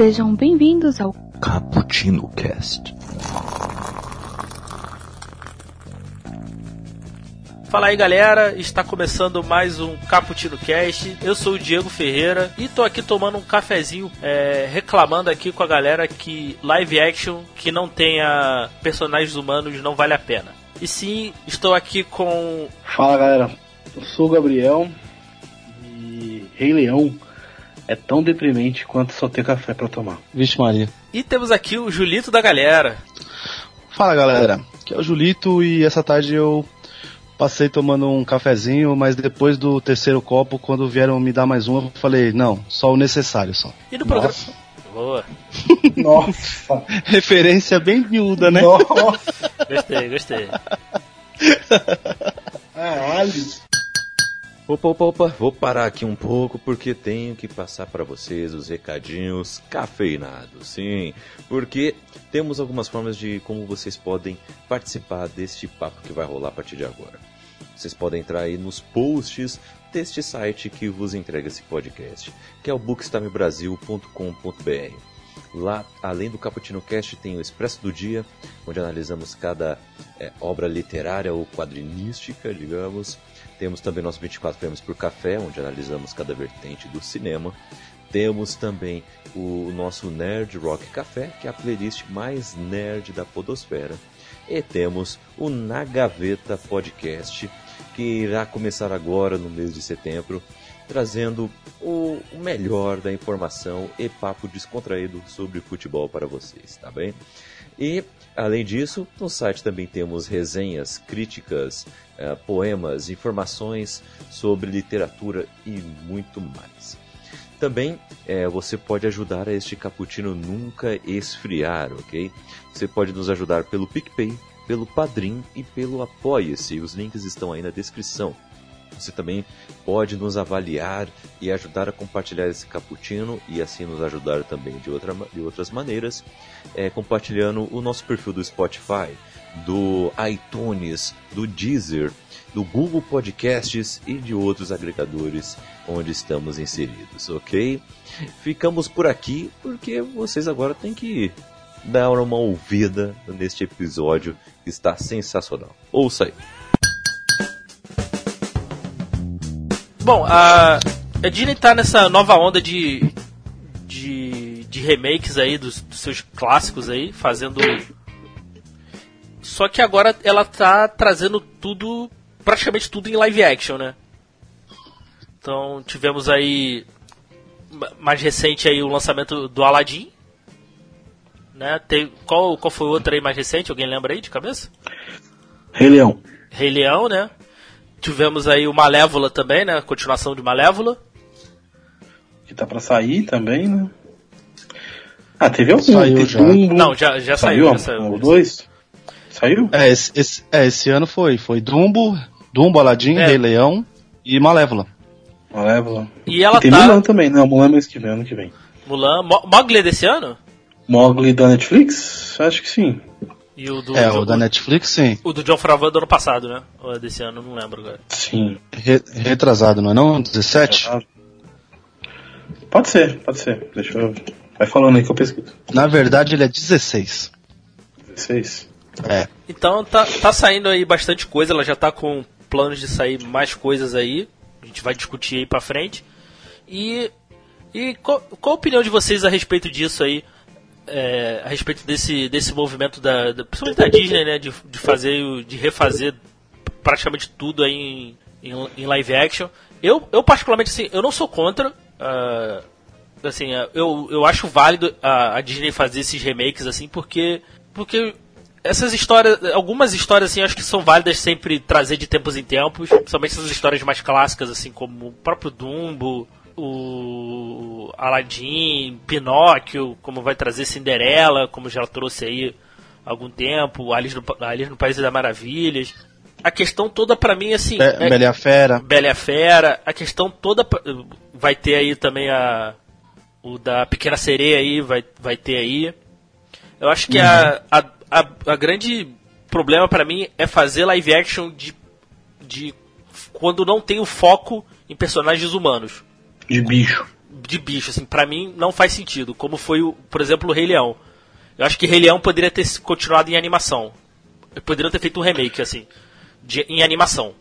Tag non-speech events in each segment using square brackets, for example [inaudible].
Sejam bem-vindos ao Cappuccino Cast. Fala aí galera, está começando mais um Caputino Cast. Eu sou o Diego Ferreira e tô aqui tomando um cafezinho, é, reclamando aqui com a galera que live action que não tenha personagens humanos não vale a pena. E sim, estou aqui com. Fala galera, eu sou o Gabriel e Rei Leão é tão deprimente quanto só ter café para tomar. Vixe Maria. E temos aqui o Julito da galera. Fala galera, aqui é o Julito e essa tarde eu passei tomando um cafezinho, mas depois do terceiro copo, quando vieram me dar mais um, eu falei, não, só o necessário só. E no programa. Boa. [laughs] Nossa. Referência bem miúda, né? Nossa. Gostei, gostei. Caralho. Opa, opa, opa, vou parar aqui um pouco porque tenho que passar para vocês os recadinhos cafeinados, sim, porque temos algumas formas de como vocês podem participar deste papo que vai rolar a partir de agora. Vocês podem entrar aí nos posts deste site que vos entrega esse podcast, que é o bookstamebrasil.com.br. Lá, além do Caputino Cast, tem o Expresso do Dia, onde analisamos cada é, obra literária ou quadrinística, digamos. Temos também nosso 24 Prêmios por Café, onde analisamos cada vertente do cinema. Temos também o nosso Nerd Rock Café, que é a playlist mais nerd da podosfera. E temos o Na Gaveta Podcast, que irá começar agora no mês de setembro, trazendo o melhor da informação e papo descontraído sobre futebol para vocês, tá bem? E, além disso, no site também temos resenhas, críticas, eh, poemas, informações sobre literatura e muito mais. Também eh, você pode ajudar a este cappuccino nunca esfriar, ok? Você pode nos ajudar pelo PicPay, pelo Padrim e pelo Apoia-se. Os links estão aí na descrição. Você também pode nos avaliar e ajudar a compartilhar esse cappuccino e assim nos ajudar também de, outra, de outras maneiras, é, compartilhando o nosso perfil do Spotify, do iTunes, do Deezer, do Google Podcasts e de outros agregadores onde estamos inseridos, ok? Ficamos por aqui porque vocês agora têm que dar uma ouvida neste episódio que está sensacional. Ouça aí. Bom, a, a Disney tá nessa nova onda de, de, de remakes aí dos, dos, seus clássicos aí, fazendo. Só que agora ela tá trazendo tudo, praticamente tudo em live action, né? Então tivemos aí mais recente aí o lançamento do Aladdin, né? Tem, qual, qual foi o outro aí mais recente? Alguém lembra aí de cabeça? Rei Leão. Rei Leão, né? Tivemos aí o Malévola também, né? Continuação de Malévola. Que tá pra sair também, né? Ah, teve algum? Saiu teve já. Dumbo. Não, já, já saiu, saiu, já saiu. Dois? Saiu? É, esse, esse- é, esse ano foi. Foi Dumbo, Dumbo, Aladdin, É. Rei Leão e Malévola. Malévola. E ela tem tá. Mulan também, não. Mulan mês que vem, ano que vem. Mulan. Mo Mowgli é desse ano? Mogli da Netflix? Acho que sim. E o do. É, Jo- o da Netflix, sim. o do John Favreau do ano passado, né? Ou é desse ano, não lembro agora. Sim. Re- retrasado, não é não? 17? Pode ser, pode ser. Deixa eu. Vai falando aí que eu pesquiso. Na verdade, ele é 16. 16. É. Então tá, tá saindo aí bastante coisa, ela já tá com planos de sair mais coisas aí. A gente vai discutir aí pra frente. E. E qual, qual a opinião de vocês a respeito disso aí? É, a respeito desse, desse movimento da, da. Principalmente da Disney, né? De, de fazer. de refazer praticamente tudo aí em, em, em live action. Eu, eu particularmente assim, eu não sou contra. ah, assim, ah, eu, eu acho válido a, a Disney fazer esses remakes assim, porque porque essas histórias, algumas histórias assim, acho que são válidas sempre trazer de tempos em tempos, principalmente essas histórias mais clássicas assim, como o próprio Dumbo, o Aladdin, Pinóquio, como vai trazer Cinderela, como já trouxe aí há algum tempo, Alice no, Alice no País das Maravilhas. A questão toda pra mim assim, Be é- Bela Fera. Bela Fera, a questão toda vai ter aí também a o da Pequena Sereia aí vai, vai ter aí. Eu acho que a, a, a, a grande problema pra mim é fazer live action de, de quando não tem o foco em personagens humanos. De bicho. de bicho, assim, para mim não faz sentido. Como foi, o, por exemplo, o Rei Leão. Eu acho que Rei Leão poderia ter continuado em animação. Poderiam ter feito um remake, assim, de, em animação.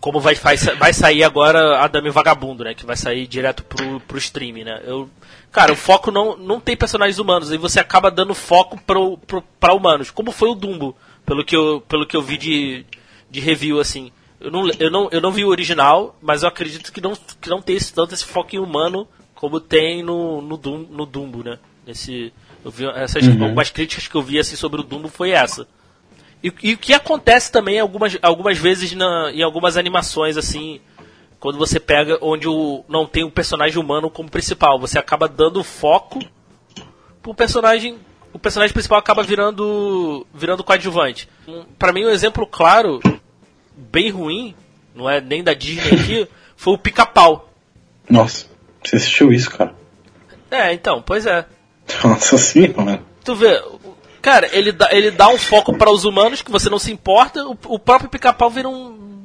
Como vai, vai, vai sair agora a Dame Vagabundo, né? Que vai sair direto pro, pro stream, né? Eu, cara, o foco não, não tem personagens humanos. Aí você acaba dando foco pro, pro, pra humanos. Como foi o Dumbo, pelo que eu, pelo que eu vi de, de review, assim. Eu não, eu, não, eu não vi o original, mas eu acredito que não, que não tem esse, tanto esse foco em humano como tem no, no, Dum, no Dumbo, né? Nesse, eu vi essas, uhum. algumas críticas que eu vi assim, sobre o Dumbo foi essa. E, e o que acontece também algumas, algumas vezes na, em algumas animações, assim, quando você pega onde o, não tem o personagem humano como principal, você acaba dando foco pro personagem. O personagem principal acaba virando virando coadjuvante. Para mim, um exemplo claro, bem ruim, não é nem da Disney aqui, [laughs] foi o Pica-Pau. Nossa, você assistiu isso, cara? É, então, pois é. Nossa senhora. Tu vê, Cara, ele dá, ele dá um foco para os humanos que você não se importa, o, o próprio pica-pau vira um,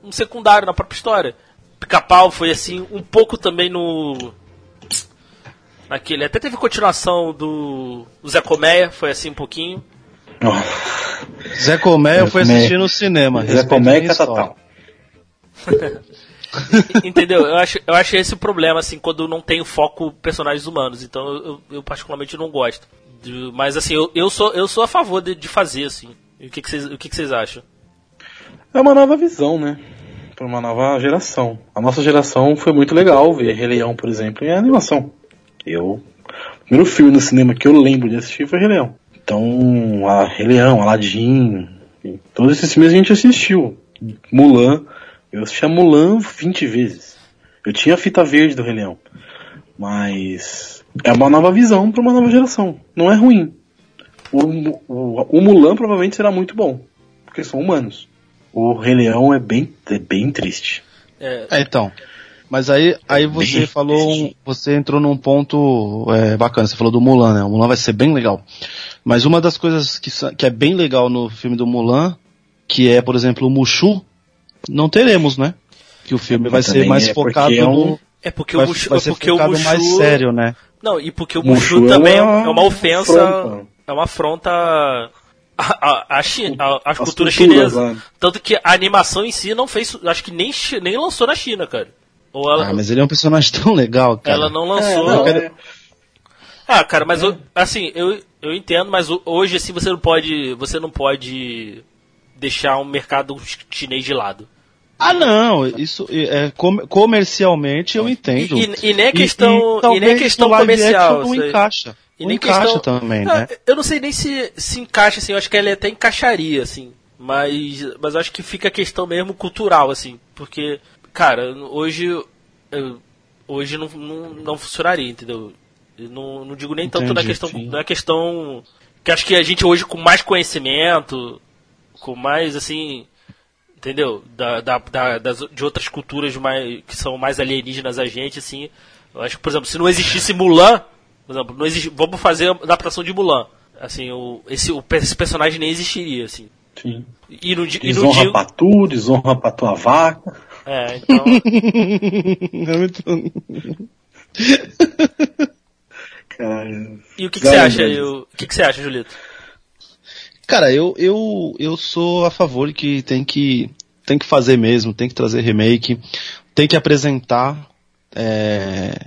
um secundário na própria história. Pica-pau foi assim, um pouco também no. Naquele. Até teve continuação do, do Zé Colmeia, foi assim um pouquinho. Zé Colmeia eu fui assistir no cinema. Zé Colmeia é total. [laughs] Entendeu? Eu acho, eu acho esse o problema, assim, quando não tem foco personagens humanos. Então eu, eu particularmente não gosto. Mas assim, eu, eu, sou, eu sou a favor de, de fazer, assim. E o que, que, vocês, o que, que vocês acham? É uma nova visão, né? Para uma nova geração. A nossa geração foi muito legal ver Rei Leão, por exemplo, em animação. Eu. O primeiro filme no cinema que eu lembro de assistir foi Rei Leão. Então, a Rei Leão, Aladdin, todos esses filmes a gente assistiu. Mulan, eu assisti a Mulan 20 vezes. Eu tinha a fita verde do Rei Leão. Mas é uma nova visão para uma nova geração. Não é ruim. O, o, o, Mulan provavelmente será muito bom, porque são humanos. O Rei Leão é bem, é bem triste. É, é então. Mas aí, aí você bem falou, um, você entrou num ponto é, bacana. Você falou do Mulan, né? O Mulan vai ser bem legal. Mas uma das coisas que, que é bem legal no filme do Mulan, que é, por exemplo, o Mushu, não teremos, né? Que o filme vai ser mais é focado é um... no. É porque vai, o Mushu, vai ser porque focado o Mushu... mais sério, né? Não, e porque o Mushu, também é uma, é uma ofensa, afronta. é uma afronta à, à, cultura chinesa. Tanto que a animação em si não fez, acho que nem, nem lançou na China, cara. Ou ela, ah, mas ele é um personagem [laughs] tão legal, cara. Ela não lançou. É, não, é... Ah, cara, mas é. assim, eu, eu entendo, mas hoje assim você não pode, você não pode deixar um mercado chinês de lado. Ah, não, isso é comercialmente eu entendo. E, e, e nem questão, e, e, e nem questão comercial. Não encaixa. E nem encaixa questão, também, né? Eu não sei nem se se encaixa assim, eu acho que ele até encaixaria assim, mas mas eu acho que fica a questão mesmo cultural assim, porque cara, hoje eu, hoje não, não, não funcionaria, entendeu? Não, não digo nem Entendi, tanto na questão na questão que acho que a gente hoje com mais conhecimento, com mais assim, entendeu? Da, da, da, das, de outras culturas mais, que são mais alienígenas a gente, assim. Eu acho que, por exemplo, se não existisse Mulan, por exemplo, não existe, vamos fazer a adaptação de Mulan. Assim, o, esse, o, esse personagem nem existiria, assim. Sim. E no, desonra e no pra tu, desonra pra tua vaca. É, então. [laughs] [laughs] Cara, e o que, que você acha? o que, que você acha, Julito? Cara, eu, eu, eu sou a favor de que tem que tem que fazer mesmo, tem que trazer remake, tem que apresentar. É,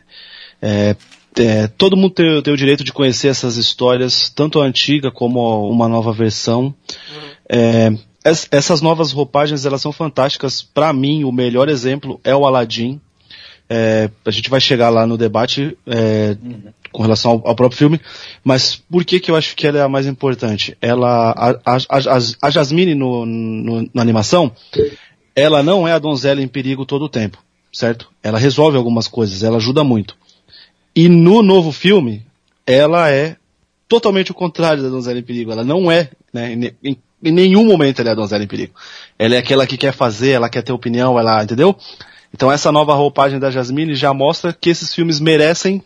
é, é, todo mundo tem, tem, o direito de conhecer essas histórias, tanto a antiga como uma nova versão. Uhum. É, essas novas roupagens elas são fantásticas. Para mim, o melhor exemplo é o Aladdin. É, a gente vai chegar lá no debate é, uhum com relação ao, ao, próprio filme, mas por que que eu acho que ela é a mais importante? Ela, a, a, a, a Jasmine no, no, na animação, ela não é a donzela em perigo todo o tempo, certo? Ela resolve algumas coisas, ela ajuda muito. E no novo filme, ela é totalmente o contrário da donzela em perigo. Ela não é, né, em, em nenhum momento ela é a donzela em perigo. Ela é aquela que quer fazer, ela quer ter opinião, ela, entendeu? Então essa nova roupagem da Jasmine já mostra que esses filmes merecem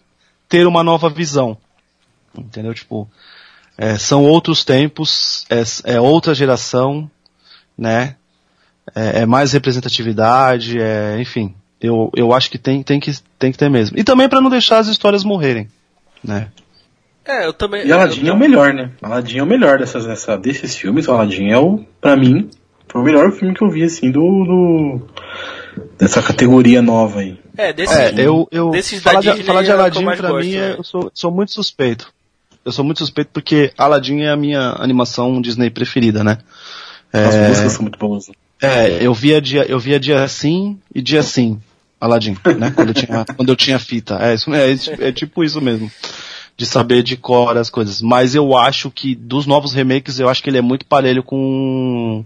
ter uma nova visão. Entendeu? Tipo, é, são outros tempos, é, é, outra geração, né? É, é mais representatividade, é, enfim. Eu, eu acho que tem, tem que tem que ter mesmo. E também para não deixar as histórias morrerem, né? É, eu também. E Aladdin eu, é o melhor, né? Aladdin é o melhor dessas, dessa, desses filmes. O Aladdin é o, pra mim, foi o melhor filme que eu vi, assim, do, do dessa categoria nova aí. É, desse, É, eu, eu desses da falar, de, falar de é Aladdin mais pra gosto, mim é, né? eu sou, sou muito suspeito. Eu sou muito suspeito porque Aladdin é a minha animação Disney preferida, né? As É, músicas são muito boas. né? É, eu via dia, eu via dia sim e dia sim, Aladdin, né? [laughs] Quando eu tinha, quando eu tinha fita. É, isso, é, é tipo isso mesmo. De saber de cor as coisas. Mas eu acho que dos novos remakes, eu acho que ele é muito parelho com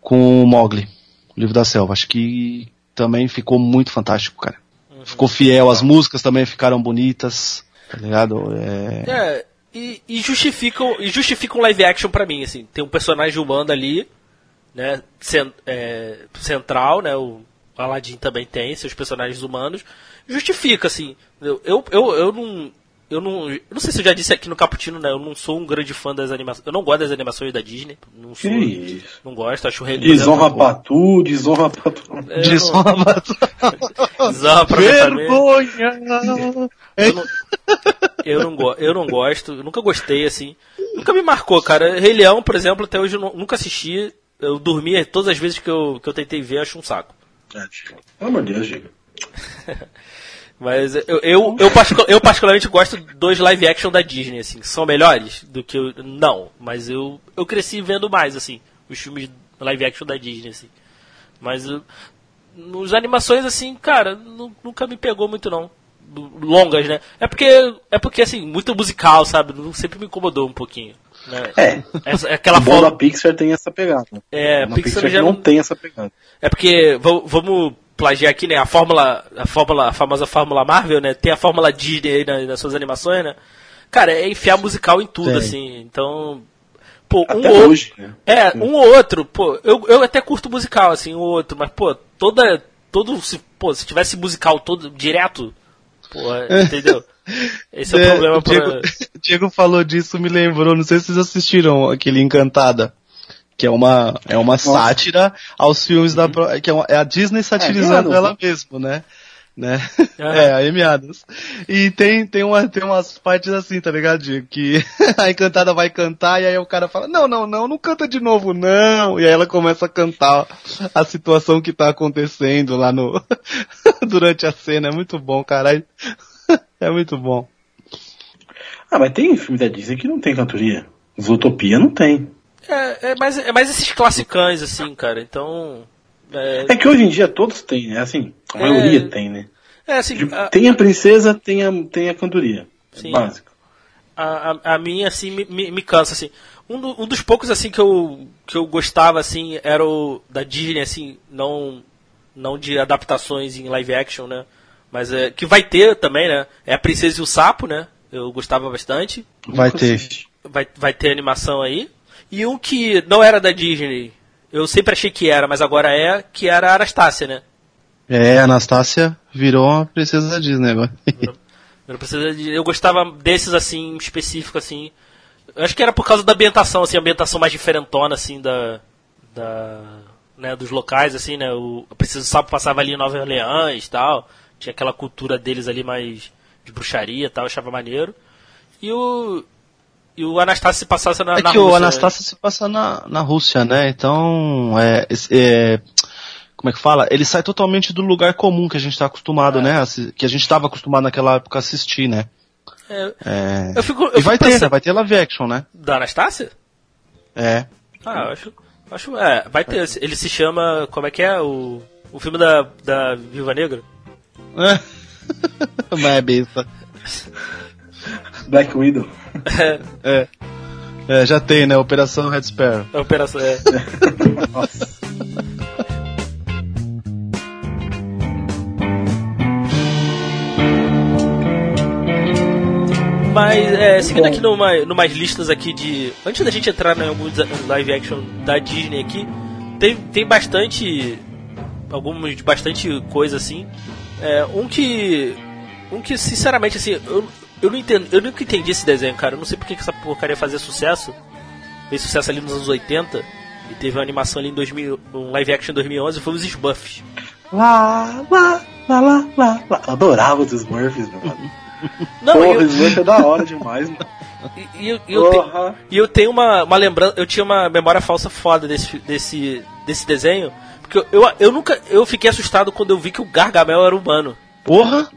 com o Mowgli, o livro da selva. Acho que também ficou muito fantástico, cara. Ficou fiel, as músicas também ficaram bonitas, tá ligado? É, É, e, e justificam, e justificam live action pra mim, assim. Tem um personagem humano ali, né, cen- é, central, né, o Aladdin também tem seus personagens humanos. Justifica, assim. Eu, eu, eu, eu não... Eu não, eu não sei se eu já disse aqui no Caputino, né? Eu não sou um grande fã das animações. Eu não gosto das animações da Disney. Não sou. Que isso. Não gosto, acho o Desonra pra tu, desonra pra tu. É, Desonra- [laughs] Desonra pra minha família. Vergonha! Eu não, eu, não go- eu não gosto, eu nunca gostei, assim. Nunca me marcou, cara. Rei Leão, por exemplo, até hoje eu nu- nunca assisti. Eu dormia todas as vezes que eu, que eu tentei ver, acho um saco. Pelo amor de Deus. [laughs] Mas eu, eu, eu, eu particularmente gosto dos live action da Disney, assim. São melhores do que eu. Não, mas eu, eu cresci vendo mais, assim, os filmes live action da Disney, assim. Mas eu, nos animações, assim, cara, nu- nunca me pegou muito, não. Longas, né? É porque, é porque assim, muito musical, sabe? Sempre me incomodou um pouquinho. Né? É, Essa, aquela o forma. da Pixar tem essa pegada. É, Na Pixar Pixar já não não- tem essa pegada. É porque va- vamos plagiar aqui, né? A fórmula, a fórmula, a famosa fórmula Marvel, né? Tem a fórmula Disney aí na- nas suas animações, né? Cara, é enfiar musical em tudo, Tem. assim. Então, pô, um Até ou hoje, né? é, um ou outro, pô, eu, eu até curto musical, assim, um ou outro, mas, pô, toda, todo, se, pô, se tivesse musical todo direto, pô, entendeu? Esse é, o É, problema o Diego, pra... [laughs] Diego falou disso, me lembrou, não sei se vocês assistiram aquele Encantada. Que é uma, é uma sátira aos filmes da. pro- Que é, uma- é a Disney satirizando Adams, ela mesmo, né? né? É, [laughs] a Amy Adams. E tem, tem, uma, tem umas partes assim, tá ligado, Diego? Que [laughs] a Encantada vai cantar e aí o cara fala, não, não, não, não canta de novo, não. E aí ela começa a cantar a situação que tá acontecendo lá no. [laughs] durante a cena. É muito bom, caralho. É muito bom. Ah, mas tem filme da Disney que não tem cantoria. Zootopia não tem. É, é, mais, é mais esses classicães, assim, cara, então... É, É que hoje em dia todos têm, né? Assim, a É. maioria tem, né? é assim, Tipo, a- Tem a princesa, tem a, tem a cantoria. É Sim. básico. a, a, a minha, assim, me, me, me cansa, assim. Um, do- um dos poucos, assim, que eu, que eu gostava, assim, era o da Disney, assim, não, não de adaptações em live action, né? Mas é, que vai ter também, né? É a Princesa e o Sapo, né? Eu gostava bastante. Vai ter. Vai, vai ter animação aí. E um que não era da Disney, eu sempre achei que era, mas agora é, que era a Anastácia, né? É, a Anastácia virou uma princesa da Disney agora. Eu, precisa de- eu gostava desses assim, específico assim. Eu acho que era por causa da ambientação, assim, a ambientação mais diferentona assim da da né, dos locais assim, né? O Princesa do Sapo passava ali em Nova Orleans e tal. Tinha aquela cultura deles ali mais de bruxaria e tal, achava maneiro. E o e o Anastácio se passasse na, É na que Rússia, o né? Anastácia se passa na, na Rússia, né? Então, é, é, como é que fala? Ele sai totalmente do lugar comum que a gente tá acostumado, né? assi- Que a gente tava acostumado naquela época a assistir, né? É, É, eu fico, eu e vai ter, né? pensando- Vai ter live action, né? da Anastácia? É. Ah, eu acho, acho é, vai ter, ele se chama, como é que é o o filme da da Viúva Negra? [laughs] Mas é besta. [laughs] Black Widow. [laughs] É. É, já tem, né? Operação Red Sparrow. A operação é. [laughs] Nossa. Mas, é, seguindo aqui numa, numas listas aqui de. Antes da gente entrar em alguns live action da Disney aqui, tem, tem bastante. Alguns de bastante coisa assim. É, um que. Um que, sinceramente, assim, eu, eu não entendo. Eu nunca entendi esse desenho, cara. Eu não sei porque que essa porcaria fazia sucesso. Fez sucesso ali nos anos 80. E teve uma animação ali em 2000, um live action em 2011, foi os Smurfs. lá, lá, lá, lá, lá, lá. Adorava os Smurfs, mano. [laughs] Não, Porra, eu, Smurf é da hora demais, mano. [laughs] e, e eu, eu, te- e eu tenho uma, uma lembrança, eu tinha uma memória falsa foda desse, desse, desse desenho, porque eu, eu, eu nunca, eu fiquei assustado quando eu vi que o Gargamel era humano. Porra!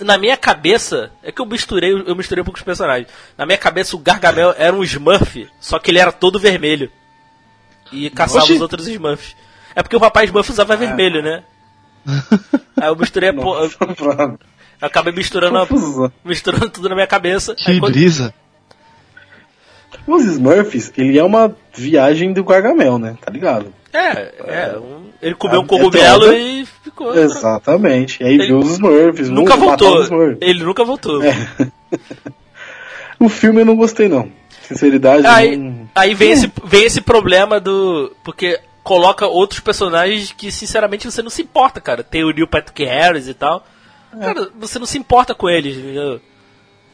Na minha cabeça, é que eu misturei, eu misturei um pouco os personagens. Na minha cabeça o Gargamel era um Smurf, só que ele era todo vermelho. E caçava Oxi. os outros Smurfs. É porque o papai Smurf usava vermelho, né? [laughs] Aí eu misturei a po- eu, [laughs] eu acabei misturando, a- misturando tudo na minha cabeça. Que Aí quando- brisa. Os Smurfs, ele é uma viagem do Gargamel, né? Tá ligado? É, é. um- ele comeu É- um cogumelo é droga. e ficou. Exatamente. E aí Ele viu os Smurfs. Nunca voltou. Ele nunca voltou. É. [laughs] O filme eu não gostei, não. Sinceridade, Aí, não... aí vem, esse, vem esse problema do. Porque coloca outros personagens que, sinceramente, você não se importa, cara. Tem o Neil Patrick Harris e tal. Cara, você não se importa com eles, entendeu?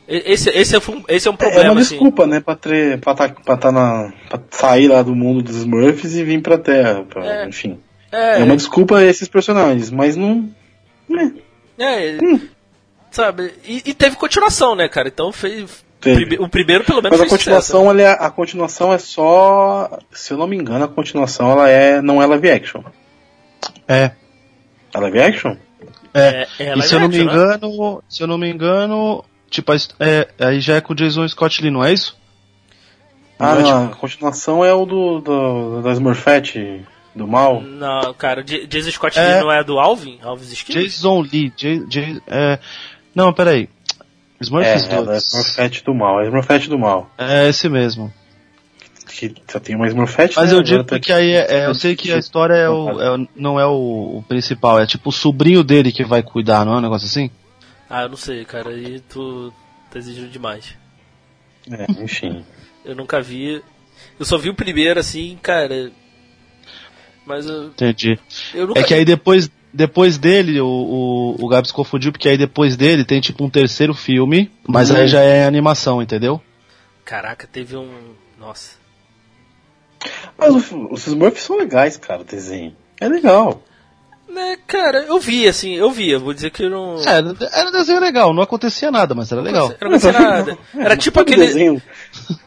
Esse, esse, é, um, esse é um É problema, uma assim. desculpa, né, pra, ter, pra, tá, pra, tá na, pra sair lá do mundo dos Smurfs e vir pra Terra, pra- É. enfim. É, É uma desculpa a esses personagens, mas não... é, sabe? E, e teve continuação, né, cara? Então fez. Prime- O primeiro, pelo menos, Mas a fez sucesso, continuação, ela é, a continuação é só... Se eu não me engano, a continuação ela é, não é live action. É. É live action? É, é e live se eu não me né? engano, se eu não me engano, tipo, é, aí já é com o Jason Scott Lee, não é isso? Ah, Não é, não, a continuação é o do, do da Smurfette, do mal. Não, cara, Jason Scott É. Lee não é do Alvin? Alves Esquilos? Jason Lee, J, J, é, não, peraí. É, Smurfs é da 2. Smurfette do mal, é Smurfette do mal. É esse mesmo. Que só tem uma Smurfette, Mas né, eu digo tá porque aí é, é, eu sei que a história é o, é não é o, o principal, é tipo o sobrinho dele que vai cuidar, não é um negócio assim? Ah, eu não sei, cara. Aí tu tá exigindo demais. É, enfim. Eu nunca vi. Eu só vi o primeiro, assim, cara. Mas eu, Entendi. eu nunca. É que aí depois, depois dele, o, o, o Gabs confundiu, porque aí depois dele tem tipo um terceiro filme, mas Uhum. aí já é animação, entendeu? Caraca, teve um. Nossa. Mas os Smurfs são legais, cara, o desenho. É legal. Né, cara, eu vi, assim, eu vi. Eu vou dizer que eu não. É, era, era um desenho legal, não acontecia nada, mas era legal. Eu não conhecia nada. Era [laughs] tipo aquele. Desenho. [laughs]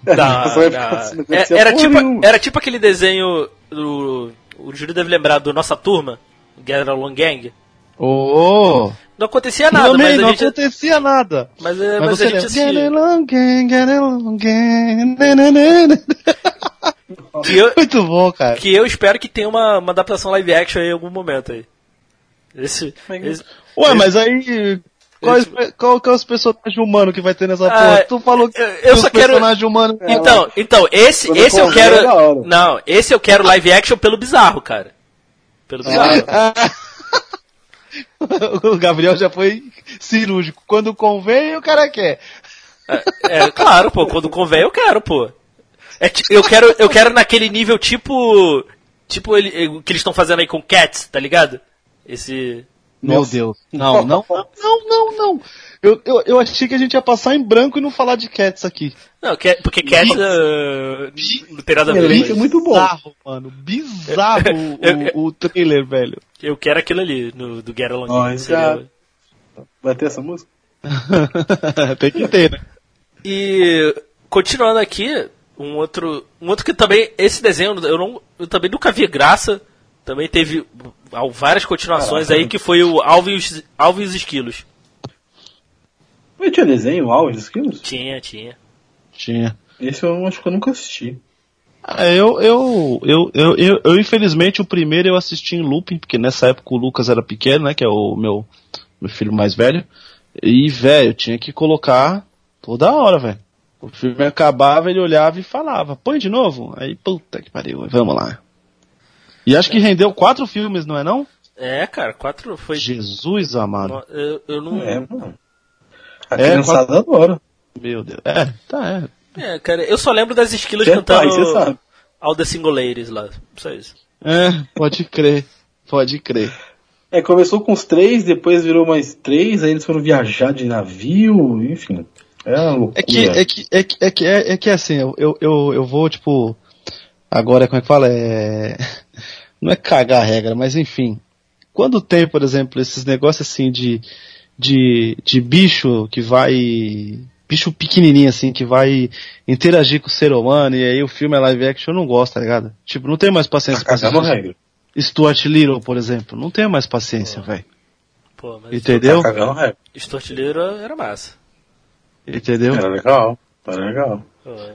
Da, da- [laughs] É- era, tipo, era tipo aquele desenho do. O Júlio deve lembrar do Nossa Turma, Get Along Gang. Ô, Não acontecia nada, também mas a não gente. acontecia nada. Mas, é, Mas mas você a gente? Get along again, get along again, nananana. Que eu, Muito bom, cara. que eu espero que tenha uma, uma adaptação live action aí em algum momento aí. Esse. esse- Ué, mas aí. Quais, qual que é os personagens humanos que vai ter nessa Ah, porra? Tu falou que eu- só quero- personagens humanos. Então, então, esse, Quando esse eu é quero. hora. Não, esse eu quero live action pelo bizarro, cara. Pelo bizarro. [laughs] o Gabriel já foi cirúrgico. Quando convém, o cara quer. É, claro, pô, quando convém eu quero, pô. É eu quero, eu quero naquele nível tipo. Tipo ele, o que eles estão fazendo aí com Cats, tá ligado? Esse. Meu Nossa. Deus. Não, não, não, não, não. Eu, eu, eu achei que a gente ia passar em branco e não falar de Cats aqui. Não, Cat- porque Cats uh, não tem nada a ver. É muito bom. Bizarro, mano. Bizarro o, o, o trailer, velho. Eu quero aquilo ali, no, do Get Along. Seria- já- Vai ter essa música? [laughs] Tem que ter, né? E continuando aqui, um outro, um outro que também esse desenho eu não, eu também nunca vi graça. Também teve várias continuações aí que foi o e e os Esquilos. Mas tinha desenho, Alves, Skills? Tinha, tinha. Tinha. Esse eu acho que eu nunca assisti. Ah, eu, eu, eu, eu, eu, eu, infelizmente, o primeiro eu assisti em looping, porque nessa época o Lucas era pequeno, né? Que é o meu, meu filho mais velho. E, velho, eu tinha que colocar toda hora, velho. O filme acabava, ele olhava e falava, põe de novo? Aí, puta que pariu, vamos lá. E acho que rendeu quatro filmes, não é não? É, cara, quatro foi. Jesus amado. Eu, eu não. É, mano. A É, criançada adora. Meu Deus. É, tá, é. É, cara, eu só lembro das esquilas é pai, cantando você sabe. All the Single Ladies lá. Só isso. É, pode crer. Pode crer. É, começou com os três, depois virou mais três, aí eles foram viajar de navio, enfim. É uma loucura. É que, é que, é que, é que, é, é que assim, eu, eu, eu, eu vou, tipo, agora, como é que fala? É, [laughs] não é cagar a regra, mas enfim. quando tem, por exemplo, esses negócios assim de, de, de bicho que vai. Bicho pequenininho assim, que vai interagir com o ser humano, e aí o filme é live action, eu não gosto, tá ligado? Tipo, não tenho mais paciência Tá pra regra. Stuart Little, por exemplo, não tenho mais paciência, velho. Pô, mas Entendeu? Tá cagando regra. Estortilheiro era massa. Entendeu? Era legal. Era legal.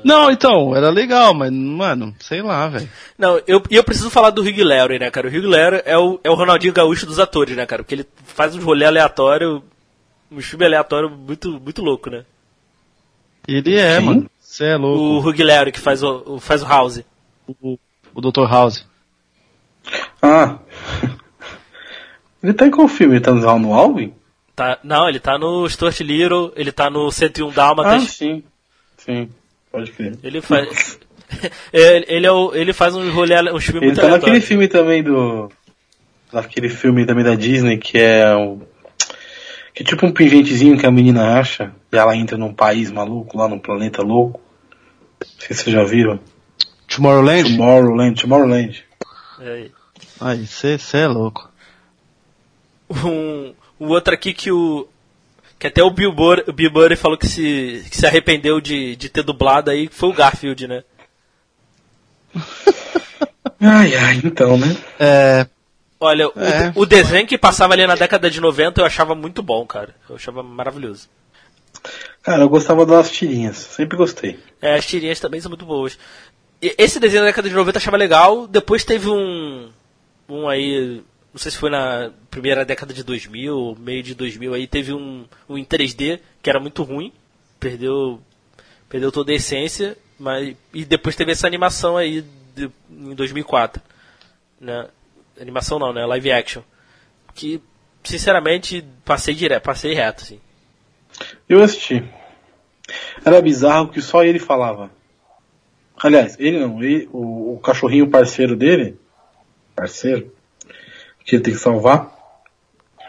Não, então, era legal, mas, mano, sei lá, velho. Não, eu, e eu preciso falar do Hugh Laurie, né, cara? O Hugh Laurie é o, é o Ronaldinho Gaúcho dos atores, né, cara? Porque ele faz uns rolê aleatórios, uns filmes aleatórios muito, muito louco, né? Ele é, Quem? mano. Você é O louco. Hugh Laurie que faz o, o- faz o House. O, o Dr. House. Ah. [laughs] Ele tá em qual filme? Ele tá no no Alvin? Tá, não, ele tá no Stuart Little, ele tá no 101 Ah, Dálmatas. sim. Sim. Pode crer. ele faz. ele, [laughs] ele, é o, ele faz uns rolê, uns filmes Ele muito tá naquele filme também do. Naquele filme também da Disney que é um. Que é tipo um pingentezinho que a menina acha e ela entra num país maluco, lá num planeta louco. Não sei se vocês já viram. Tomorrowland? Tomorrowland, Tomorrowland. É. Aí, você é louco. um, um outro aqui que o. Que até o Bill Burr, o Bill Burr falou que se, que se arrependeu de, de ter dublado aí, foi o Garfield, né? [laughs] Ai, ai, então, né? É, Olha, o, É. o desenho que passava ali na década de 90 eu achava muito bom, cara. Eu achava maravilhoso. Cara, eu gostava das tirinhas. Sempre gostei. É, as tirinhas também são muito boas. E esse desenho da década de 90 eu achava legal. Depois teve um. Um aí. Não sei se foi na primeira década de 2000, meio de 2000 aí, teve um, um em 3D que era muito ruim. Perdeu. Perdeu toda a essência. Mas, e depois teve essa animação aí de- em 2004. Né? Animação não, né? Live action. Que, sinceramente, passei direto, passei reto, assim. Eu assisti. Era bizarro que só ele falava. Aliás, ele não, ele, o, o cachorrinho parceiro dele, parceiro, que ele tem que salvar,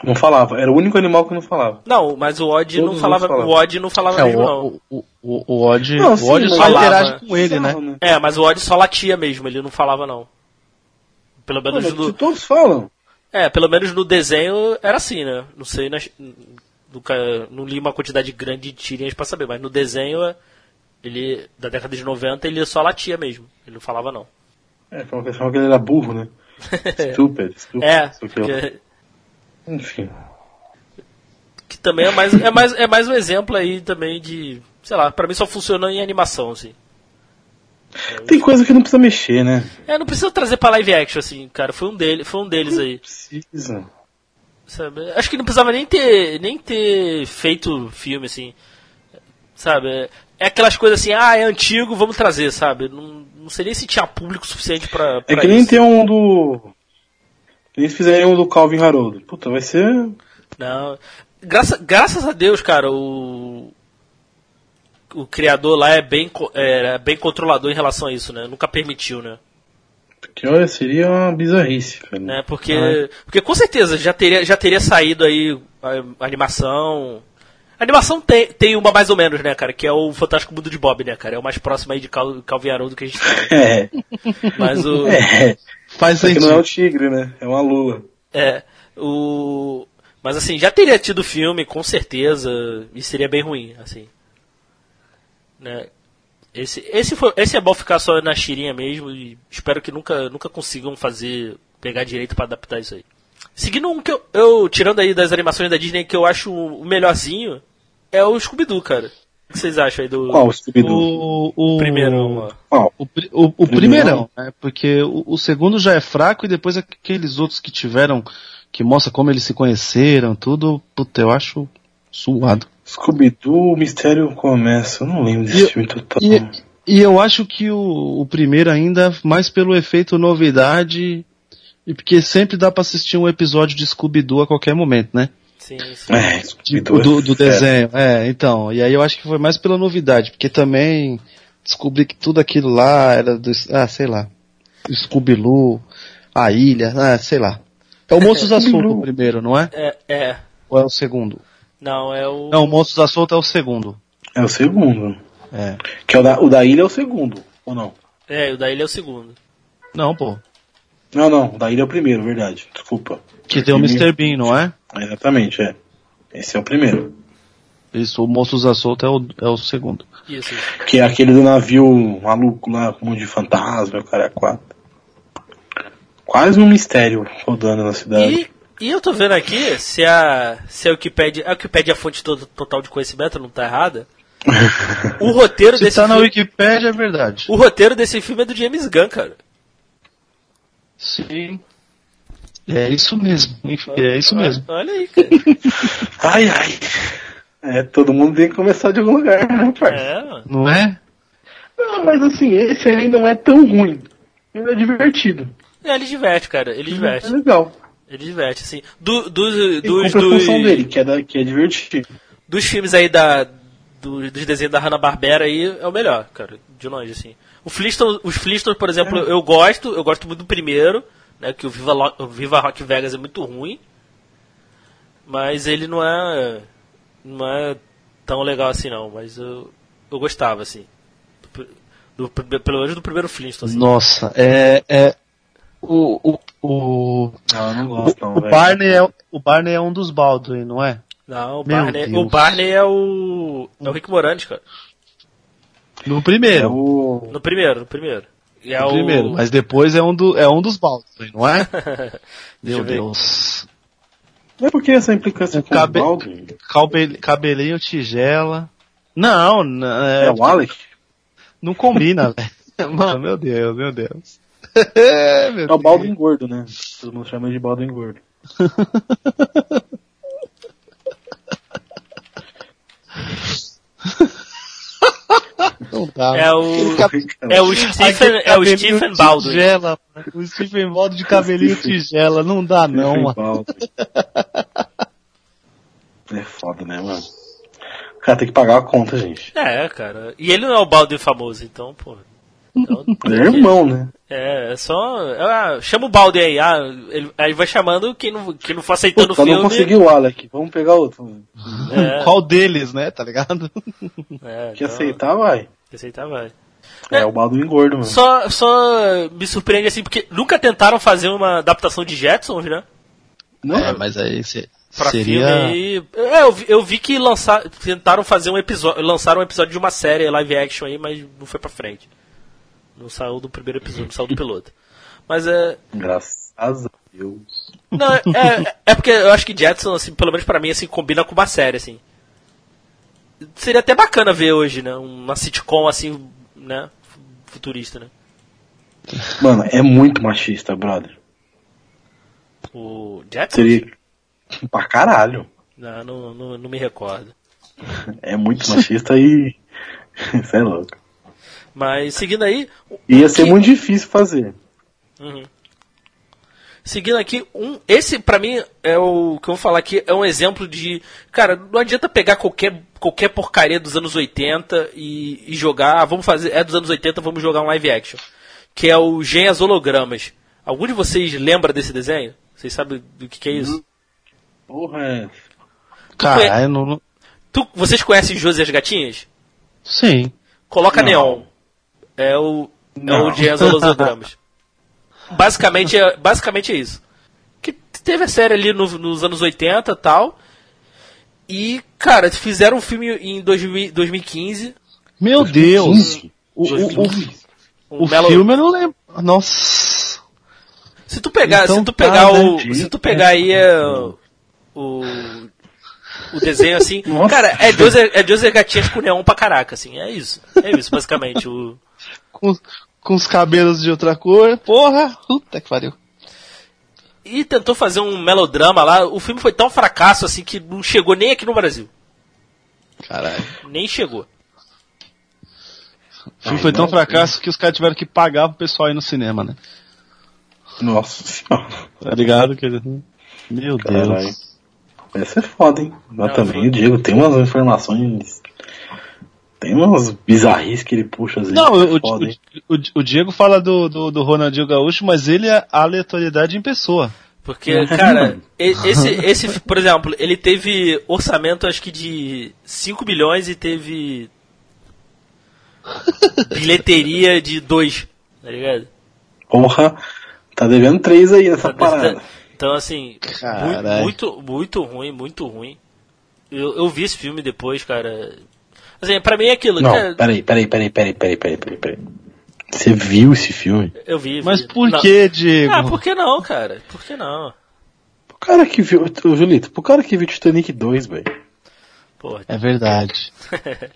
não falava. Era o único animal que não falava. Não, mas o Odd Todos não falava, falavam. o Odd não falava é mesmo, não. o, o, o, o Odd, Não, o sim, Odd só falava. interage com ele, né? Bizarro, É, mas o Odd só latia mesmo, ele não falava não. Pelo menos no, todos falam. é, pelo menos no desenho era assim, né? Não sei, nas, nunca, não li uma quantidade grande de tirinhas pra saber, mas no desenho ele da década de 90 ele só latia mesmo, ele não falava não. É, falam que falam que ele era burro, né? Stupid, stupid. É, isso aqui, ó. que, Enfim. que também é mais é mais é mais um exemplo aí também de, sei lá, pra mim só funcionou em animação assim. Tem coisa que não precisa mexer, né? É, não precisa trazer pra live action assim, cara, foi um dele, foi um deles aí. Precisa. Sabe? Acho que não precisava nem ter, nem ter feito filme, assim. Sabe? É- É aquelas coisas assim, ah, é antigo, vamos trazer, sabe? Não, não sei nem se tinha público suficiente pra, É pra que nem isso. tem um do. Eles fizeram um do Calvin Haroldo. Puta, vai ser. Não. Graça, graças a Deus, cara, o. O criador lá é bem, co- é bem controlador em relação a isso, né? Nunca permitiu, né? Que olha, seria uma bizarrice, cara. né? Porque, porque com certeza já teria, já teria saído aí a animação. A animação tem, tem uma mais ou menos, né, cara? Que é o Fantástico Mundo de Bob, né, cara? É o mais próximo aí de Cal, Calvin Haroldo que a gente tem. [laughs] É, Mas o. é. Faz Só que não é o tigre, né? É uma lua. É. O. Mas assim, já teria tido filme, com certeza, e seria bem ruim, assim. Né? Esse, esse, foi, esse é bom ficar só na tirinha mesmo e espero que nunca, nunca consigam fazer, pegar direito pra adaptar isso aí. Seguindo um que eu, eu, tirando aí das animações da Disney, que eu acho o melhorzinho, é o Scooby-Doo, cara. O que vocês acham aí do Qual o Scooby-Doo? O, o, primeirão lá? Qual? O, o, o primeirão, né? Porque o, o segundo já é fraco e depois aqueles outros que tiveram, que mostra como eles se conheceram, tudo, puta, eu acho suado. Scooby-Doo, o mistério começa. Eu não lembro desse E- filme total. E, e eu acho que o, o primeiro ainda, mais pelo efeito novidade, e porque sempre dá pra assistir um episódio de Scooby-Doo a qualquer momento, né? Sim, sim. É, Scooby-Doo. do, é do fera. desenho. É, então. E aí eu acho que foi mais pela novidade, porque também descobri que tudo aquilo lá era do. Ah, sei lá. Scooby-Loo, a ilha, ah, sei lá. É o Monstros da Solta o primeiro, não é? É, é. Ou é o segundo? Não, é o. Não, o Monstros da Solta é o segundo. É o segundo. É. Que é o da, o da ilha é o segundo, ou não? É, o da ilha é o segundo. Não, pô. Não, não, da ilha é o primeiro, verdade. Desculpa. Que tem o Mr. Bean, não é? Exatamente, é. Esse é o primeiro. Isso, o Monstros da Solta é o, é o segundo. Isso. Que é aquele do navio maluco lá, com um monte de fantasma, o cara é quatro. Quase um mistério rodando na cidade. E, e eu tô vendo aqui, se a, se a Wikipedia, a Wikipedia é a fonte to- total de conhecimento, não tá errada. [laughs] O roteiro Se desse tá na filme, Wikipédia, é verdade. o roteiro desse filme é do James Gunn, cara. Sim. É isso mesmo. É isso mesmo. Olha aí, cara. [laughs] Ai, ai. É, todo mundo tem que começar de algum lugar, né, parça? É, mano. Não é? Não, mas assim, esse aí não é tão ruim. Ele é divertido. É, ele diverte, cara. Ele É diverte. legal. Ele diverte, assim. Do, dos, Ele dos, cumpre a função dos, dele, que é, da, que é divertido. dos filmes aí da, do- dos desenhos da Hanna-Barbera aí, é o melhor, cara. De longe, assim. O Flintstone, os Flintstones, por exemplo, É. eu gosto. Eu gosto muito do primeiro, né? Que o Viva, Lo- o Viva Rock Vegas é muito ruim. Mas ele não é... Não é tão legal assim, não. Mas eu, eu gostava, assim. Do, do- pelo menos do primeiro Flintstone, assim. Nossa, é. é o, o, o, Não, eu não o, gosto, não, o velho. Barney é, o Barney é um dos Baldwin, não é? Não, o Barney, o Barney é o. É o Rick Moranis, cara. No É primeiro. o... No primeiro, no primeiro. E é No o. primeiro, mas depois é um, do, é um dos Baldwin, não é? [laughs] Meu. Deus. É porque essa implicância O com cabe- o Baldwin Cabel, cabelinho tigela. Não, n- é, é, o Alec. não combina, velho. [laughs] Mano, meu Deus, meu Deus. [laughs] meu É o Baldwin gordo, né? Todo mundo chama de Baldwin gordo. Não dá. É o. É o Stephen, é o Stephen Baldwin. Tigela, o Stephen Baldwin de cabelinho tigela. Não dá não, mano. É foda, né, mano? O cara tem que pagar a conta, gente. É, cara. E ele não é o Baldwin famoso, então, pô. Então, é irmão, né? é, é só. Ah, chama o Baldwin aí. Ah, ele, aí vai chamando quem não, quem não for aceitando o Puta, não filme. consegui o Alec. Vamos pegar outro. É, [laughs] Qual deles, né? Tá ligado? é, Que então, aceitar, vai. que aceitar, vai. É, o Baldwin gordo, mano. Só, só me surpreende assim, porque nunca tentaram fazer uma adaptação de Jetsons, né? Não, É, mas aí se- Pra seria... filme. É, eu vi, eu vi que lançar, tentaram fazer um episódio. Lançaram um episódio de uma série live action aí, mas não foi pra frente. Não saiu do primeiro episódio, saiu do piloto. Mas é. Graças a Deus. Não, é, é, é porque eu acho que Jetson, assim, pelo menos pra mim, assim, combina com uma série, assim. Seria até bacana ver hoje, né? Uma sitcom assim, né? Futurista, né? Mano, é muito machista, brother. O Jetson? Seria pra caralho. Não, não, não, não me recordo. É muito machista e. [laughs] Isso é louco. Mas seguindo aí. Ia ser que- muito difícil fazer. Uhum. Seguindo aqui, um, esse pra mim é o que eu vou falar aqui, é um exemplo de. Cara, não adianta pegar qualquer, qualquer porcaria dos anos 80 e, e jogar. ah, vamos fazer. É dos anos 80, vamos jogar um live action. Que é o Gen as Hologramas. Algum de vocês lembra desse desenho? Vocês sabem do que, que é isso? Porra, é. Caralho, não... não- Tu, vocês conhecem José as Gatinhas? Sim. Coloca Não. Neon. É o, é o Gen as Hologramas. [laughs] basicamente, é, basicamente é isso. Que teve a série ali no- nos anos 80 e tal. E, cara, fizeram um filme em 2000 2015. Meu Deus. O, o, 2015. o, Um o Melo- filme eu não lembro. Nossa. Se tu pegar, Então se tu tá, pegar né, o, se tu pegar aí é, o o desenho assim, Nossa. cara, é Deus é Deus é gatinhas com neon pra caraca, assim, é isso. É isso basicamente o Com, com os cabelos de outra cor. Porra. Puta que pariu. e tentou fazer um melodrama lá. O filme foi tão fracasso assim que não chegou nem aqui no Brasil. Caralho. Nem chegou. O filme foi tão fracasso que os caras tiveram que pagar pro pessoal ir no cinema, né? Nossa senhora. Tá ligado? Que... Meu Caralho. Deus. Essa é foda, hein? Mas Não, também foi- o Diego tem umas informações. Tem umas bizarrices que ele puxa às vezes. Não, o, o, o, Diego fala do, do, do Ronaldinho Gaúcho, mas ele é a aleatoriedade em pessoa. Porque, cara, [laughs] esse, esse, por exemplo, ele teve orçamento acho que de 5 milhões e teve bilheteria de 2, tá ligado? Porra. Tá devendo três aí nessa Tá- parada. Então, assim, Carai. muito, muito, muito ruim, muito ruim. Eu, eu vi esse filme depois, cara. Assim, pra mim é aquilo. Não, cara... peraí, peraí, peraí, peraí, peraí, peraí, peraí, peraí. Você viu esse filme? Eu vi. vi. Mas por não. que, Diego? Ah, por que não, cara? Por que não? O cara que viu. Ô, Julito, pro cara que viu Titanic 2, velho. É verdade. [laughs]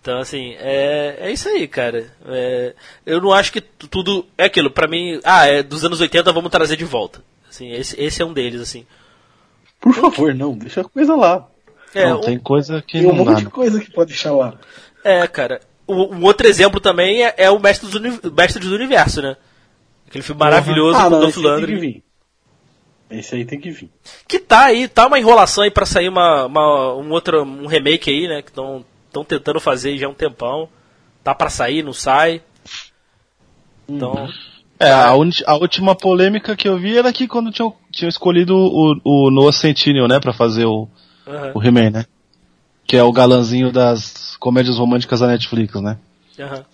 então, assim, é, é isso aí, cara. É, eu não acho que tudo. É aquilo, pra mim. Ah, é dos anos 80, vamos trazer de volta. Assim, esse, esse é um deles, assim. Por favor, não, deixa a coisa lá. É, não, um- tem coisa que Tem um monte de coisa que pode deixar lá. é cara. O- Um outro exemplo também é, é o Mestre do, Uni- Mestre do Universo, né? Aquele filme maravilhoso ah, com o não, Dolph esse aí tem que Lundgren. vir. Esse aí tem que vir. Que tá aí, tá uma enrolação aí pra sair uma, uma- um outro um remake aí, né? Que estão tentando fazer já há um tempão. Tá pra sair, não sai. Então. É, a, a última polêmica que eu vi era que quando tinham, tinham escolhido o, o Noah Centineo, né, pra fazer o, aham, o He-Man, né? Que é o galanzinho das comédias românticas da Netflix, né? aham.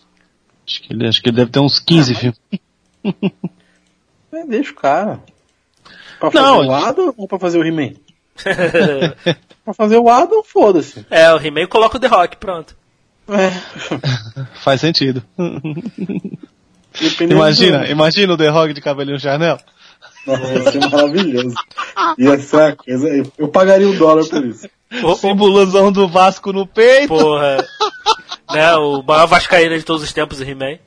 Acho que ele, acho que ele deve ter uns 15 filmes. [laughs] É, deixa o cara. Pra fazer Não, o Adam ou pra fazer o He-Man? [laughs] pra fazer o Adam, foda-se. é, o He-Man coloca o The Rock, pronto. É. [laughs] Faz sentido. Dependendo imagina, do- imagina o The Rock de cabelinho Chanel. Nossa, ia ser maravilhoso. Ia ser uma coisa. eu- Eu pagaria um dólar por isso. O- o- Simbolosão do Vasco no peito. Porra. né, o maior Vascaína de todos os tempos, o He-Man.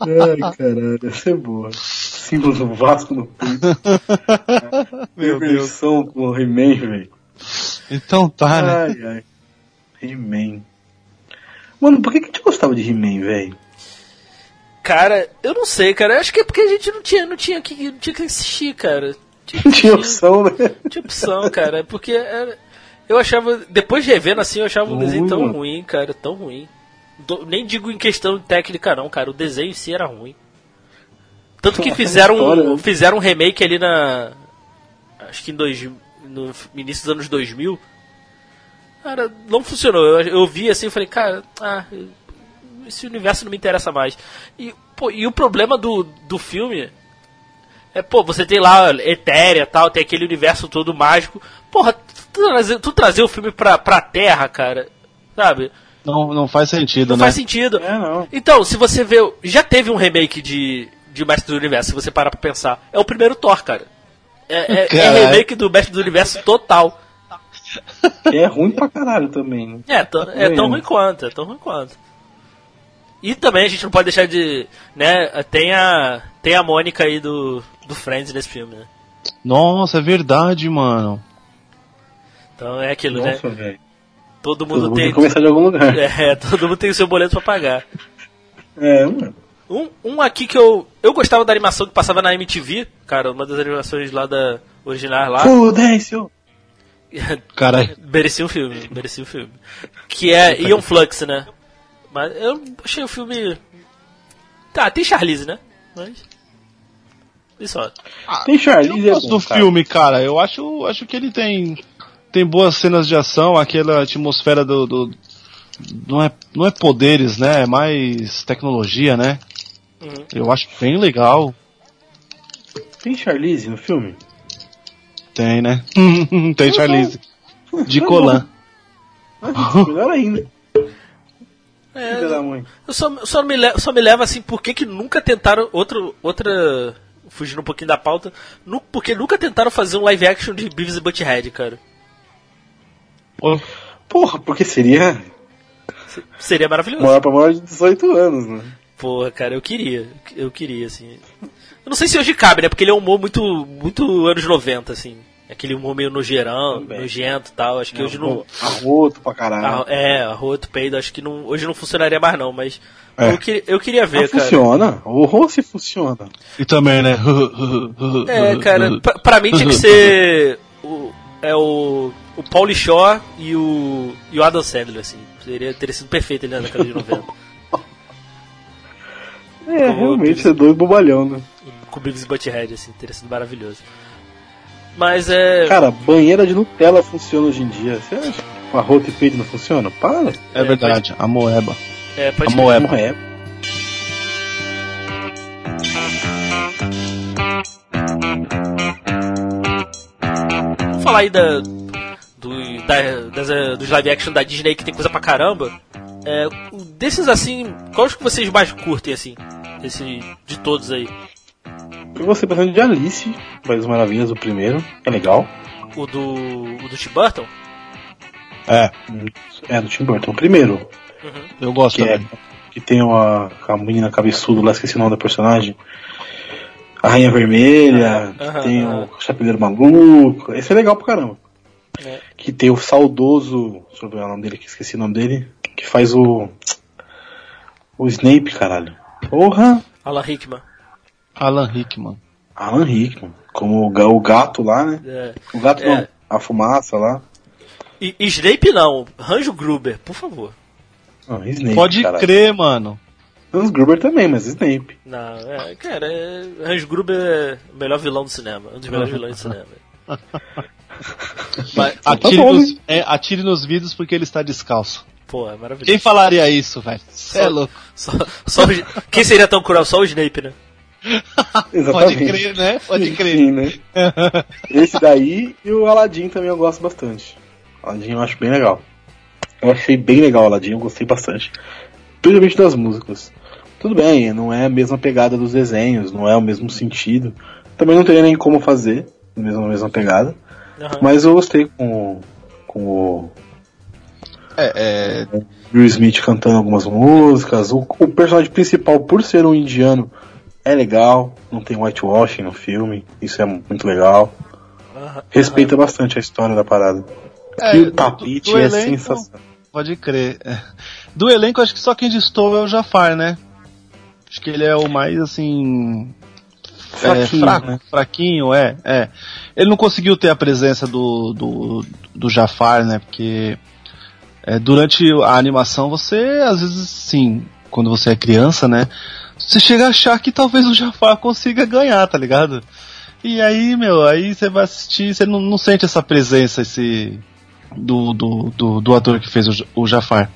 Ai, caralho, ia ser boa. Símbolo do Vasco no peito. Meu Deus. Versão com o He-Man, velho. Então tá, né? Ai, ai. He-Man. Mano, por que, que a gente gostava de He-Man, velho? Cara, eu não sei, cara. Eu acho que é porque a gente não tinha, não tinha, que, não tinha que assistir, cara. Tinha, Não tinha opção, né? não tinha opção, cara. Porque era- eu achava, depois de revendo assim, eu achava um Ruim, desenho tão mano. ruim, cara, tão ruim. Do- nem digo em questão técnica, não, cara. O desenho em si era ruim. Tanto que fizeram, um, né? fizeram um remake ali na. Acho que em dois, no início dos anos 2000. Cara, não funcionou. Eu, eu vi assim e falei, cara, ah, esse universo não me interessa mais. E, pô, e o problema do, do filme é, pô, você tem lá Etérea tal, tem aquele universo todo mágico. Porra, tu trazer, tu trazer o filme pra, pra Terra, cara, sabe? Não, não faz sentido, Não né? faz sentido. É, não. Então, se você vê. Já teve um remake de, de Mestre do Universo, se você parar pra pensar. É o primeiro Thor, cara. É, é, é remake do Mestre do Universo total. E é ruim pra caralho também, né? É, tão- é tão ruim quanto, é tão ruim quanto. E também a gente não pode deixar de. né, tem a. Tem a Mônica aí do, do Friends nesse filme, né? Nossa, é verdade, mano. Então é aquilo, né? Nossa, velho. Todo Todo mundo mundo tem. que começar de algum lugar. [laughs] É, todo mundo tem o seu boleto pra pagar. É, mano. Um, um aqui que eu. Eu gostava da animação que passava na MTV, cara, uma das animações lá da. originais lá. Fudêncio! Caralho. [laughs] merecia um filme, merecia um filme. Que é Ion Flux, né? Mas eu achei o filme. Tá, tem Charlize, né? Mas. E só. Tem Charlize Eu é gosto bom, do cara. filme, cara. Eu acho, acho que ele tem tem boas cenas de ação, aquela atmosfera do, do- não é não é poderes, né? É mais tecnologia, né? Uhum. Eu acho bem legal. Tem Charlize no filme? Tem, né? [laughs] tem Charlize de Tá Colan. Melhor ainda. É, Filha da mãe. eu só, só, me le- só me leva assim, por que, que nunca tentaram. Outro, outra. Fugindo um pouquinho da pauta. Nu, porque nunca tentaram fazer um live action de Beavis e Butthead, cara. Porra, porque seria Seria maravilhoso. maior pra maior de 18 anos, né? Porra, cara, eu queria. Eu queria, assim. Eu não sei se hoje cabe, né? Porque ele é um humor muito, muito anos 90, assim. Aquele humor meio nojeirão, Também. nojento e tal. Acho que hoje não. Arroto pra caralho. É, arroto, peido, acho que não, hoje não funcionaria mais não, mas É. eu, que- eu queria ver, Ah, cara. funciona. O Rossi funciona. E também, né? É, cara, pra, pra mim tinha que ser o, é o, o Pauly Shaw e o, e o Adam Sandler, assim. Seria, teria sido perfeito ele na década de 90. É, realmente é dois bobalhão, né? com o Beavis e Butthead, assim, teria sido maravilhoso. Mas é. Cara, banheira de Nutella funciona hoje em dia. Você acha que arroto e peito não funciona? Para. É, é verdade, pode... a moeba. É, pode a moeba. moeba. Vamos falar aí da, do, da, das, eh, dos live action da Disney que tem coisa pra caramba. É, desses assim, quais que vocês mais curtem assim? Esse, de todos aí? Eu gostei bastante de Alice, País das Maravilhas, o primeiro, é legal. O do, o do Tim Burton? É, É, do Tim Burton, o primeiro. eu gosto Que, é, que tem uma, a menina cabeçuda lá, esqueci o nome da personagem. A Rainha Vermelha, que Aham, tem o Chapeleiro Maluco. Esse é legal pra caramba. É. Que tem o saudoso. Deixa eu ver o nome dele, que esqueci o nome dele. Que faz o. O Snape, caralho. Porra! Alan Rickman. Alan Rickman. Alan Rickman. Como o, ga- o gato lá, né? É. O gato É. não, a fumaça lá. E, e Snape não, Ranjo Gruber, por favor. Ah, Snape, Pode caralho. crer, mano. Hans Gruber também, mas Snape. Não, é, cara, é, Ranjo Gruber é o melhor vilão do cinema, um dos melhores [laughs] vilões do cinema. Mas, Atire, bom, nos, é, atire nos vidros porque ele está descalço. pô, é maravilhoso. Quem falaria isso, velho? Cê é louco. Só, só quem seria tão cruel? Só o Snape, né? [laughs] Pode Exatamente. crer, né? Pode crer. Sim, né? [laughs] Esse daí e o Aladdin também eu gosto bastante. Aladdin eu acho bem legal. Eu achei bem legal o Aladdin, eu gostei bastante. Principalmente das músicas. Tudo bem, não é a mesma pegada dos desenhos, não é o mesmo sentido. Também não teria nem como fazer a mesma, a mesma pegada. Aham. Mas eu gostei com, o- com o É, é, Will Smith cantando algumas músicas. O, o personagem principal, por ser um indiano, é legal. Não tem whitewashing no filme. Isso é muito legal. Respeita bastante a história da parada. É, e do- o tapete do é elenco- sensacional. pode crer. É. Do elenco, acho que só quem destoa é o Jafar, né? Acho que ele é o mais, assim... é, Fraquinho, fraco, né? fraquinho, é, é. Ele não conseguiu ter a presença do, do, do Jafar, né? Porque é, durante a animação você, às vezes, sim, quando você é criança, né? Você chega a achar que talvez o Jafar consiga ganhar, tá ligado? E aí, meu, aí você vai assistir, você não, não sente essa presença, esse. Do, do, do, do ator que fez o, o Jafar.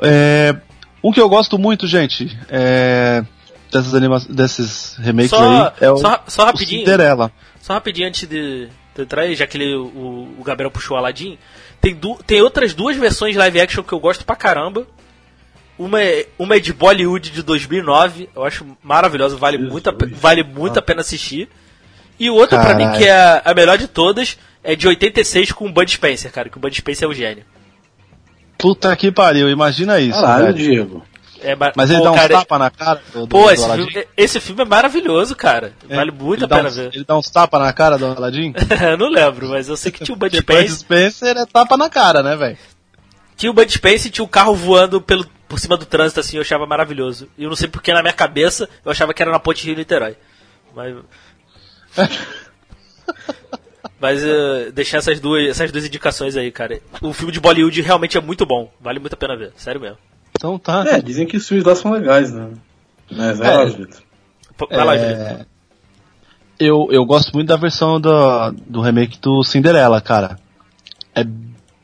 É, um que eu gosto muito, gente, é, dessas anima desses remakes Só, aí, é o, só, só o rapidinho, Cinderela. só rapidinho antes de, de entrar aí, já que ele, o, o Gabriel puxou o Aladdin, tem, du, tem outras duas versões de live action que eu gosto pra caramba. Uma é, uma é de Bollywood de 2009, eu acho maravilhosa, vale muito, a, vale muito a pena assistir. E outra pra mim Caralho. que é a, a melhor de todas é de 86 com o Bud Spencer, cara, que o Bud Spencer é o gênio. Puta que pariu, imagina isso. Caralho. Diego. É, ma- Mas ele pô, dá uns cara, tapa na cara do, Pô, do esse Aladdin? filme, esse filme é maravilhoso, cara. Vale muito a pena uns- ver. Ele dá uns tapa na cara do Aladdin? [laughs] Eu não lembro, mas eu sei que tinha o Bud Spencer. Spencer é tapa na cara, né, velho? Tinha o Bud Spencer e tinha o carro voando pelo, por cima do trânsito, assim, eu achava maravilhoso. E eu não sei porque na minha cabeça eu achava que era na ponte Rio-Niterói. Mas. [laughs] Mas uh, deixar essas duas, essas duas indicações aí, cara. O filme de Bollywood realmente é muito bom. Vale muito a pena ver. Sério mesmo. Então tá. É, dizem que os filmes lá são legais, né? Mas é, É. Pô, Vai lá, É, Julito. Eu, eu gosto muito da versão do, do remake do Cinderela, cara. É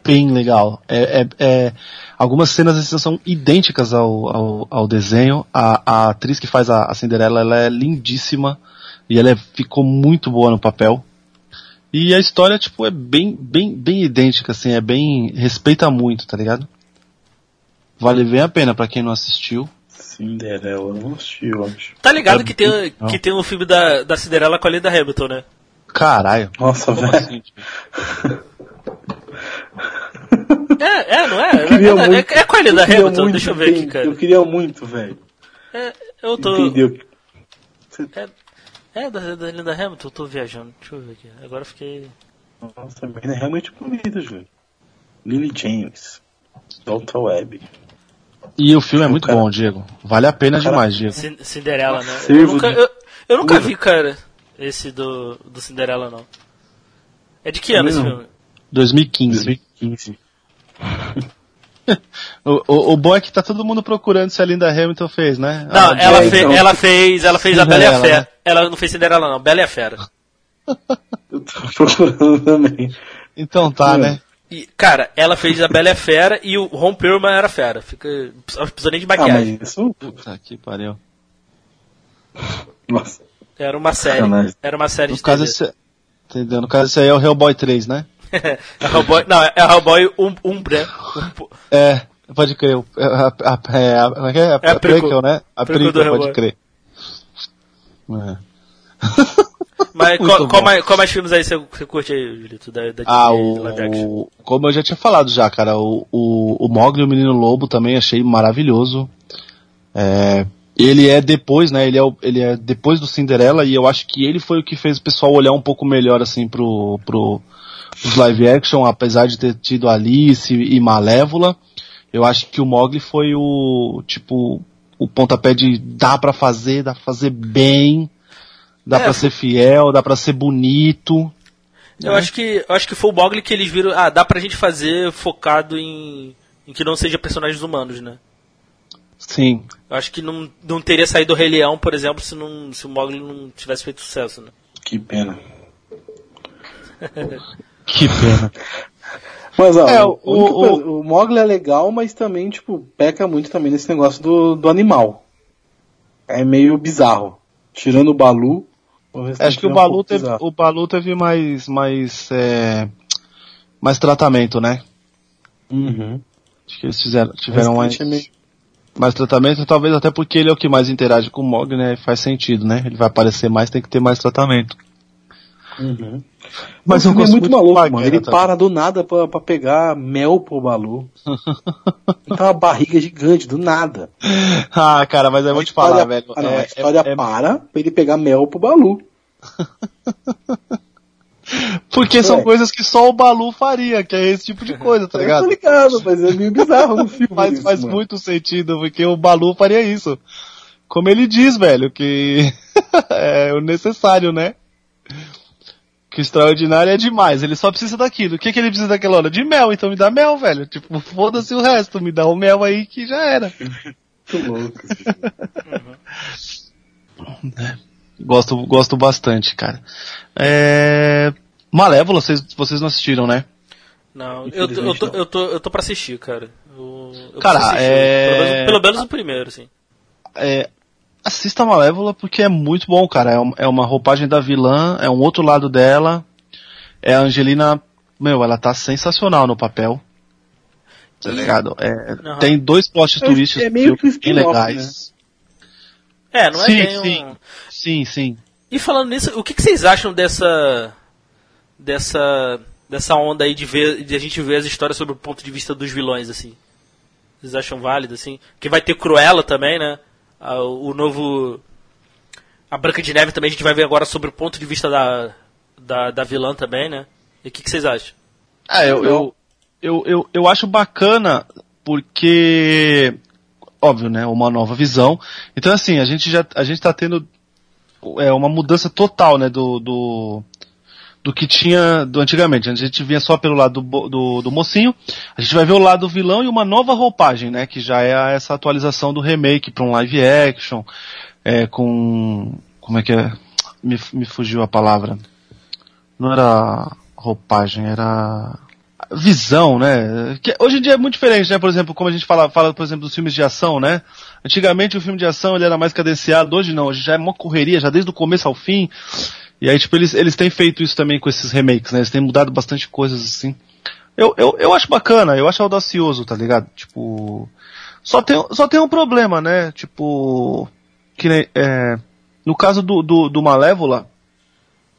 bem legal. É, é- é- algumas cenas assim, são idênticas ao, ao, ao desenho. A, a atriz que faz a, a Cinderela ela é lindíssima e ela é- ficou muito boa no papel. E a história, tipo, é bem, bem, bem idêntica, assim, é bem. respeita muito, tá ligado? Vale bem a pena pra quem não assistiu. Cinderela, eu não assisti, eu acho. Tá ligado é que tem, muito que tem um filme da, da Cinderela com a Linda Hamilton, né? Caralho. Nossa, Como velho. assim? tipo? [laughs] É, é, não é? Eu queria é, é- muito- é com a Linda eu queria Hamilton, muito deixa eu ver aqui, cara. Eu queria muito, velho. É, eu tô. Entendeu? É da, da Linda Hamilton, eu tô viajando. Deixa eu ver aqui. Agora eu fiquei. Nossa, mas é realmente bonito, Júlio. Lily James. Dalton Webb. E o filme é muito Cara- bom, Diego. Vale a pena Cara- demais, Diego. Cin- Cinderela, né? Eu nunca, eu, eu nunca vi, cara, esse do, do Cinderela, não. É de que ano esse Não. filme? 2015. 2015. [laughs] O, o, o bom é que tá todo mundo procurando se a Linda Hamilton fez, né? Não, Ah, ela, é, fe- então. ela fez. Ela fez a Bela e a Fera. né? Ela não fez Cinderela, não. Bela e a Fera. [laughs] [laughs] Eu tô procurando também. Então tá, Hum. né? E, cara, ela fez a Bela e a Fera e o Ron Perlman era fera. Fica. Não precisa nem de Ah, maquiagem. mas isso. Puta que pariu. Nossa. Era uma série. Sacanagem. Era uma série No de caso, TV. esse, entendeu? No caso, esse aí é o Hellboy 3, né? É Hellboy, não, é Hellboy um, Umbra. Um, É, pode crer. o- A, a, a, é, a, é é? A, É a a prequel. né? A Prequel pode crer. É. mas [laughs] qual, qual mais, qual mais filmes aí você, você curte aí, Julito, da, da Ah, o, como eu já tinha falado já, cara, o, o, o Mogli e o Menino Lobo também achei maravilhoso. É, ele é depois, né, ele é, o- ele é depois do Cinderela e eu acho que ele foi o que fez o pessoal olhar um pouco melhor, assim, pro, pro, os live action, apesar de ter tido Alice e Malévola. Eu acho que o Mogli foi o, tipo, o pontapé de dá pra fazer, dá pra fazer bem, dá É, pra ser fiel, dá pra ser bonito. Eu né? acho que eu acho que foi o Mogli que eles viram, ah, dá pra gente fazer focado em, em que não seja personagens humanos, né? Sim, Eu acho que não, não teria saído o Rei Leão, por exemplo, se, não, se o Mogli não tivesse feito sucesso, né? Que pena. [laughs] que pena. Mas ó, É, o, o- o- Mogli é legal, mas também, tipo, peca muito também nesse negócio do, do animal. É meio bizarro. Tirando o Balu. Acho que é o um Balu pouco teve, o Balu teve mais, mais, é, mais tratamento, né? Uhum. Acho que eles fizeram, tiveram mais, é meio- mais tratamento, talvez até porque ele é o que mais interage com o Mog, né? Faz sentido, né? Ele vai aparecer mais, tem que ter mais tratamento. Uhum. Mas Mas eu é muito muito maluco, mano. Ele também. para do nada pra, pra pegar mel pro Balu. [laughs] Ele tá uma barriga gigante, do nada. ah, cara, mas eu vou te falar, história- velho. Ah, não, é- a história é- é- para pra ele pegar mel pro Balu. [laughs] porque são É. coisas que só o Balu faria, que é esse tipo de coisa, tá Eu ligado? tô ligado, mas é meio bizarro no filme. Faz, isso, faz mano. muito sentido, porque o Balu faria isso. Como ele diz, velho, que [laughs] é o necessário, né? Que extraordinário é demais, ele só precisa daquilo. O que, que ele precisa daquela hora? De mel, então me dá mel, velho. Tipo, foda-se o resto, me dá o mel aí que já era. Muito louco. [laughs] Gosto, gosto bastante, cara. É... Malévola, vocês, vocês não assistiram, né? Não, eu, tô- eu, tô, não. eu, tô, eu tô pra assistir, cara. Eu, eu Cara, assistir, é- pelo, menos, pelo menos o primeiro, assim. é, assista Malévola porque é muito bom, cara. É, um- é uma roupagem da vilã, é um outro lado dela. É a Angelina, meu, ela tá sensacional no papel. Tá ligado? É. Tem dois plot É- twists é meio que bem legais. É, não é Sim, bem sim. um... Sim, sim. E falando nisso, o que, que vocês acham dessa. dessa. dessa onda aí de ver. de a gente ver as histórias sobre o ponto de vista dos vilões, assim? Vocês acham válido, assim? Que vai ter Cruella também, né? Ah, O novo. A Branca de Neve também a gente vai ver agora sobre o ponto de vista da. da, da vilã também, né? E o que, que vocês acham? Ah, eu, eu, eu, eu, eu acho bacana porque, óbvio, né, uma nova visão. Então, assim, a gente já, a gente tá tendo é, uma mudança total, né, do, do, do que tinha do antigamente. A gente vinha só pelo lado do, do, do mocinho, a gente vai ver o lado do vilão e uma nova roupagem, né, que já é essa atualização do remake para um live action, é, com, como é que é? Me, me fugiu a palavra. Não era roupagem, era visão, né? Que hoje em dia é muito diferente, né? Por exemplo, como a gente fala, fala, por exemplo, dos filmes de ação, né? Antigamente o filme de ação ele era mais cadenciado, hoje não, hoje já é uma correria, já desde o começo ao fim. E aí, tipo, eles, eles têm feito isso também com esses remakes, né? Eles têm mudado bastante coisas assim. Eu, eu, eu acho bacana, eu acho audacioso, tá ligado? Tipo. Só tem, só tem um problema, né? Tipo. Que é, no caso do, do, do Malévola,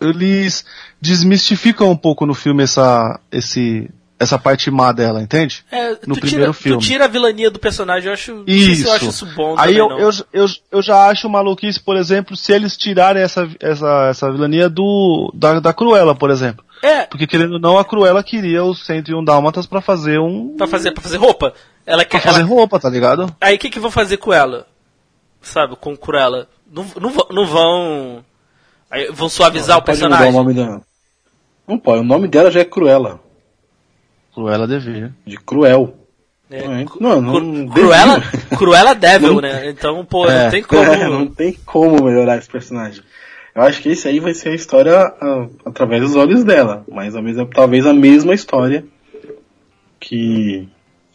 eles desmistificam um pouco no filme essa, esse, essa parte má dela, entende? É, No tu primeiro tira, filme. Tu tira a vilania do personagem, eu acho. Não sei se Isso. eu acho isso bom Aí também, eu, não. eu, eu, eu já acho maluquice, por exemplo, se eles tirarem essa, essa, essa vilania do, da, da Cruella, por exemplo. É, Porque querendo ou não, a Cruella queria os 101 Dálmatas pra fazer um. pra fazer, pra fazer roupa. Ela pra quer. fazer ela- roupa, tá ligado? Aí o que, que vão fazer com ela? Sabe, com Cruella? Não, não, vão- não vão. Aí vão suavizar o Pode mudar personagem. o nome da... Não pode, o nome dela já é Cruella. Cruella devia. De Cruel. É, Não, não, não Cru- Cruella, Devil, Não- né? Então, pô, É. não tem como. É, [laughs] não tem como melhorar esse personagem. Eu acho que esse aí vai ser a história ah, através dos olhos dela, mas ao mesmo, talvez a mesma história que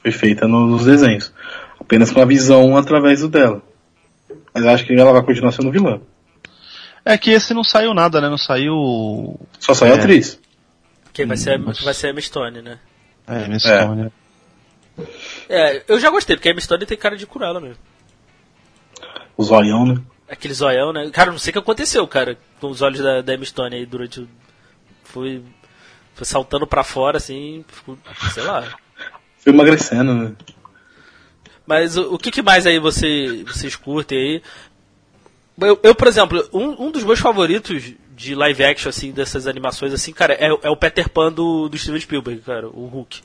foi feita no- nos desenhos, apenas com a visão através do dela. Mas eu acho que ela vai continuar sendo vilã. É que esse não saiu nada, né? Não saiu. Só saiu É. a atriz. Que vai ser, a- vai ser a Emma Stone, né? É, Miss Stone. É, eu já gostei, porque a Emma Stone tem cara de Cruella mesmo. O zoião, né? Aquele zoião, né? Cara, não sei o que aconteceu, cara, com os olhos da, da Emma Stone aí durante o... Foi, foi saltando pra fora, assim, sei lá. [laughs] Foi emagrecendo, né? Mas o, o que, que mais aí você, vocês curtem aí? Eu, eu, por exemplo, um, um dos meus favoritos de live action, assim, dessas animações, assim, cara, é, é o Peter Pan do, do Steven Spielberg, cara, o Hulk.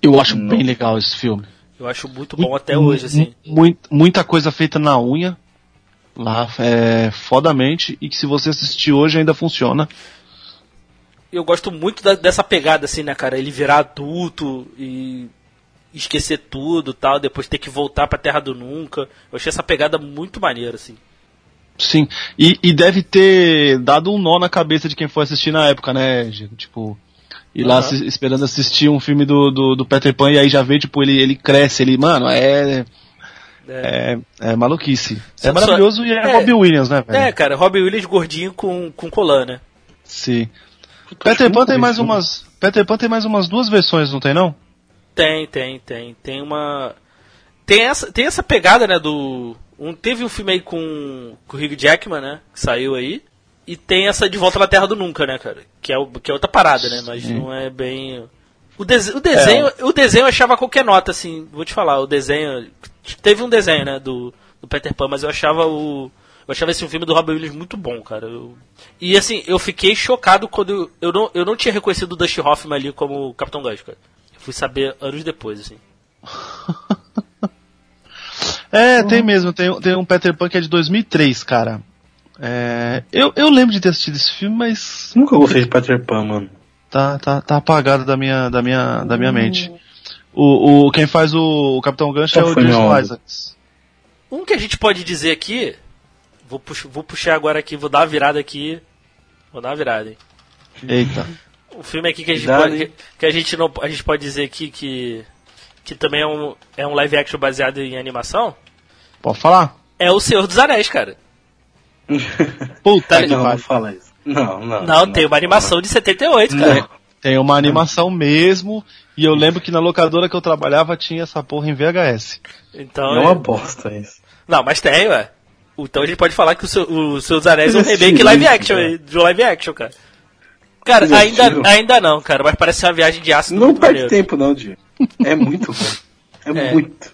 Eu acho bem legal esse filme. Eu acho muito bom até hoje, assim. Mu- muita coisa feita na unha. Lá, é, fodamente. E que se você assistir hoje ainda funciona. Eu gosto muito da- dessa pegada, assim, né, cara? Ele virar adulto e esquecer tudo tal, depois ter que voltar pra Terra do Nunca. Eu achei essa pegada muito maneira, assim. Sim. E, e deve ter dado um nó na cabeça de quem foi assistir na época, né? Tipo. Ir lá Aham. assi- esperando assistir um filme do, do, do Peter Pan e aí já vê, tipo, ele, ele cresce, ele, mano, é. É, é maluquice. Só- É maravilhoso e é, é- Robbie Williams, né, velho? É, cara, Robbie Williams gordinho com, com colã, né? Sim. Peter Pan tem mais umas. Peter Pan tem mais umas duas versões, não tem não? Tem, tem, tem. Tem uma. Tem essa, tem essa pegada, né, do. Um, teve um filme aí com, com o Hugh Jackman, né? Que saiu aí. E tem essa de Volta na Terra do Nunca, né, cara? Que é, que é outra parada, né? Mas não é bem. O, dese- o desenho, o desenho eu achava qualquer nota, assim, vou te falar, o desenho. Teve um desenho, né, do, do Peter Pan, mas eu achava o. Eu achava esse filme do Robin Williams muito bom, cara. Eu- e assim, eu fiquei chocado quando. Eu não, eu não tinha reconhecido o Dusty Hoffman ali como Capitão Gancho, cara. Eu fui saber anos depois, assim. [laughs] É, tem mesmo. Tem, tem um Peter Pan que é de 2003, cara. É, eu, eu lembro de ter assistido esse filme, mas Nunca gostei de Peter Pan, mano. tá, tá, tá apagado da minha, da minha, da minha mente. O, o, quem faz o, o Capitão Gancho é Qual o foi Jason Isaacs. Um que a gente pode dizer aqui. Vou, pux, vou puxar agora aqui, vou dar uma virada aqui. Vou dar uma virada, hein? Eita. Um filme aqui que a gente, Cuidado, pode, que a gente não a gente pode dizer aqui que que também é um, é um live action baseado em animação Pode falar? é o Senhor dos Anéis, cara. [laughs] Puta que não, não pariu. fala isso. Não, não. Não, tem uma animação de 78, cara. Não. Tem uma animação mesmo. E eu lembro que na locadora que eu trabalhava tinha essa porra em VHS. Então, É é- uma bosta isso. não, mas tem, ué. Então a gente pode falar que o, seu, o Senhor dos Anéis é um remake live isso, action, cara? de live action, cara. Cara, ainda, assistiram? ainda não, cara, mas parece ser uma viagem de ácido Não perde maneiro. tempo não, Diego. É muito ruim. É, É. muito.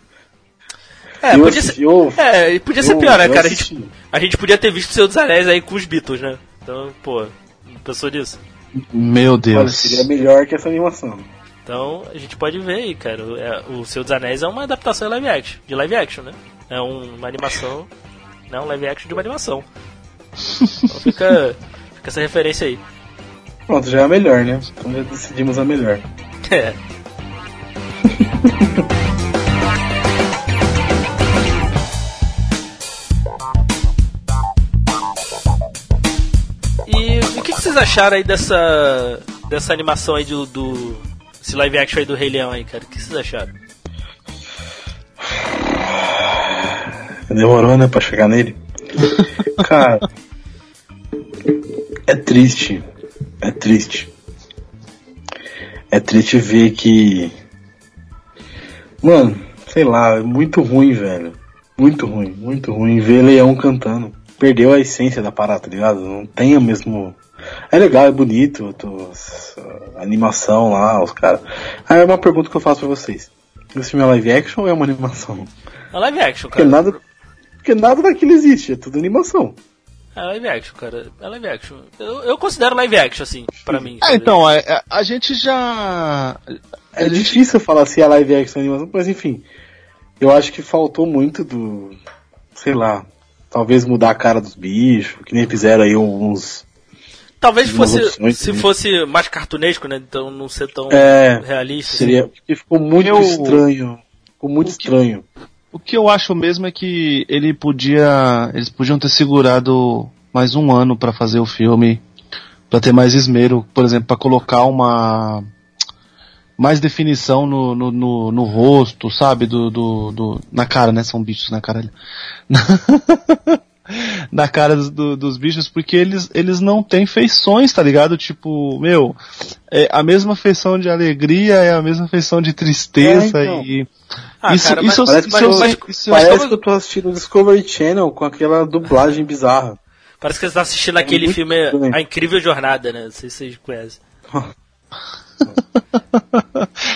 É, Eu podia ser, eu- é, podia ser eu- pior, né, cara? A gente, a gente podia ter visto o Senhor dos Anéis aí com os Beatles, né? Então, pô, não pensou nisso? Meu Olha, Deus. seria melhor que essa animação. Então, a gente pode ver aí, cara. O- é, o Senhor dos Anéis é uma adaptação de live action, de live action, né? É um- uma animação, né? Um live action de uma animação. Então fica, fica essa referência aí. Pronto, já é a melhor, né? Então já decidimos a melhor. [laughs] É. [laughs] vocês acharam aí dessa dessa animação aí do, do esse live action aí do Rei Leão aí, cara? O que vocês acharam? Demorou, né, pra chegar nele? [laughs] Cara, é triste. É triste. É triste ver que. Mano, sei lá, é muito ruim, velho. Muito ruim, muito ruim ver Leão cantando. Perdeu a essência da parada, tá ligado? Não tem o mesmo. É legal, é bonito, tô- a animação lá, os caras. Ah, é uma pergunta que eu faço pra vocês. Esse filme é live action ou é uma animação? É live action, Porque cara. nada, porque nada daquilo existe, é tudo animação. É live action, cara. É live action. Eu, eu considero live action, assim, pra mim. É, sabe? então, é, é, a gente já. É difícil falar se é live action ou animação, mas enfim. Eu acho que faltou muito do. Sei lá. Talvez mudar a cara dos bichos, que nem fizeram aí uns. Talvez fosse, opções, se fosse mais cartunesco, né? Então não ser tão É, realista. Seria. Porque ficou muito Eu- estranho. Ficou muito O que- estranho. O que eu acho mesmo é que ele podia. Eles podiam ter segurado mais um ano pra fazer o filme. Pra ter mais esmero, por exemplo, pra colocar uma. Mais definição no, no, no, no rosto, sabe? Do, do, do- na cara, né? São bichos na cara. [laughs] [laughs] na cara dos, do, dos bichos, porque eles, eles não têm feições, tá ligado? Tipo, meu, é a mesma feição de alegria é a mesma feição de tristeza É, então. e. Ah, isso, cara, isso, mas- isso, mas- isso Parece que eu tô assistindo o Discovery Channel com aquela dublagem bizarra. Parece que você tá assistindo aquele muito filme estranho. A Incrível Jornada, né? Não sei se vocês conhecem. [laughs]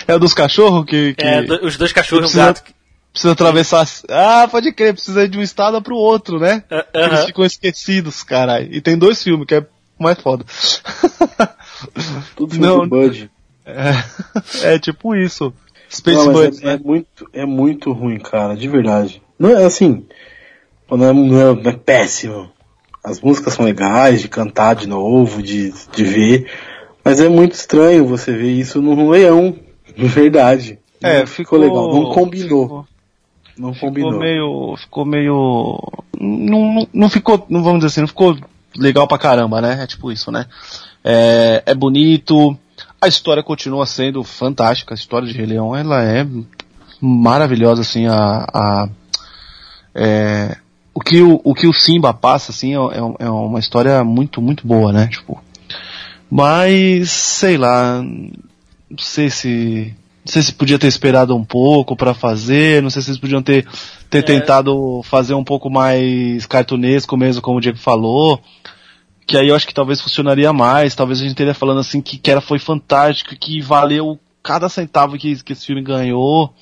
é o dos cachorros que, que É, do- os dois cachorros e um precisa- gato. que- precisa atravessar. Ah, pode crer, precisa ir de um estado pro outro, né? Ah, Eles aham. ficam esquecidos, caralho. E tem dois filmes, que é mais foda. [laughs] Tudo Não, Bud. é, [laughs] é tipo isso. Space Não, Buds, é, é né? muito, é muito ruim, cara, de verdade. Não é assim, não é, não é, não é péssimo. As músicas são legais, de cantar de novo, de, de ver, mas é muito estranho você ver isso num leão, de verdade. É, Não ficou legal, não combinou, Ficou, não ficou combinou. meio. Ficou meio. Não, não, não ficou, não vamos dizer assim, não ficou legal pra caramba, né? É tipo isso, né? É, é bonito. A história continua sendo fantástica. A história de Rei Leão, ela é maravilhosa, assim, a, a é, o que o, o que o Simba passa, assim, é, é- é uma história muito, muito boa, né? Tipo, mas, sei lá, não sei se, não sei se podia ter esperado um pouco pra fazer, não sei se eles podiam ter, ter É. tentado fazer um pouco mais cartunesco mesmo, como o Diego falou, que aí eu acho que talvez funcionaria mais, talvez a gente estaria falando assim que, que era, foi fantástico, que valeu cada centavo que, que esse filme ganhou,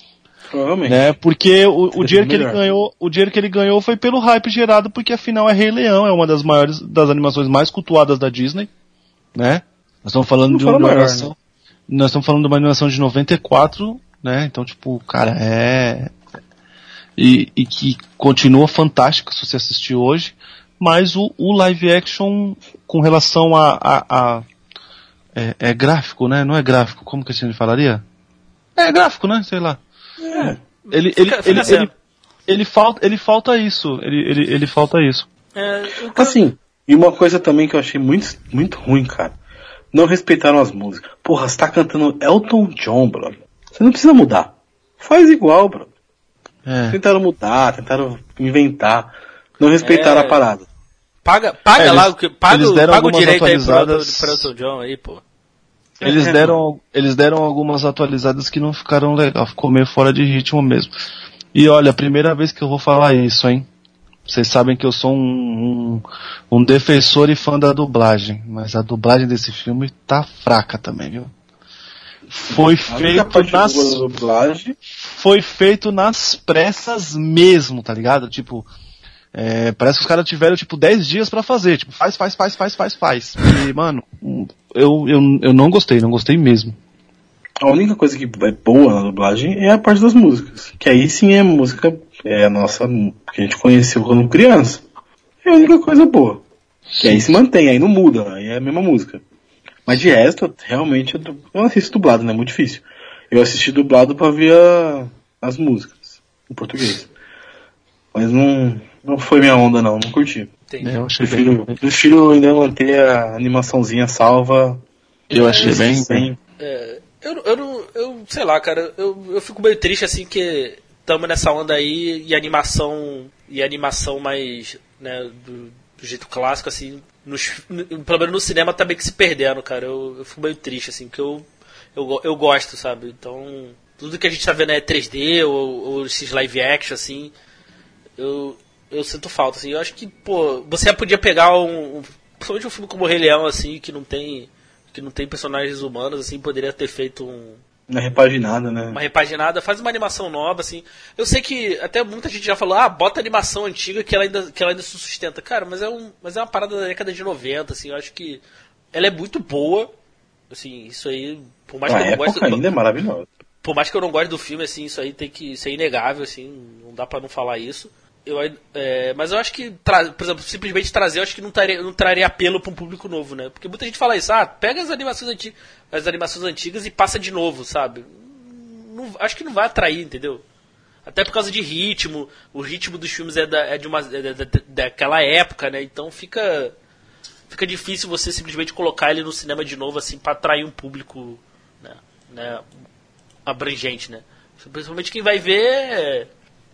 Provavelmente. né? Porque o, o dinheiro que ele ganhou, o dinheiro que ele ganhou foi pelo hype gerado, porque afinal é Rei Leão, é uma das maiores, das animações mais cultuadas da Disney, né? Nós estamos falando Não de uma fala maior, animação, nós estamos falando de uma animação de 94, né? Então, tipo, cara, é e, e que continua fantástica se você assistir hoje, mas o, o live action com relação a, a, a- é, é gráfico, né? Não é gráfico, como que a gente falaria? É gráfico, né? Sei lá. É. Ele, ele, fica ele, ele, ele falta, ele falta isso. Ele, ele, ele falta isso. É, o cara- Assim, e uma coisa também que eu achei muito, muito ruim, cara. Não respeitaram as músicas. Porra, você tá cantando Elton John, brother. Você não precisa mudar. Faz igual, brother. É. Tentaram mudar, tentaram inventar. Não respeitaram É. a parada. Paga, paga É, lá o que. Paga, eles o- deram paga o algumas direito aí pro, atualizadas- pro Elton John aí, pô. Eles É. deram, eles deram algumas atualizadas que não ficaram legal, ficou meio fora de ritmo mesmo. E olha, a primeira vez que eu vou falar isso, hein? Vocês sabem que eu sou um, um, um defensor e fã da dublagem, mas a dublagem desse filme tá fraca também, viu? Foi feito nas, dublagem. foi feito nas pressas mesmo, tá ligado? Tipo, é, parece que os caras tiveram, tipo, 10 dias pra fazer. Tipo, faz, faz, faz, faz, faz, faz. E, mano, eu, eu, eu não gostei, não gostei mesmo. A única coisa que é boa na dublagem é a parte das músicas. Que aí sim é música, é a nossa, que a gente conheceu quando criança. É a única coisa boa. Que aí se mantém, aí não muda, aí é a mesma música. Mas de resto, realmente, eu não assisto dublado, né? É muito difícil. Eu assisti dublado pra ver a- as músicas, em português. Mas não, não foi minha onda não, não curti. Entendi. Eu achei Prefiro, bem, prefiro ainda manter a animaçãozinha salva. eu achei bem, sem, É, eu, eu não. Eu, sei lá, cara, eu, eu fico meio triste assim que tamo nessa onda aí e animação. E animação mais. né, do, do jeito clássico, assim. Nos, no- pelo menos no cinema tá meio que se perdendo, cara. Eu, eu fico meio triste, assim, porque eu, eu, eu gosto, sabe? Então. Tudo que a gente tá vendo é 3D ou, ou esses live action, assim. Eu, eu sinto falta, assim. Eu acho que, pô, você podia pegar um. um principalmente um filme como o Rei Leão, assim, que não tem. Que não tem personagens humanos, assim, poderia ter feito um, não é repaginada, né? uma repaginada, faz uma animação nova, assim. Eu sei que até muita gente já falou, ah, bota animação antiga que ela ainda, que ela ainda se sustenta. Cara, mas é, um, mas é uma parada da década de 90, assim, eu acho que ela é muito boa. Assim, isso aí, por mais A que eu não goste ainda é maravilhosa. por mais que eu não goste do filme, assim, isso aí tem que ser inegável, assim, não dá pra não falar isso. Eu, é, mas eu acho que, por exemplo, simplesmente trazer, eu acho que não traria, não traria apelo pra um público novo, né? Porque muita gente fala isso, ah, pega as animações antigas, as animações antigas e passa de novo, sabe? Não- acho que não vai atrair, entendeu? Até por causa de ritmo, o ritmo dos filmes é, da, é de uma, é da- da- daquela época, né? Então fica fica difícil você simplesmente colocar ele no cinema de novo, assim, pra atrair um público, né? né? abrangente, né? Principalmente quem vai ver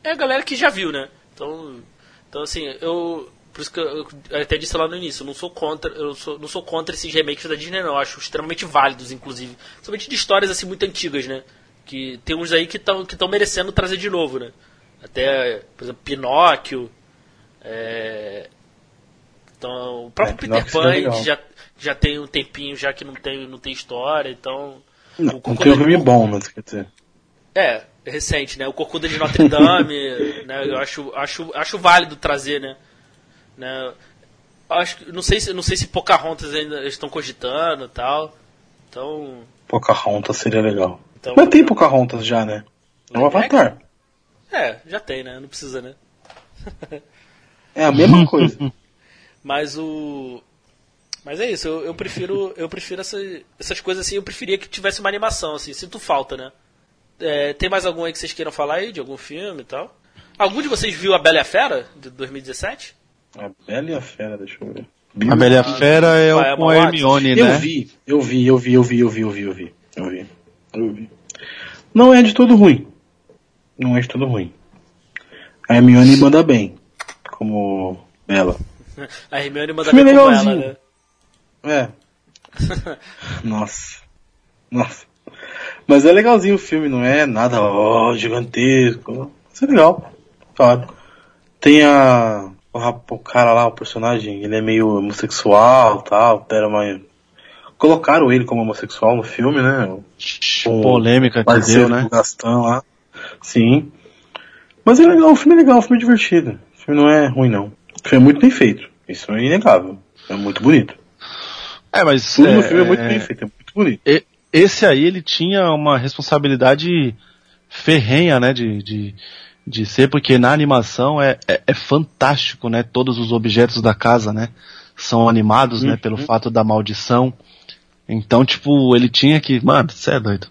é a galera que já viu, né? Então, então assim, eu, por isso que eu, eu até disse lá no início, eu não sou contra, eu sou, não sou contra esses remakes da Disney, não. Eu acho extremamente válidos, inclusive. Somente de histórias assim muito antigas, né? Que tem uns aí que estão que merecendo trazer de novo, né? Até, por exemplo, Pinóquio. É... Então, o próprio É, Peter Pinóquio Pan já, já tem um tempinho já que não tem, não tem história, então. Não, o não tem um filme bom, mas quer dizer. É, recente, né? O Corcunda de Notre Dame, [laughs] né? Eu acho, acho, acho válido trazer, né? né? Acho, não sei se, não sei se Pocahontas ainda estão cogitando e tal. Então, Pocahontas seria legal. então Mas tem Pocahontas já, né? É o Live Avatar. É, já tem, né? Não precisa, né? É a mesma [laughs] coisa. Mas o mas é isso, eu, eu prefiro eu prefiro essa, essas coisas assim, eu preferia que tivesse uma animação assim, sinto falta, né? É, tem mais algum aí que vocês queiram falar aí de algum filme e tal? Algum de vocês viu a Bela e a Fera de 2017? A Bela e a Fera, deixa eu ver. A Bela e a Fera é é o com uma a? Hermione, Eu né? vi, eu vi, eu vi, eu vi, eu vi, eu vi, eu vi, eu vi, eu vi. Não é de todo ruim. Não é de todo ruim. A Hermione manda bem, como Bela. [laughs] A Hermione manda Filme bem como ela, né? É. [laughs] Nossa. Nossa. Mas é legalzinho o filme, não é nada ó, gigantesco. Isso é legal. Claro. Tem a. O, cara lá, o personagem, ele é meio homossexual tal. Deram uma. Colocaram ele como homossexual no filme, né? O Polêmica que deu, né? Gastão lá. Sim. Mas é legal, o filme é legal, o filme é divertido. O filme não é ruim, não. O filme é muito bem feito. Isso é inegável. É muito bonito. É, mas Tudo no é, filme é muito é, bem feito, é muito bonito. e- esse aí ele tinha uma responsabilidade ferrenha, né, de, de, de ser, porque na animação é, é, é fantástico, né, todos os objetos da casa, né, são animados, né, pelo fato da maldição. Então, tipo, ele tinha que, mano, você é doido.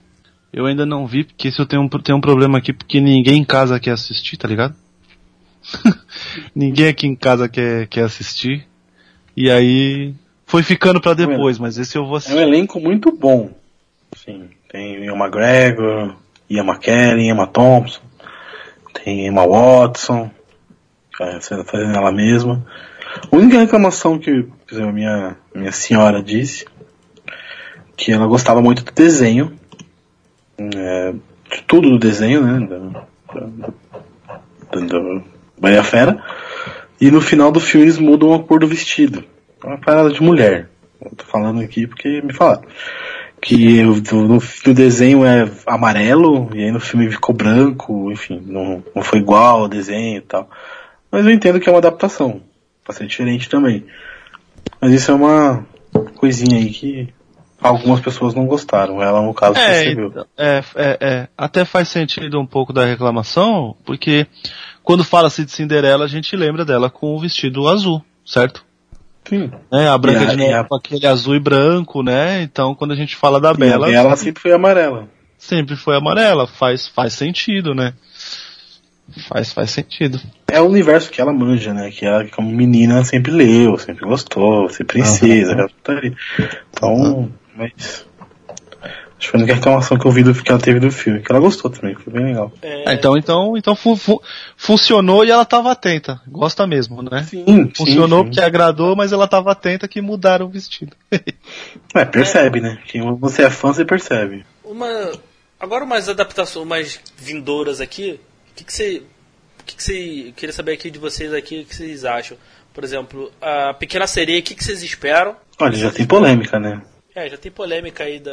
Eu ainda não vi, porque se eu tenho um, tenho um problema aqui, porque ninguém em casa quer assistir, tá ligado? [laughs] ninguém aqui em casa quer, quer assistir. E aí, foi ficando pra depois, mas esse eu vou É um assistir. elenco muito bom. Sim, tem Ian McGregor, Ian McKellen, Emma Thompson, tem Emma Watson, é, fazendo ela mesma. A única reclamação que a minha, minha senhora disse que ela gostava muito do desenho, é, de tudo do desenho, né? Da, da, da, Bahia Fera. E no final do filme eles mudam a cor do vestido. É uma parada de mulher. Eu tô falando aqui porque me falaram. Que o- no, no desenho é amarelo, e aí no filme ficou branco, enfim, não, não foi igual ao desenho e tal. Mas eu entendo que é uma adaptação. Pra ser diferente também. Mas isso é uma coisinha aí que algumas pessoas não gostaram. Ela, no caso, É, percebeu. então, é, é, é, até faz sentido um pouco da reclamação, porque quando fala-se de Cinderela, a gente lembra dela com o vestido azul, certo? Sim. É, a Branca E de Neve com aquele azul e branco, né? Então, quando a gente fala da E Bela, Bela sempre foi amarela. sempre foi amarela, faz, faz sentido, né? Faz, faz sentido. É o universo que ela manja, né? Que ela, como menina, sempre leu, sempre gostou, ser princesa, aquela putaria. Então, mas. Acho que foi a única reclamação que eu vi do que ela teve do filme, que ela gostou também, foi bem legal. É, Ah, então, então, então fu- fu- funcionou e ela tava atenta. Gosta mesmo, né? Sim, Funcionou sim, porque agradou, mas ela tava atenta que mudaram o vestido. É, percebe, né? Quem você é fã, você percebe. Uma, agora umas adaptações mais vindouras aqui. O que, que você. O que, que você. eu Queria saber aqui de vocês aqui o que vocês acham. Por exemplo, a Pequena Sereia, o que, que vocês esperam? Olha, já tem polêmica, né? É, já tem polêmica aí da.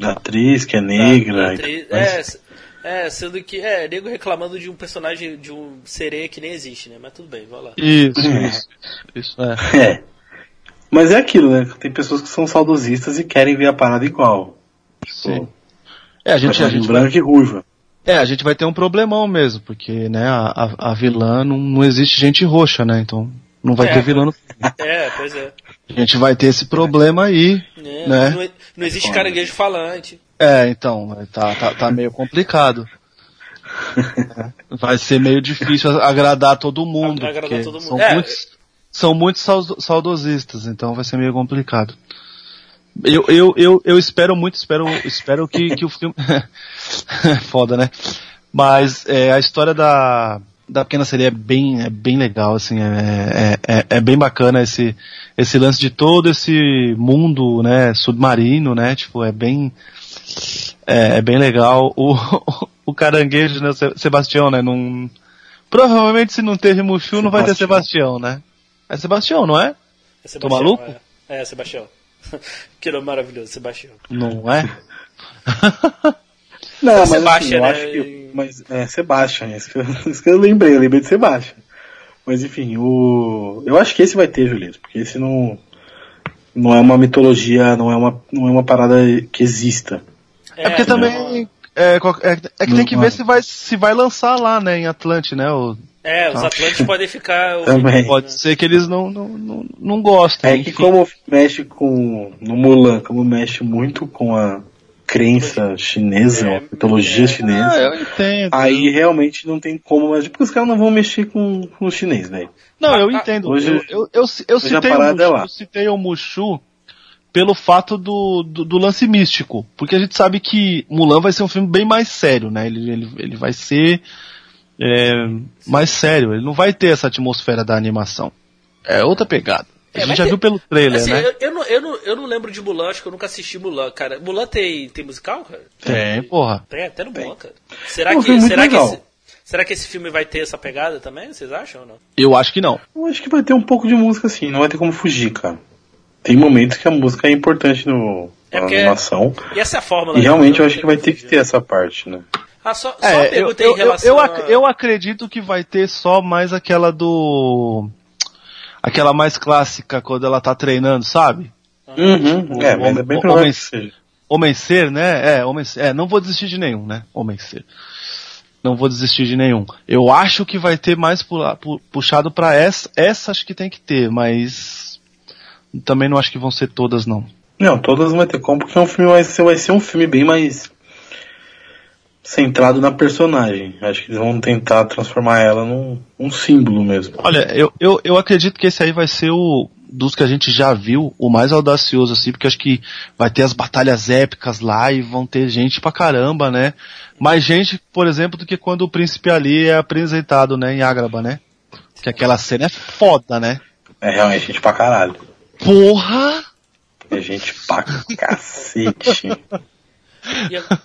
Da atriz, que é negra. da atriz- mas- é, é, sendo que. É, nego reclamando de um personagem, de um sereia que nem existe, né? Mas tudo bem, vai lá. Isso, É. isso. Isso, é. É. Mas é aquilo, né? Tem pessoas que são saudosistas e querem ver a parada igual. Sim. É, a gente, a gente vai, branca e ruiva. é, a gente vai ter um problemão mesmo, porque, né, a, a, vilã não, não existe gente roxa, né, então não vai É. ter vilã no É, pois é. A gente vai ter esse problema aí, É, né? Não, não existe caranguejo falante. É, então, tá, tá, tá meio complicado. É, Vai ser meio difícil agradar todo mundo, Agradar porque todo mundo. são É. muitos, são muitos saudo- saudosistas, então vai ser meio complicado. Eu, eu, eu, eu espero muito, espero, espero que, que o filme. [laughs] Foda, né? Mas é, a história da, da Pequena Sereia é bem, é bem legal, assim, é, é, é, é bem bacana esse, esse lance de todo esse mundo, né, submarino, né, tipo, é bem, é, é bem legal. O, [laughs] o caranguejo, né, Sebastião, né, não, provavelmente se não teve Mushu não vai ter Sebastião, né? É Sebastião, não é? É Tô maluco? É, é Sebastião. [laughs] que nome maravilhoso, Sebastião. Não é? [laughs] Não, É mas Sebastian, assim, eu né? acho que. Mas, é, Sebastian, isso que, eu, [laughs] isso que eu lembrei, eu lembrei de Sebastian. Mas enfim, o. Eu acho que esse vai ter, Julito, porque esse não. Não é uma mitologia, não é uma, não é uma parada que exista. É, porque também. É, é, é que tem que ver se vai, se vai lançar lá, né, em Atlante, né? O, É, os Tá. Atlantes podem ficar. [laughs] Também. pode ser que eles não, não, não, não gostem. É que enfim. como mexe com. No Mulan, como mexe muito com a crença chinesa, É, mitologia é. Ah, chinesa, eu entendo. aí realmente não tem como. Mas porque os caras não vão mexer com, com o chinês, velho. Não, eu Ah, entendo. hoje- eu, eu, eu, eu citei, o é Mushu, lá. eu citei o Mushu pelo fato do, do, do lance místico. Porque a gente sabe que Mulan vai ser um filme bem mais sério, né? Ele, ele, ele vai ser é, mais sério. Ele não vai ter essa atmosfera da animação. É outra pegada. A É, gente já tem- viu pelo trailer, Assim, né? eu, eu não, eu, não, eu não lembro de Mulan, acho que eu nunca assisti Mulan, cara. Mulan tem, tem musical, cara? Tem, porra. Tem, até no Mulan, cara. Será É que, será, que esse, será que esse filme vai ter essa pegada também? Vocês acham ou não? Eu acho que não. Eu acho que vai ter um pouco de música assim, não vai ter como fugir, cara. Tem momentos que a música é importante no, É na porque- animação. E essa é a fórmula. E né? realmente eu acho que vai ter que ter essa parte, né? Ah, só, só É, eu, eu, em relação eu, eu, a... eu acredito que vai ter só mais aquela do. Aquela mais clássica quando ela tá treinando, sabe? Uhum. É, mas é bem o- provável homem- que seja. Homem ser, né? É, homem ser. É, não vou desistir de nenhum, né? Homem ser. Não vou desistir de nenhum. Eu acho que vai ter mais pu- pu- puxado pra essa. Essa acho que tem que ter, mas. Também não acho que vão ser todas, não. Não, todas não vai ter como, porque é um filme vai ser, vai ser um filme bem mais centrado na personagem. Acho que eles vão tentar transformar ela num um símbolo mesmo. Olha, eu, eu, eu acredito que esse aí vai ser o. Dos que a gente já viu, o mais audacioso, assim, porque acho que vai ter as batalhas épicas lá e vão ter gente pra caramba, né? Mais gente, por exemplo, do que quando o príncipe ali é apresentado, né, em Ágraba, né? Que aquela cena é foda, né? É realmente gente pra caralho. Porra! É gente pra cacete. [laughs] E a-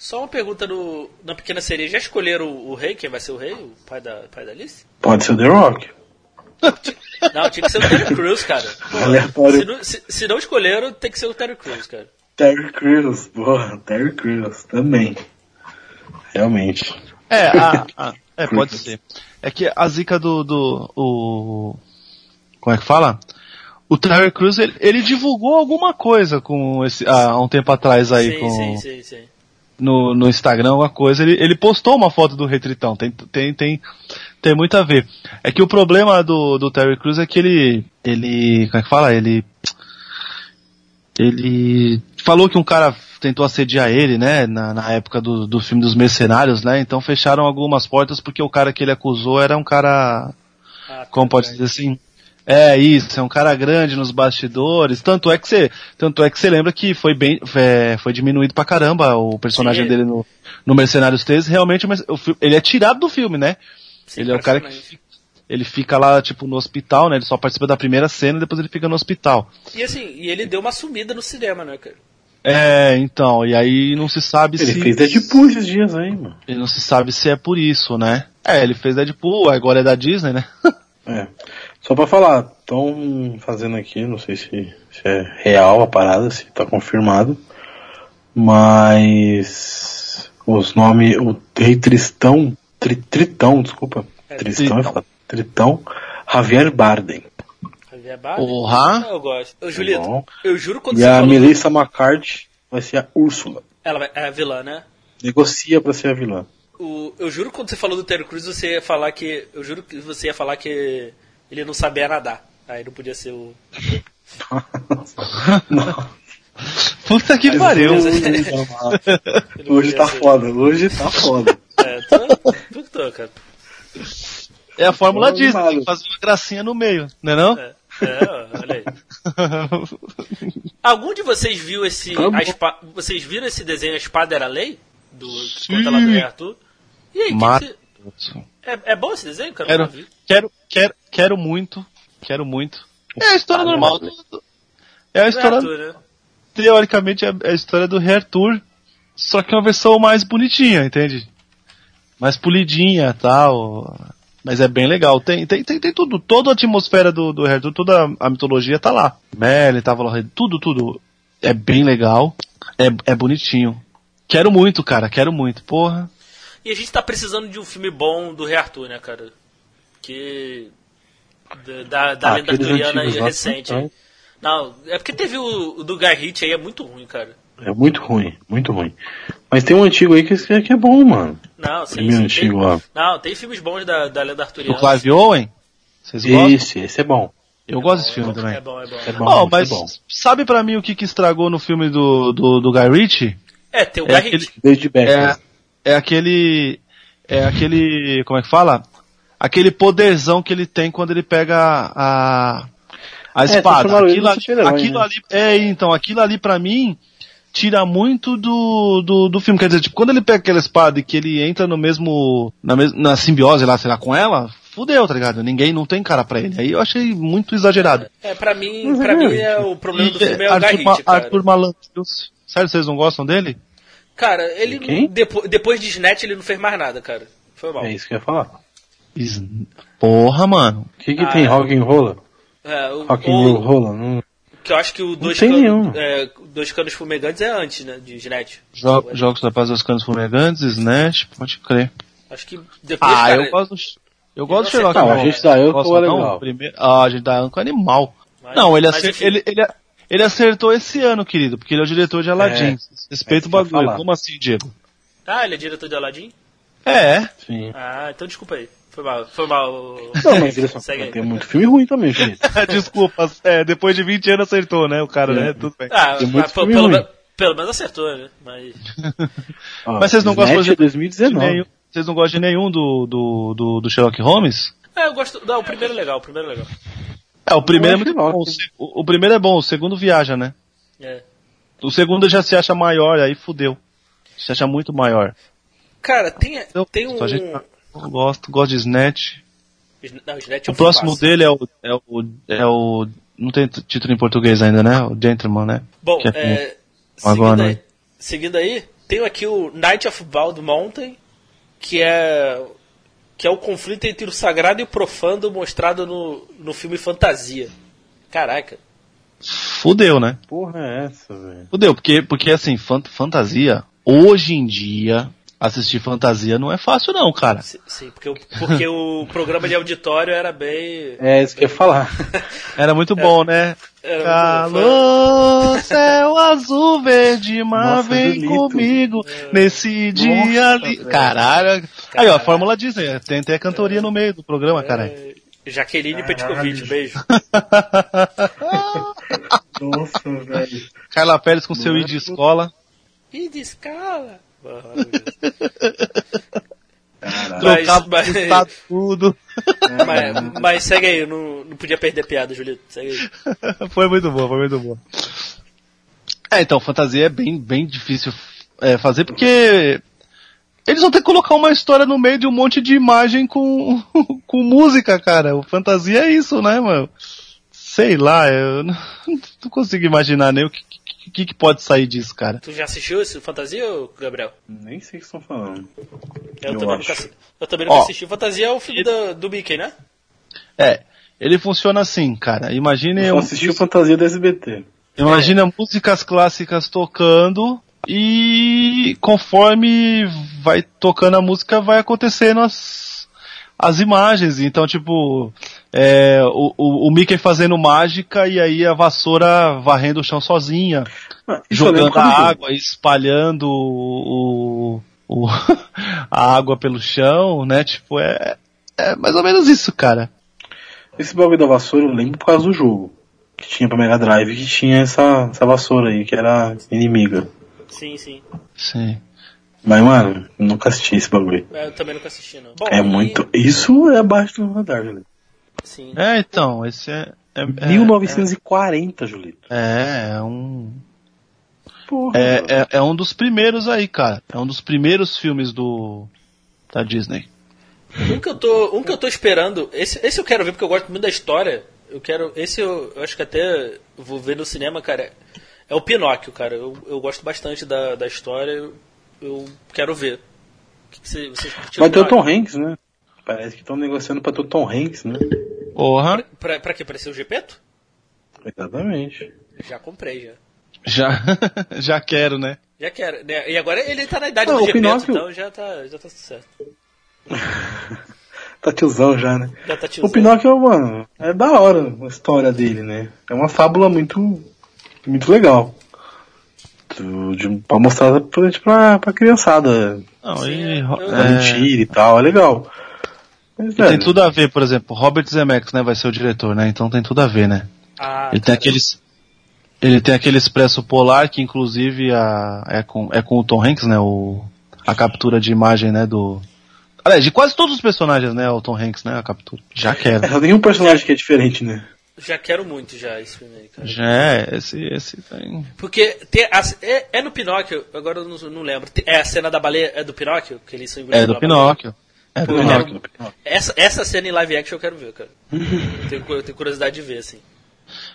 Só uma pergunta no, na Pequena Sereia. Já escolheram o, o rei? Quem vai ser o rei? O pai da, pai da Alice? Pode ser o The Rock. [laughs] Não, tinha que ser o Terry Crews, cara. Pô, [laughs] Aleatório. se, não, se, se não escolheram, tem que ser o Terry Crews, cara. Terry Crews, porra, Terry Crews também. Realmente. É, a, a- é, pode ser. É que a zica do, do o, como é que fala? O Terry Crews, ele, ele divulgou alguma coisa com esse, há um tempo atrás aí sim, com, sim, sim, sim. No, no Instagram, alguma coisa, ele, ele postou uma foto do Retritão, tem, tem, tem, tem muito a ver. É que o problema do, do Terry Crews é que ele, ele, como é que fala? Ele, ele falou que um cara tentou assediar ele, né, na, na época do, do filme dos mercenários, né, então fecharam algumas portas porque o cara que ele acusou era um cara, Ah, como tá, pode tá. dizer assim, é isso, é um cara grande nos bastidores, tanto é que você, tanto é que você lembra que foi bem, é, foi diminuído pra caramba o personagem Sim. dele no, no Mercenários 3, realmente, mas o fi- ele é tirado do filme, né? Sim, ele é o cara que ele fica lá, tipo, no hospital, né? Ele só participa da primeira cena e depois ele fica no hospital. E assim, e ele deu uma sumida no cinema, né, cara? É, então, e aí não se sabe Ele se. fez Deadpool esses dias aí, mano. Ele não se sabe se é por isso, né? É, ele fez Deadpool, agora é da Disney, né? [laughs] É. Só pra falar, estão fazendo aqui, não sei se, se é real a parada, se tá confirmado, mas os nomes, o Rei Tristão, Tri, Tritão, desculpa, É, Tristão é Tritão. foda, Tritão, Javier Bardem. Javier Bardem? Porra! Eu gosto. Ô, Julito, bom. eu juro quando E você a falou... Melissa McCarthy vai ser a Úrsula. Ela vai- é a vilã, né? Negocia pra ser a vilã. O, eu juro que quando você falou do Terry Crews, você ia falar que. Eu juro que você ia falar que ele não sabia nadar. Aí não podia ser o. [laughs] Não, Puta que pariu! Ele não hoje tá ser- [laughs] foda, hoje tá foda. É, tô, tô, tô, cara. É a Fórmula Não, Disney, nada. tem que fazer uma gracinha no meio, né não? É, é, ó, olha aí. [laughs] Algum de vocês viu esse. Tá vocês viram esse desenho A Espada Era a Lei? Do conta Arthur? E aí, o que que, você- É, é bom esse desenho, cara? Quero, Eu não vi. quero, quero, quero muito, quero muito. É a história Ah, normal. do- do- É a história, Arthur, né? teoricamente, é a história do Rei Arthur, só que é uma versão mais bonitinha, entende? Mais polidinha tal. Mas é bem legal. Tem, tem, tem, tem tudo. Toda a atmosfera do, do Rei Arthur, toda a mitologia tá lá. Merlin, tava lá, tudo, tudo. É bem legal. É, é bonitinho. Quero muito, cara, quero muito. Porra. E a gente tá precisando de um filme bom do Rei Arthur, né, cara? Que. Da, da, da Ah, lenda aqueles arturiana aí antigos lá recente. Não, é porque teve o, o do Guy Ritchie aí, é muito ruim, cara. É muito ruim, muito ruim. Mas tem um antigo aí que, que é bom, mano. Não, sim, Primeiro sim, antigo tem, lá. Não, tem filmes bons da, da lenda arturiana. Clive Owen? Vocês gostam? Esse, esse é bom. Eu gosto desse filme também. É bom, é bom. É bom, Oh, mas é bom. sabe pra mim o que, que estragou no filme do, do, do Guy Ritchie? É, tem o É Guy aquele- Ritchie. David É, é aquele. É aquele. Como é que fala? Aquele poderzão que ele tem quando ele pega a. A espada. transformaram ele aquilo, num ali, aquilo né? ali. É, então, aquilo ali pra mim tira muito do, do, do filme. Quer dizer, tipo, quando ele pega aquela espada e que ele entra no mesmo. Na, mes, na simbiose lá, sei lá, com ela, fudeu, tá ligado? Ninguém não tem cara pra ele. Aí eu achei muito exagerado. É, pra mim, é pra mim é, o problema do E, filme é o Guy Arthur, Ritchie, cara. Arthur Malandros. Sério, vocês não gostam dele? Cara, ele Quem? depo- depois de Snatch ele não fez mais nada, cara. Foi mal. É isso que eu ia falar. Is- Porra, mano. O que, que Ah, tem é. Rock and Roll? É, o, Rock and Roll rola? Não... que eu acho que o dois, é, dois canos fumegantes é antes, né, de Snatch. Jo- Jogos da Paz dos Canos Fumegantes, Snatch, pode crer. Acho que depois, Ah, cara, eu gosto do, eu gosto do Não, Sherlock não, Holmes. a gente da Anco Gosto é não? legal. Primeiro, ah, a gente da Anco é animal. mas- não, ele, acer- ele, ele, ele acertou esse ano, querido, porque ele é o diretor de Aladdin. É, Respeita é o bagulho. Como assim, Diego? Ah, ele é diretor de Aladdin? É. Sim. Ah, então desculpa aí. Foi mal, foi mal. Não, mas ele só [laughs] Segue aí. tem muito filme ruim também, gente. [laughs] Desculpa, é, depois de 20 anos acertou, né, o cara, É. né? Tudo bem. Ah, Tem muito pelo, filme pelo, ruim. pelo menos acertou, né? Mas. [laughs] Ó, Mas vocês não gostam, Snatch é exemplo, de 2019. nenhum, vocês não gostam de nenhum do, do, do, do Sherlock Holmes? É, eu gosto. Não, o primeiro é legal, o primeiro é legal. É, o primeiro é muito bom. O, o- primeiro é bom, o segundo viaja, né? É. O segundo já se acha maior, aí fudeu. Se acha muito maior. Cara, tem, Eu, tem um. Eu gosto, gosto de Snatch. Não, Snatch é O próximo dele é o, é o. É o. Não tem título em português ainda, né? O Gentleman, né? Bom, Que é é, com- agora, seguindo, né? aí, seguindo aí, tem aqui o Night of Bald Mountain, que é que é o conflito entre o sagrado e o profano mostrado no, no filme Fantasia. Caraca. Fudeu, né? Porra é essa, velho? Fudeu, porque, porque assim, fan- fantasia, hoje em dia, assistir fantasia não é fácil não, cara. Sim, sim, porque, o, porque o [laughs] programa de auditório era bem. É isso que eu ia falar. [laughs] Era muito bom, né? Era. Calor, céu azul, verde, mar, Nossa, vem Julito. comigo nesse dia Nossa, ali. Caralho. Aí, ó, a Fórmula Disney, tem até cantoria no meio do programa, caralho. É, Jaqueline Petkovic, beijo. [laughs] Nossa, velho. Carla Pérez com seu Não I é de escola. E de Mas- Trocava mas- tudo. mas, mas segue aí, não, não podia perder piada, Julito. Segue aí. [laughs] foi muito boa, foi muito boa. É, então, fantasia é bem, bem difícil é, fazer porque eles vão ter que colocar uma história no meio de um monte de imagem com, [laughs] com música, cara. O fantasia é isso, né, mano? Sei lá, eu não, [laughs] não consigo imaginar nem o que, que, que pode sair disso, cara. Tu já assistiu esse Fantasia, Gabriel? Nem sei o que estão falando. Eu, Eu também, nunca, eu também nunca Ó. assisti. Fantasia é o filme da- do Mickey, né? É, ele funciona assim, cara. Imagine Eu um, assisti o Fantasia da SBT. Imagina músicas clássicas tocando e conforme vai tocando a música vai acontecendo as, as imagens. Então, tipo, é, o, o, o Mickey fazendo mágica e aí a vassoura varrendo o chão sozinha, Ah, jogando a água, espalhando o, o- [laughs] a água pelo chão, né? Tipo, é, é mais ou menos isso, cara. Esse bagulho da vassoura eu lembro por causa do jogo. Que tinha pra Mega Drive, que tinha essa, essa vassoura aí, que era inimiga. Sim, sim. Sim. Mas, mano, nunca assisti esse bagulho. É, Eu também nunca assisti, não. Bom, É e- muito. Isso é abaixo do radar, Julito. Sim. É, então, esse é. é, é 1940, Julito. É, é um. Porra. É, é, é um dos primeiros aí, cara. É um dos primeiros filmes do. da Disney. Um que eu tô, um que eu tô esperando, esse, esse eu quero ver porque eu gosto muito da história. Eu quero, esse eu, eu acho que até vou ver no cinema, cara. É o Pinóquio, cara. Eu, eu gosto bastante da, da história. Eu, eu quero ver. O que que você, você Vai ter o? Tom Hanks, né? Parece que estão negociando pra ter o Tom Hanks, né? Porra, Pra, pra quê? Pra ser o Gepeto? Exatamente. Já comprei, já. já, [laughs] já quero, né? Já quero. né? E agora ele tá na idade Não, do o Gepeto, Pinóquio- então já tá, já tá tudo certo. [laughs] Tá tiozão já, né? Já tá O tiozão. Pinóquio, mano, é da hora a história dele, né? É uma fábula muito, muito legal. De, pra mostrar pra, pra, pra criançada. Não, Sim, e, É... é, Mentira e tal, é legal. Mas, e tem tudo a ver, por exemplo, Robert Zemeckis, né, vai ser o diretor, né? Então tem tudo a ver, né? Ah, Ele tem cara. aqueles. Ele tem aquele expresso polar que inclusive a, é, com, é com o Tom Hanks, né? O, a captura de imagem, né? Do. Aliás, de quase todos os personagens, né? O Tom Hanks, né? A captura. Já quero. é, só tem um personagem que é diferente, né? Já quero muito já esse filme aí, cara. Já é, esse, esse tem. Porque tem a- é, é no Pinóquio, agora eu não, não lembro. É a cena da baleia, é do Pinóquio? Que eles são É do pela baleia? É Pô, quero- Essa, essa cena em live action eu quero ver, cara. eu, tenho, eu tenho curiosidade de ver, assim.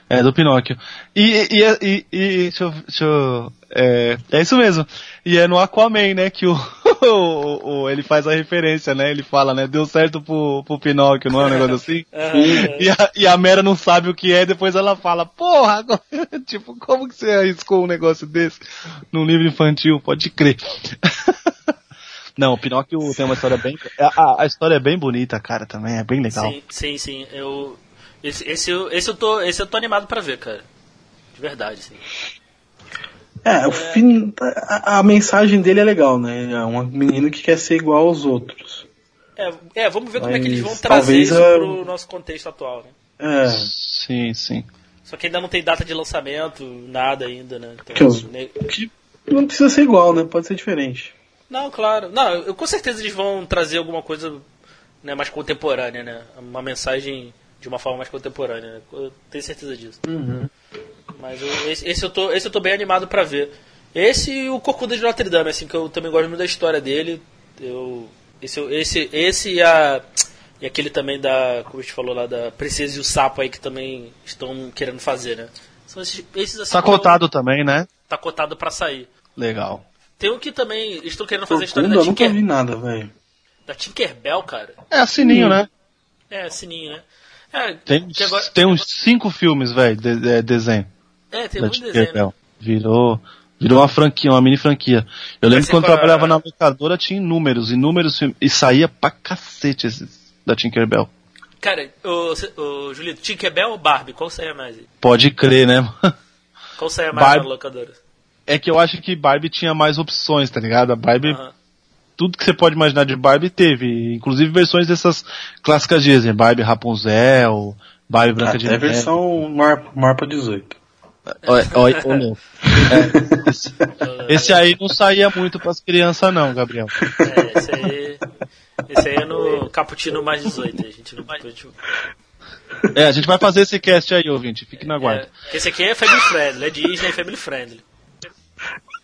É do Pinóquio. E, e, e, e deixa eu, deixa eu- é, é isso mesmo. E é no Aquaman, né, que o, [laughs] o, o- ele faz a referência, né? Ele fala, né, deu certo pro, pro Pinóquio, não é um negócio assim? [laughs] Aham. E a, e a Mera não sabe o que é, depois ela fala, porra, [laughs] tipo, como que você arriscou um negócio desse num livro infantil? Pode crer. Não, o Pinóquio tem uma história bem. A, a história é bem bonita, cara, também, é bem legal. Sim, sim, sim. Eu, esse, esse, eu- esse, eu tô, esse eu tô animado pra ver, cara. De verdade, sim. É, o fim, a, a mensagem dele é legal, né? É um menino que quer ser igual aos outros. É, é, vamos ver como é que eles vão Mas trazer isso a- pro nosso contexto atual, né? É, Sim, sim. Só que ainda não tem data de lançamento, nada ainda, né? Então, Que os- ne- que não precisa ser igual, né? Pode ser diferente. Não, claro. Não, eu, com certeza eles vão trazer alguma coisa né, mais contemporânea, né? Uma mensagem de uma forma mais contemporânea, né? Eu tenho certeza disso. Mas eu- esse, esse eu tô, esse eu tô bem animado pra ver. Esse e o Corcunda de Notre Dame, assim, que eu também gosto muito da história dele. Eu, esse, esse, esse e a. E aquele também da. Como a gente falou lá, da Princesa e o Sapo aí que também estão querendo fazer, né? São esses, esses assim. Tá que eu- cotado também, né? Tá cotado pra sair. Legal. Tem um que também. Estão querendo fazer a história da eu nunca vi Tinker, nada, velho. da Tinkerbell, cara. É a Sininho, né? É, sininho, né? É, Tem, que agora- tem uns cinco filmes, velho, de, de- desenho. é tem da muito desenho. né? Tinkerbell. Virou, virou uma franquia, uma mini franquia. Eu lembro quando com a- trabalhava na locadora tinha inúmeros, inúmeros filmes. E saía pra cacete esses da Tinkerbell. Cara, o, o Julito, Tinkerbell ou Barbie? Qual saia mais? Pode crer, né? Qual saia mais Barbie. na locadora? É que eu acho que Barbie tinha mais opções, tá ligado? A Barbie, Aham. tudo que você pode imaginar de Barbie teve. Inclusive versões dessas clássicas Disney. Barbie Rapunzel, Barbie Branca de Até a Neve. versão Mar, Marpa 18. Olha, olha, olha. É, esse, esse aí não saía muito pras crianças não, Gabriel. É, esse aí. Esse aí é no Caputino mais 18. A gente não. A gente, É, a gente vai fazer esse cast aí, ouvinte. Fique na guarda. é, esse aqui é family friendly, é Disney Family Friendly.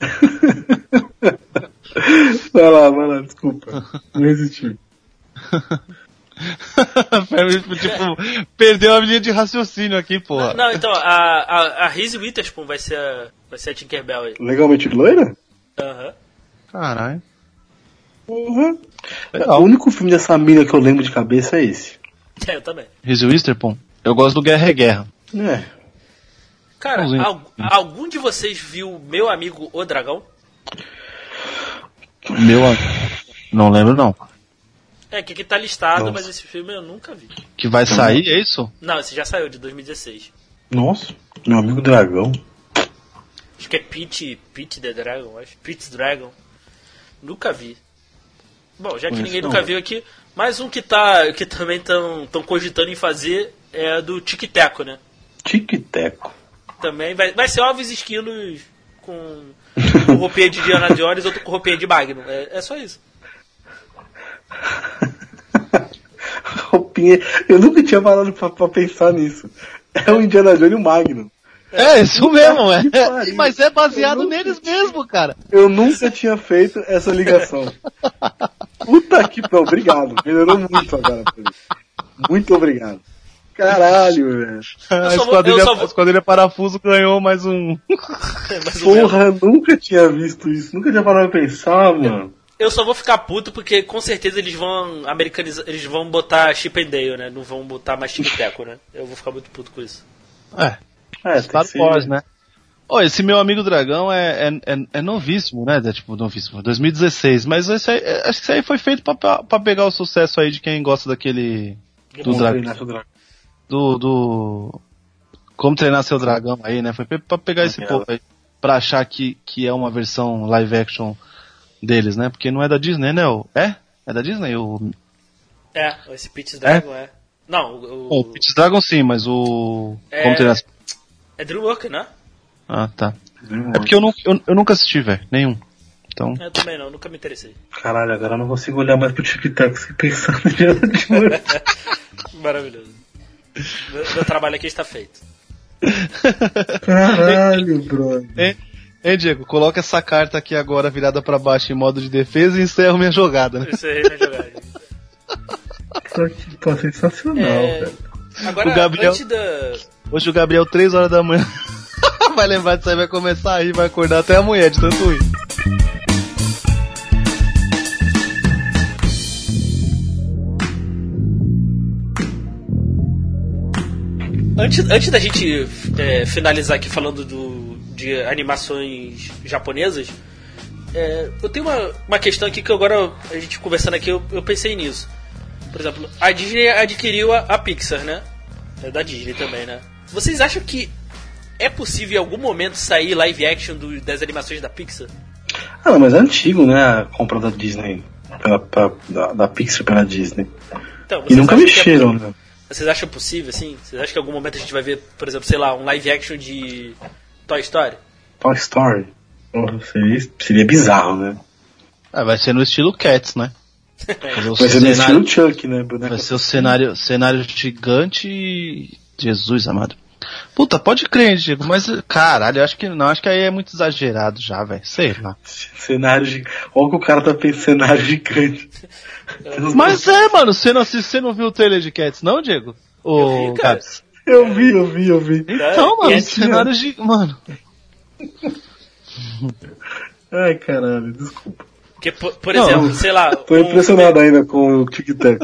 [laughs] Vai lá, vai lá, desculpa. Não resisti. [laughs] tipo, perdeu a linha de raciocínio aqui, porra. Não, então, a, a, a Reese Witherspoon vai ser a, vai ser a Tinkerbell aí. Legalmente loira? Aham. Caralho. Uhum. O único filme dessa mina que eu lembro de cabeça é esse. É, eu também. Reese Witherspoon. Eu gosto do Guerra é Guerra. É. Cara, al- algum de vocês viu Meu Amigo O Dragão? Meu amigo. Não lembro não. É, que aqui tá listado, Nossa. mas esse filme eu nunca vi. Que vai sair, é isso? Não, esse já saiu, de 2016. Nossa, meu amigo dragão. Acho que é Pete, Pete the Dragon, acho. Pete's Dragon. Nunca vi. Bom, já que Conheço ninguém não. nunca viu aqui, mais um que tá que também estão tão cogitando em fazer é do Tic Teco, né? Tic-teco. Também vai, vai ser ovos esquilos com, com roupinha de Diana Jones, outro com roupinha de Magnum. É, é só isso. [laughs] Roupinha. Eu nunca tinha parado pra, pra pensar nisso. É o Indiana Jones e o Magno. É, isso mesmo, é. pariu. Mas é baseado não- neles mesmo, cara. Eu nunca tinha feito essa ligação. [laughs] Puta que pariu, obrigado. Melhorou muito agora. Muito obrigado. Caralho, [laughs] velho. A vou- esquadrilha, vou- a esquadrilha Parafuso ganhou mais um. Mais ou menos. Porra, nunca tinha visto isso. Nunca tinha parado pra pensar, mano. Eu só vou ficar puto porque com certeza eles vão americanizar, eles vão botar Chip and Dale, né? Não vão botar mais Tic Teco, né? Eu vou ficar muito puto com isso. É, É, Star Wars, né? Ô, esse meu amigo dragão é, é, é, é novíssimo, né? É, tipo, novíssimo, 2016. Mas esse aí, é, acho que isso aí foi feito pra, pra, pra pegar o sucesso aí de quem gosta daquele. Do Vamos dragão. Do, do. Como treinar seu dragão aí, né? Foi pra pegar esse povo aí. Pra achar que, que é uma versão live action deles, né? Porque não é da Disney, né? O- É? É da Disney? O, É, esse Peach Dragon é. Não, o, o Peach Dragon sim, mas o. É- Como treinar. é Dreamworks, né? Ah, tá. É porque eu, nu- eu, eu nunca assisti, velho. Nenhum. Então. Eu também não, nunca me interessei. Caralho, agora eu não consigo olhar mais pro TikTok sem pensar no dia de hoje. Maravilhoso. Meu, meu trabalho aqui está feito. Caralho, brother. Hein, hein, Diego? Coloca essa carta aqui agora virada pra baixo em modo de defesa e encerro minha jogada, né? Isso aí na jogada. Pô, sensacional, É, velho. agora, O Gabriel- antes da. Hoje o Gabriel, 3 horas da manhã, [laughs] vai lembrar disso aí, vai começar a rir, vai acordar até a mulher de tanto rir. Antes, antes da gente é, finalizar aqui falando do, de animações japonesas, é, eu tenho uma, uma questão aqui que agora, a gente conversando aqui, eu, eu pensei nisso. Por exemplo, a Disney adquiriu a, a Pixar, né? É da Disney também, né? Vocês acham que é possível em algum momento sair live action do- das animações da Pixar? Ah, não, mas é antigo, né? A compra da Disney. Pela, pela- da, da Pixar pela Disney. Então, E nunca é mexeram, possível? né? Vocês acham possível, assim? Vocês acham que em algum momento a gente vai ver, por exemplo, sei lá, um live action de Toy Story? Toy Story. Porra, seria, seria bizarro, né? Ah, vai ser no estilo Cats, né? [laughs] Vai ser no cenário- estilo Chuck, né? Boneco Vai ser o cenário, cenário gigante e... Jesus amado. Puta, pode crer, hein, Diego, mas caralho, eu acho que não, acho que aí é muito exagerado já, velho. Sei lá. Cenário gigante. Olha o que o cara tá pensando, cenário gigante. [laughs] Mas é, mano, você não, você não viu o trailer de Cats, não, Diego? Eu Ô, vi, cara. Gabs. Eu vi, eu vi, eu vi. Então, É, mano, Cats, cenário gigante. Mano, [laughs] Ai, caralho, desculpa. Porque, por, por Não, exemplo, sei lá, Tô um, impressionado ainda com o Tic Tac.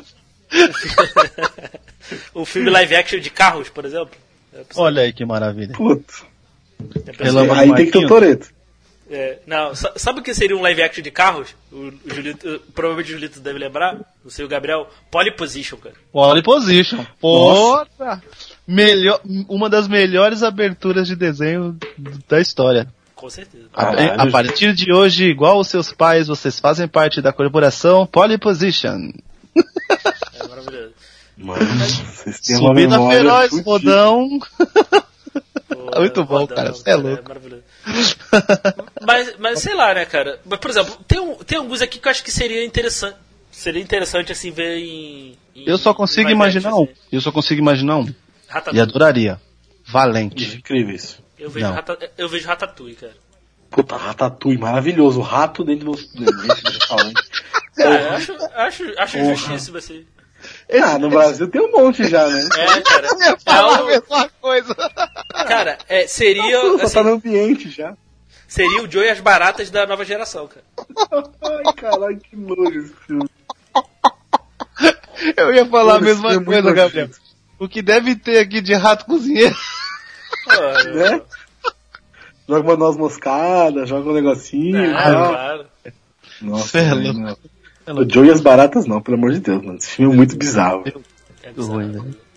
um filme live action de carros, por exemplo. Olha aí que maravilha. Puta. É. Relâmpago Aí tem que ter o. Toreto. É, não, sa- sabe o que seria um live action de carros? O, o Julito, provavelmente o Julito deve lembrar, não sei o Gabriel, Pole Position, cara. Pole Position. Porra! Melhor, uma das melhores aberturas de desenho da história. Com certeza. A, a partir de hoje, igual os seus pais, vocês fazem parte da corporação Pole Position. É maravilhoso. Mano, vocês têm uma Subida memória feroz, fudida. rodão. Pô, Muito bom, rodão, cara, cê é louco. maravilhoso. mas, mas sei lá, né, cara. Mas, por exemplo, tem, um, tem alguns aqui que eu acho que seria interessante. Seria interessante assim ver em. em- Eu só consigo imaginar um. assim. Eu só consigo imaginar um. E adoraria. Valente. Incrível isso. Eu vejo, Não. rata, eu vejo Ratatouille, cara. Puta, Ratatouille, maravilhoso. O rato dentro do, dentro do restaurante. Cara, eu acho, acho, acho Porra. justíssimo assim. Ah, no Brasil tem um monte já, né? É, cara. [laughs] Eu ia falar É a o- mesma coisa. cara, é, seria. Só assim, tá no ambiente já. seria o Joe e as baratas da nova geração, cara. Ai, caralho, que nojo esse filme. Eu ia falar a Pô, esse mesma é coisa, Gabriel. O que deve ter aqui de rato cozinheiro. Pô, Né? Joga uma noz moscada, joga um negocinho. Tal. claro. Nossa, Cê é louco. O Joe e as baratas não, pelo amor de Deus, mano. Esse filme é muito bizarro. É Muito ruim, bizarro. velho.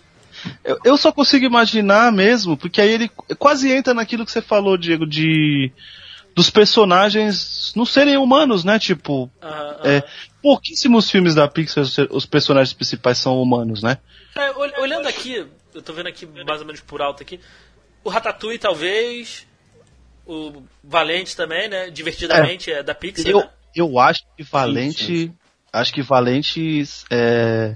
Eu, eu só consigo imaginar mesmo, porque aí ele quase entra naquilo que você falou, Diego, de dos personagens não serem humanos, né? Tipo, Aham, aham. é, pouquíssimos filmes da Pixar os- personagens principais são humanos, né? É, ol- olhando aqui, eu tô vendo aqui mais ou menos por alto aqui. O Ratatouille talvez. O Valente também, né? Divertidamente é, da Pixar. Eu, né? eu acho que Valente, acho que Valente é,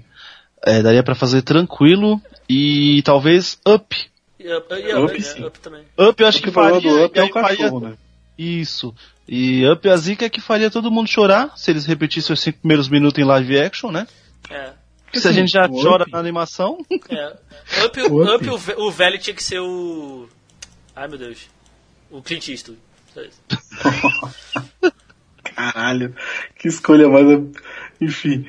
é, daria pra fazer tranquilo e talvez Up. E Up, e Up, né? sim. Up também. Up eu acho O que faria, do Up é o cachorro, faria- né? Isso. E Up a zica é que faria todo mundo chorar se eles repetissem os cinco primeiros minutos em live action, né? É. Porque se a gente já o chora Up- na animação, [laughs] É. Up, O Up. Up, o, o velho tinha que ser o. Ai meu Deus. O Clint Eastwood. [laughs] Caralho, que escolha mais. Enfim.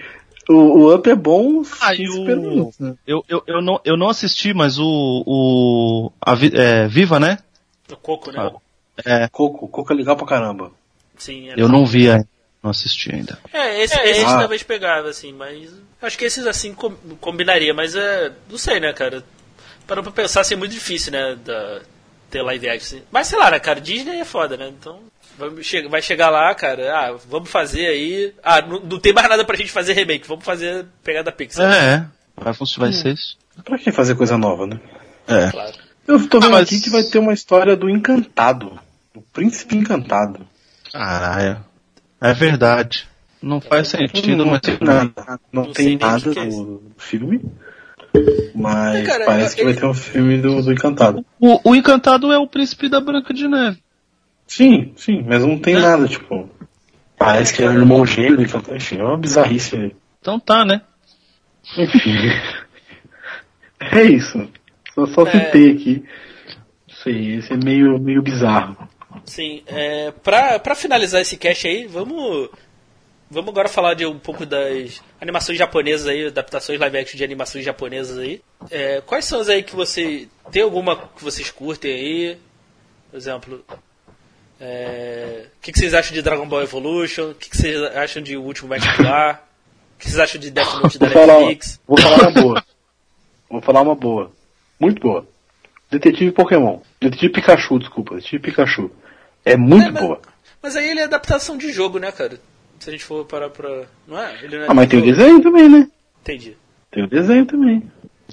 O, o Up é bom uns Ah, e 15 o- minutos, né? eu, eu, eu, não, eu não assisti, mas o. o a Vi- é, Viva, né? O Coco, né? É, Coco, Coco é legal pra caramba. Sim, é. eu não vi ainda. Não assisti ainda. É, esse, esse Ah. talvez pegava, assim, mas. Acho que esses assim com- combinaria, mas é. Não sei, né, cara? Parando pra pensar, assim, é muito difícil, né? Da, ter live action. assim. Mas sei lá, né, cara? Disney é foda, né? Então. Vai chegar lá, cara. Ah, vamos fazer aí. Ah, não, não tem mais nada pra gente fazer remake. Vamos fazer pegar da Pixar. É, é. Vai, funcionar- vai ser isso. Pra que fazer coisa nova, né? É. Claro. Eu tô vendo Ah, mas- aqui que vai ter uma história do Encantado. O Príncipe Encantado. Caralho. É verdade. Não faz sentido, não mas tem nada, não Não tem nada é do filme. Mas Cara, parece que vai ter um filme do, do Encantado. O, o Encantado é o príncipe da Branca de Neve. Sim, sim, mas não tem nada, tipo. Parece que é o irmão gêmeo. Enfim, é uma bizarrice. Então tá, né? Enfim. [laughs] é isso. Só, só É. citei aqui. Isso aí, esse é meio, meio bizarro. Sim, é, pra, pra finalizar esse cast aí, vamos. Vamos agora falar de um pouco das animações japonesas aí, adaptações live action de animações japonesas aí. É, quais são as aí que você. Tem alguma que vocês curtem aí? Por exemplo. É, O que, que vocês acham de Dragon Ball Evolution? O que, que vocês acham de O Último Mestre Ar? O que vocês acham de Death Note da Netflix? vou falar uma boa. Vou falar uma boa. Muito boa. Detetive Pokémon. Detetive Pikachu, desculpa. Detetive Pikachu. É muito É, mas- boa. Mas aí ele é adaptação de jogo, né, cara? Se a gente for parar pra. Não é? Ele não é Ah, mas tem o desenho também, né? Entendi. Tem o desenho também.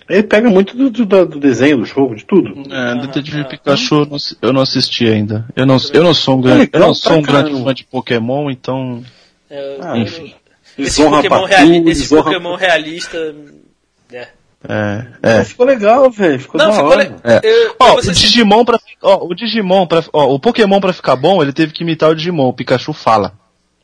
Ele pega muito do, do, do desenho, do jogo, de tudo. É, Detetive ah. Pikachu eu não, assi- eu não assisti ainda. Eu não, eu não sou um grande, eu não sou um grande fã de Pokémon, então. É, Ah, eu- enfim. Esse Pokémon, Patu, reali esse Pokémon realista. É. É, é. Ficou legal, velho. Ficou Não, da ficou hora. le- É. Eu- Ó, o Digimon pra, ó, o Digimon pra, ó, o Pokémon pra ficar bom, ele teve que imitar o Digimon. O Pikachu fala.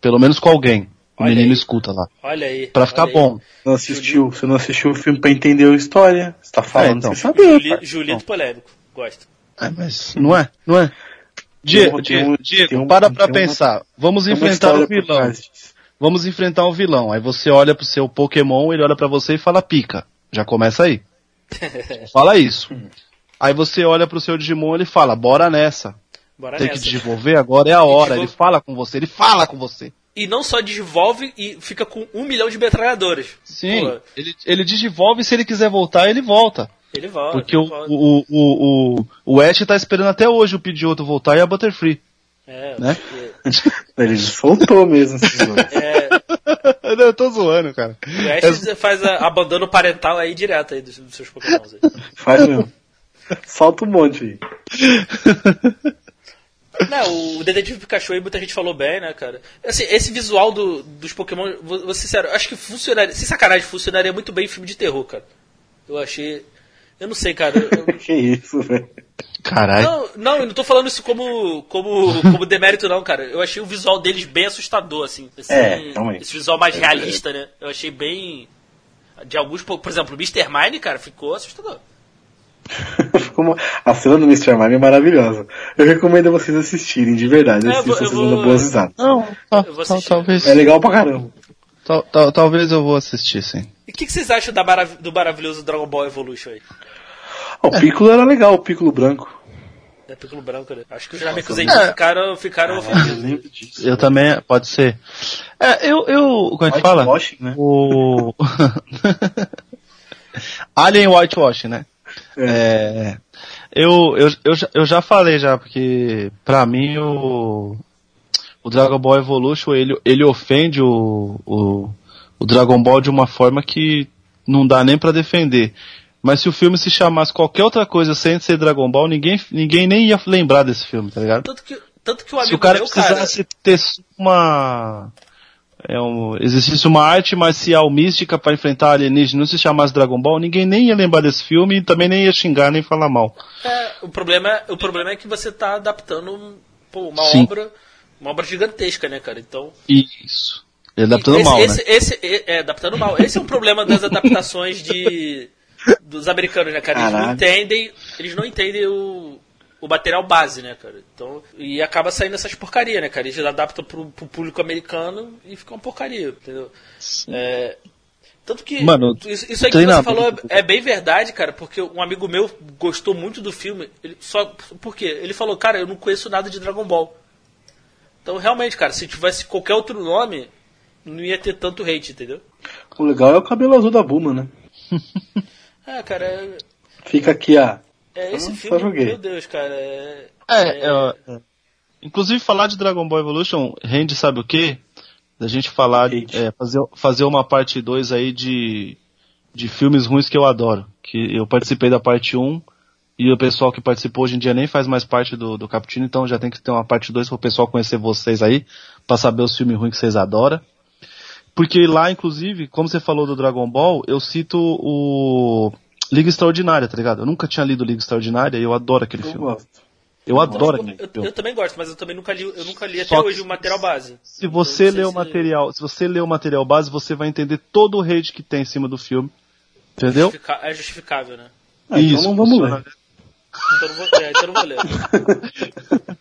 Pelo menos com alguém. O Olha menino aí. escuta lá. Olha aí. Pra ficar aí. bom. Não assistiu, você não assistiu o filme pra entender a história. Você tá falando É, então. sem saber. Juli-. Julito polêmico. Gosto. É, mas não é? Não é? Diego, Diego, um- Diego, um- para pra tem uma- pensar. Vamos enfrentar o vilão. Vamos enfrentar um vilão. Aí você olha pro seu Pokémon, ele olha pra você e fala pica. Já começa aí. [laughs] fala isso. Aí você olha pro seu Digimon, ele fala, bora nessa. Bora Tem que nessa. desenvolver, agora é a hora. Ele fala com você, ele fala com você. E não só desenvolve e fica com um milhão de metralhadoras. Sim, Pô, ele, ele desenvolve e se ele quiser voltar, ele volta. ele volta. Porque ele o, volta. o, o, o, o Ash tá esperando até hoje o Pidgeotto voltar e a Butterfree. É, né? [laughs] Ele soltou mesmo esses dois. é, [laughs] Não, eu tô zoando, cara. o Ash faz a, abandono parental aí direto aí dos, dos seus Pokémons. Aí. Faz mesmo. Solta um monte aí. [laughs] Não, o Detetive Pikachu aí muita gente falou bem, né, cara? Assim, esse visual do, dos Pokémon, vou, vou ser sincero, acho que funcionaria, sem sacanagem, funcionaria muito bem em filme de terror, cara. Eu achei. Eu não sei, cara. eu- [laughs] Que isso, velho. Caralho. não, não, eu não tô falando isso como, como, como demérito, não, cara. Eu achei o visual deles bem assustador, assim. Esse, É, esse visual mais realista, né? Eu achei bem. De alguns, por por exemplo, o Mr. Mine, cara, ficou assustador. [laughs] Ficou uma- A cena do Mr. Mime é maravilhosa. Eu recomendo a vocês assistirem, de verdade. É, eu vou- Assistam, vocês vão vou- dar boas risadas. Não, tal- Eu vou tal- assistir. talvez, É legal pra caramba. tal- tal- talvez eu vou assistir, sim. E o que, que vocês acham da marav- do maravilhoso Dragon Ball Evolution aí? Ah, o Piccolo era legal, o Piccolo branco. É Piccolo Branco, né? Acho que os Namekusei É. ficaram, ficaram Eu ofendidos. disso. Eu também, pode ser. É, eu, eu, como é que fala? [laughs] Whitewashing, né? O... Alien Whitewash, né? É, eu, eu, eu, já, eu já falei já, porque pra mim o, o Dragon Ball Evolution, ele, ele ofende o, o, o Dragon Ball de uma forma que não dá nem pra defender. Mas se o filme se chamasse qualquer outra coisa sem ser Dragon Ball, ninguém, ninguém nem ia lembrar desse filme, tá ligado? Tanto que, tanto que o Se amigo o cara meu, cara... precisasse ter uma. É um, existisse uma arte marcial mística para enfrentar alienígenas, não se chamasse Dragon Ball, ninguém nem ia lembrar desse filme e também nem ia xingar nem falar mal. É, o, problema, é- o problema é que você tá adaptando pô, uma Sim. obra Uma obra gigantesca, né, cara? Então. Isso. Ele adaptando esse, mal, esse, né? Esse, é, adaptando mal. Esse é um problema das adaptações de dos americanos, né, cara? Eles não Caralho. entendem, eles não entendem o, o material base, né, cara? Então, e acaba saindo essas porcaria, né, cara? Eles adaptam pro, pro público americano e fica uma porcaria, entendeu? É, tanto que Mano, isso, isso aí que você falou é, é bem verdade, cara, porque um amigo meu gostou muito do filme. Ele, só por quê? Ele falou, cara, eu não conheço nada de Dragon Ball. Então, realmente, cara, se tivesse qualquer outro nome, não ia ter tanto hate, entendeu? O legal é o cabelo azul da Buma, né? [laughs] É, cara, é, Fica aqui a. é esse Ah, só filme, joguei. meu Deus, cara, é... É, é, é. Inclusive falar de Dragon Ball Evolution rende sabe o quê? Da gente falar, é, fazer, fazer uma parte 2 aí de, de filmes ruins que eu adoro. Que eu participei da parte 1 e o pessoal que participou hoje em dia nem faz mais parte do, do então já tem que ter uma parte 2 para o pessoal conhecer vocês aí, pra saber os filmes ruins que vocês adoram. Porque lá, inclusive, como você falou do Dragon Ball, eu cito o Liga Extraordinária, tá ligado? Eu nunca tinha lido Liga Extraordinária e eu adoro aquele Eu filme. gosto. Eu adoro Eu, aquele eu, filme. eu também gosto, mas eu também nunca li, eu nunca li até Só hoje o material base. Se Então, você ler o material, se você ler o material base, você vai entender todo o hate que tem em cima do filme. Entendeu? justifica- é justificável, né? Ah, então não vamos funciona. ler. Então eu não vou, é, então não vou ler. [laughs]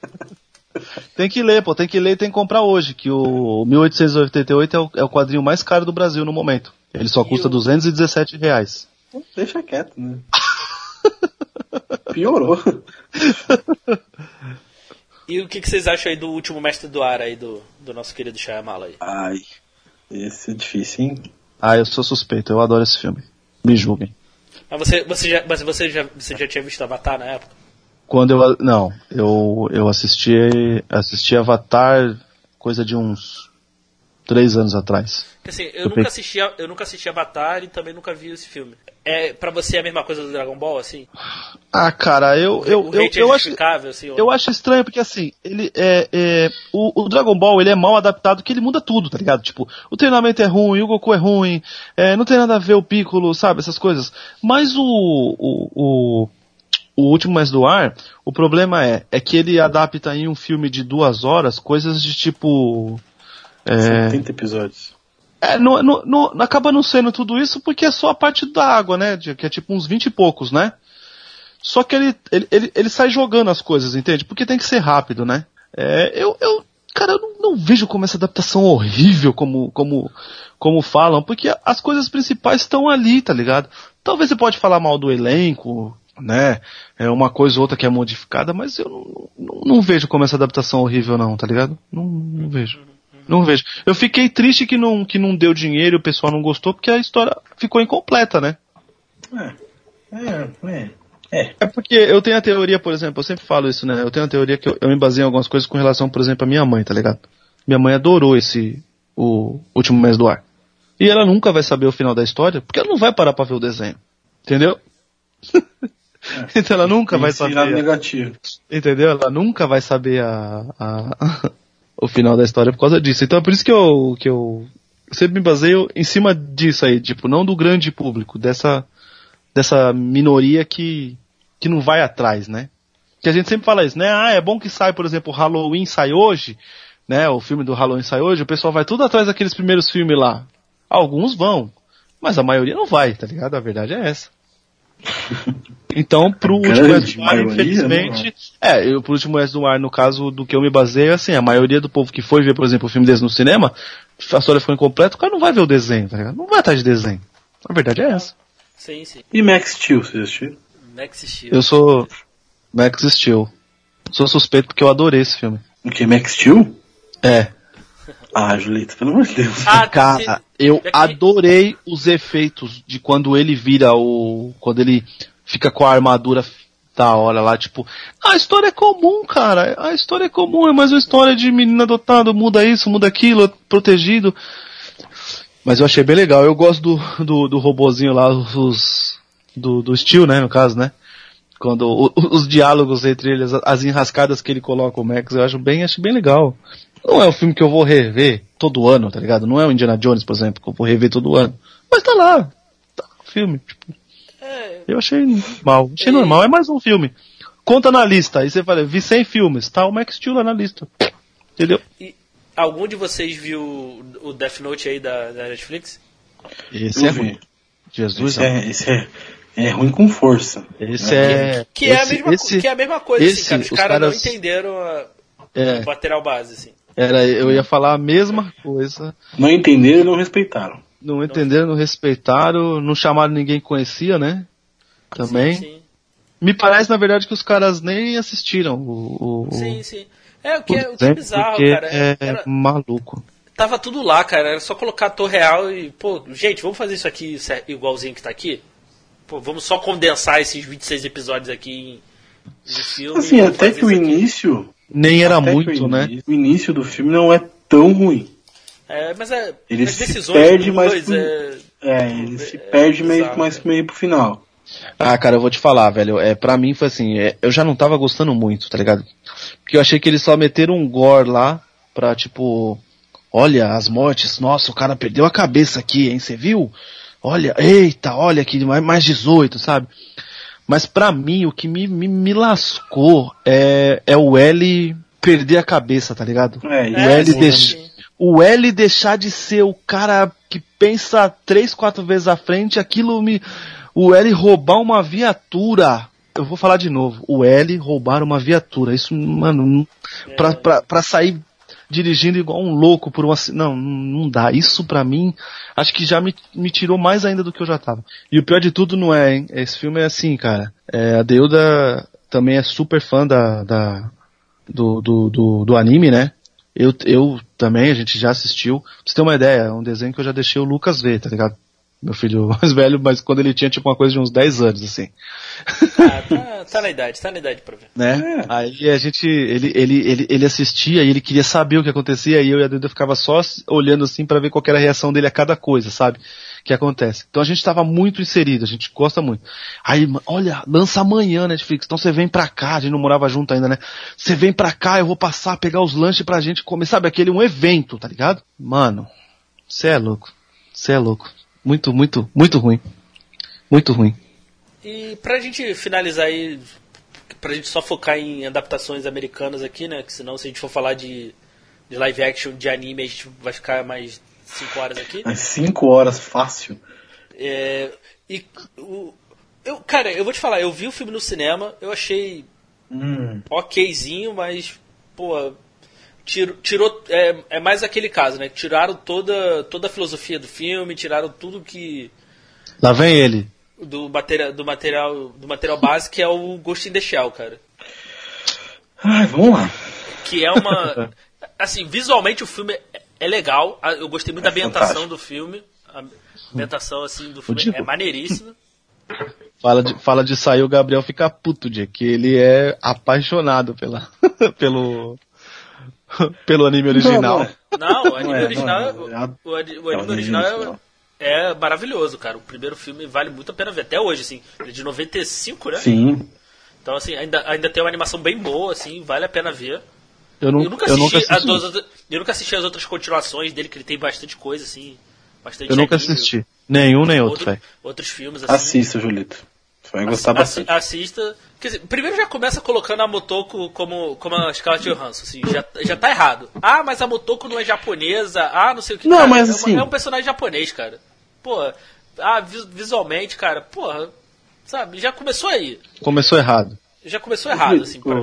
Tem que ler, pô, tem que ler e tem que comprar hoje, que o 1888 é o, é o quadrinho mais caro do Brasil no momento. Ele só E custa o- 217 reais. Deixa quieto, né? Piorou. E o que, que vocês acham aí do último mestre do ar aí, do, do nosso querido Shyamala aí? Ai. Esse é difícil, hein? Ah, eu sou suspeito, eu adoro esse filme. Me julguem. Mas você, você, já, mas você, já, você já tinha visto Avatar na época? Quando eu, não, eu, eu assisti, assisti Avatar coisa de uns três anos atrás. Assim, eu, Eu nunca pe- assisti, a- eu nunca assisti Avatar e também nunca vi esse filme. É, pra você é a mesma coisa do Dragon Ball, assim? Ah, cara, eu, eu, o eu, é eu acho, assim? Eu acho estranho porque assim, ele é, é o, o Dragon Ball ele é mal adaptado que ele muda tudo, tá ligado? Tipo, o treinamento é ruim, o Goku é ruim, é, não tem nada a ver o Piccolo, sabe, essas coisas. Mas o o, o, o último mais do ar, o problema é é que ele adapta em um filme de duas horas coisas de tipo é, 70 episódios. é, não, não, não- acaba não sendo tudo isso porque é só a parte da água, né? de- que é tipo uns 20 e poucos, né? Só que ele, ele, ele, ele sai jogando as coisas, entende? Porque tem que ser rápido, né? É, eu, eu, cara, eu não, não vejo como essa adaptação horrível, como, como, como falam, porque as coisas principais estão ali, tá ligado? Talvez você pode falar mal do elenco, né? É uma coisa ou outra que é modificada, mas eu não, não, não vejo como essa adaptação horrível não, tá ligado? Não, não vejo. Não vejo. Eu fiquei triste que não, que não deu dinheiro e o pessoal não gostou, porque a história ficou incompleta, né? É, é. É. É porque eu tenho a teoria, por exemplo, eu sempre falo isso, né? Eu tenho a teoria que eu, eu me baseio em algumas coisas com relação, por exemplo, à minha mãe, tá ligado? Minha mãe adorou esse, o último mês do ar. E ela nunca vai saber o final da história, porque ela não vai parar pra ver o desenho. Entendeu? [laughs] então ela nunca vai saber. negativo. Entendeu? Ela nunca vai saber a, a- o final da história por causa disso. Então é por isso que eu, que eu sempre me baseio em cima disso aí, tipo, não do grande público, dessa, dessa minoria que, que não vai atrás, né? Que a gente sempre fala isso, né? Ah, é bom que sai, por exemplo, o Halloween sai hoje, né? O filme do Halloween sai hoje, o pessoal vai tudo atrás daqueles primeiros filmes lá. Alguns vão, mas a maioria não vai, tá ligado? A verdade é essa. [laughs] Então, pro último S do ar, maioria, infelizmente, é, eu, pro último S do ar, no caso do que eu me baseio, assim, a maioria do povo que foi ver, por exemplo, o filme desse no cinema, a história ficou incompleta, o cara não vai ver o desenho, tá ligado? Não vai atrás de desenho. A verdade é essa. Sim, sim. E Max Steel, vocês assistiram? Max Steel. Eu sou Max Steel. Sou suspeito porque eu adorei esse filme. O que? Max Steel? É. [laughs] Ah, Julito, pelo amor de Deus. Ah, Cara, eu adorei os efeitos de quando ele vira o. Quando ele fica com a armadura da hora lá, tipo. A história é comum, cara. A história é comum, é mais uma história de menino adotado, muda isso, muda aquilo, é protegido. Mas eu achei bem legal. Eu gosto do, do, do robozinho lá, os. Do, do Steel, né, no caso, né? Quando o- os diálogos entre eles, as enrascadas que ele coloca o Max, eu acho bem, acho bem legal. Não é um filme que eu vou rever todo ano, tá ligado? Não é o Indiana Jones, por exemplo, que eu vou rever todo ano. Mas tá lá. Tá no filme. Tipo, eu achei normal. Achei normal, é mais um filme. Conta na lista. Aí você fala, vi 100 filmes. Tá o Max Steel lá na lista. Entendeu? E algum de vocês viu o Death Note aí da, da Netflix? Esse Eu é vi. ruim. Jesus, Esse é, esse é, é ruim com força. esse é. Que é, a esse- mesma, esse- que é a mesma coisa, esse, assim, cara. Os os caras caras- não entenderam a, é, o material base, assim. era, eu ia falar a mesma coisa. Não entenderam e não respeitaram. Não entenderam, não respeitaram, não chamaram ninguém que conhecia, né? Também. Sim, sim. Me parece, na verdade, que os caras nem assistiram o. o Sim, sim. É, o que é, o que é bizarro, cara. É, Era- maluco. tava tudo lá, cara. Era só colocar ator real e, pô, gente, vamos fazer isso aqui cer- igualzinho que tá aqui? Pô, vamos só condensar esses 26 episódios aqui em, de filme. Assim, até que o aqui. início. Nem era muito, o né? início- O início do filme não é tão ruim. É, mas é. Ele as se perde mais dois pro- é. É, ele se É, perde meio, bizarro, mais né? meio pro final. Ah, cara, eu vou te falar, velho. É, pra mim foi assim, é, eu já não tava gostando muito, tá ligado? Porque eu achei que eles só meteram um gore lá pra, tipo, olha as mortes, nossa, o cara perdeu a cabeça aqui, hein, você viu? Olha, eita, olha aqui, mais, mais 18, sabe? Mas pra mim, o que me, me, me lascou é, é o L perder a cabeça, tá ligado? É, O É, L sim, deixa- sim. O L deixar de ser o cara que pensa três, quatro vezes à frente, aquilo me. O L roubar uma viatura. Eu vou falar de novo. O L roubar uma viatura. Isso, mano, não- pra, pra, pra sair dirigindo igual um louco por uma. Não, não dá. Isso pra mim, acho que já me, me tirou mais ainda do que eu já tava. E o pior de tudo não é, hein? Esse filme é assim, cara. É, a Deuda também é super fã da, da, do, do, do, do anime, né? Eu, eu também, a gente já assistiu. Pra você ter uma ideia, é um desenho que eu já deixei o Lucas ver, tá ligado? Meu filho [laughs] mais velho, mas quando ele tinha tipo uma coisa de uns 10 anos, assim. Ah, tá, tá na idade, tá na idade pra ver. Né? É. Aí a gente, ele, ele, ele, ele assistia e ele queria saber o que acontecia e eu e a Duda ficava só olhando assim pra ver qual era a reação dele a cada coisa, sabe? Que acontece. Então a gente tava muito inserido, a gente gosta muito. Aí, olha, lança amanhã Netflix, então você vem pra cá, a gente não morava junto ainda, né? Você vem pra cá, eu vou passar, pegar os lanches pra gente comer, sabe? Aquele um evento, tá ligado? Mano, você é louco. Você é louco. Muito, muito, muito ruim. Muito ruim. E pra gente finalizar aí, pra gente só focar em adaptações americanas aqui, né? Que senão se a gente for falar de, de live action, de anime, a gente vai ficar mais 5 horas aqui. Mas cinco horas fácil. É, e o, eu, cara, eu vou te falar, eu vi o filme no cinema, eu achei Hum. okzinho, mas, pô, tirou, tirou é, é mais aquele caso, né? Tiraram toda, toda a filosofia do filme, tiraram tudo que Lá vem ele. do material do material do material base que é o Ghost in the Shell, cara. Ai, vamos lá. Que é uma [laughs] assim, visualmente o filme é- é legal, a- eu gostei muito da É ambientação fantástico. do filme. A ambientação assim do filme é maneiríssima. Fala de, fala de sair, o Gabriel fica puto, de que ele é apaixonado pela, [laughs] pelo, pelo anime original. Não, não. Não, o anime é, original, o, o o anime original é, original. é maravilhoso, cara. O primeiro filme vale muito a pena ver até hoje, assim. Ele é de 95, né? Sim. Então, assim, ainda, ainda tem uma animação bem boa, assim, vale a pena ver. Eu, não, Eu nunca eu assisti, nunca as assisti. outras- eu nunca assisti as outras continuações dele, que ele tem bastante coisa, assim. Bastante Eu nunca anime, assisti. Nenhum nem outro, outro- velho. outros filmes, assim. Assista, Julito. Você vai gostar Assi- bastante. Assista. Quer dizer, primeiro já começa colocando a Motoko como, como a Scarlett Johansson, assim, já, já tá errado. Ah, mas a Motoko não é japonesa, ah, não sei o que. Não, Cara, mas é, uma- assim- é um personagem japonês, cara. Pô, ah, vi- visualmente, cara, porra, sabe, já começou aí. Começou errado. Já começou errado, assim, pra mim.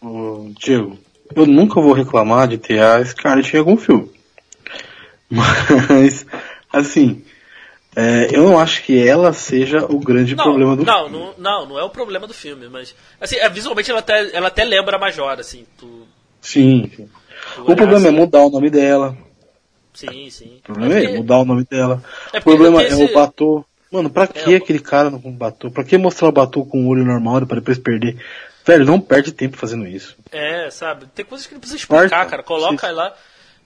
o, o Diego, eu nunca vou reclamar de ter a Scarlett em algum filme. Mas, assim, é, eu não acho que ela seja o grande Não, problema do não, filme. não, não, não é o problema do filme, mas. Assim, é, visualmente ela até, ela até lembra a Majora, assim. Tu, Sim, tu O problema é assim, mudar o nome dela. Sim, sim. O problema é porque- mudar o nome dela. É o problema tem é esse- o Batô. Mano, pra que É, o- aquele cara com Batô? Pra que mostrar o Batô com o olho normal pra depois perder? Velho, não perde tempo fazendo isso. É, sabe? Tem coisas que não precisa explicar, cara. Coloca Sim. lá.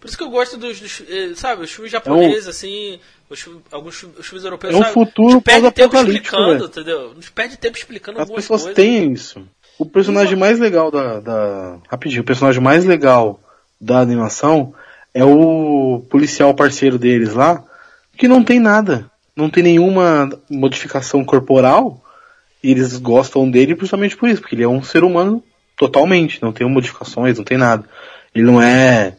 Por isso que eu gosto dos, dos, eh, sabe, os filmes japoneses, assim, os, alguns os filmes europeus, É um sabe? futuro Não perde tempo explicando, velho. entendeu? Não perde tempo explicando As algumas pessoas coisas. têm isso. O personagem mais legal da, da. Rapidinho, o personagem mais legal da animação é o policial parceiro deles lá, que não tem nada. Não tem nenhuma modificação corporal. E eles gostam dele justamente por isso, porque ele é um ser humano totalmente, não tem modificações, não tem nada. Ele não é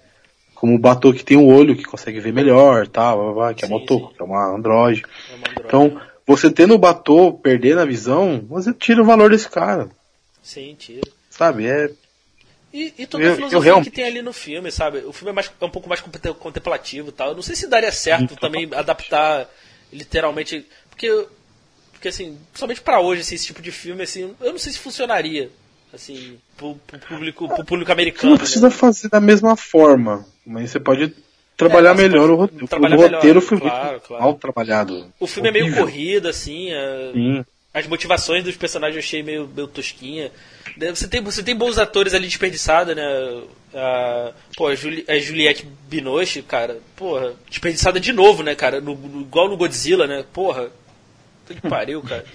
como o Batou que tem um olho que consegue ver melhor, tá, blá, blá, blá, que é Motoko, sim. que é uma androide. É uma androide. Então, você tendo o Batou perder na visão, você tira o valor desse cara, Sim, tira. sabe? É, E, e toda Eu- a filosofia realmente- que tem ali no filme, sabe? O filme é, mais, é um pouco mais conte- contemplativo e tal. Eu não sei se daria certo também adaptar literalmente. Porque, porque assim, principalmente pra hoje, assim, esse tipo de filme, assim, eu não sei se funcionaria. Assim, pro, pro público, pro público você americano. não precisa né? fazer da mesma forma, mas você pode trabalhar É, melhor o roteiro. trabalhar o roteiro melhor, foi claro, muito claro. mal trabalhado. O filme é meio Horrível. corrido, assim. é- Sim. As motivações dos personagens eu achei meio, meio tosquinha. Você tem, você tem bons atores ali desperdiçados, né? A, pô, a, Juli, a Juliette Binoche, cara, porra, desperdiçada de novo, né, cara? No, no- igual no Godzilla, né? Porra, puta que pariu, cara.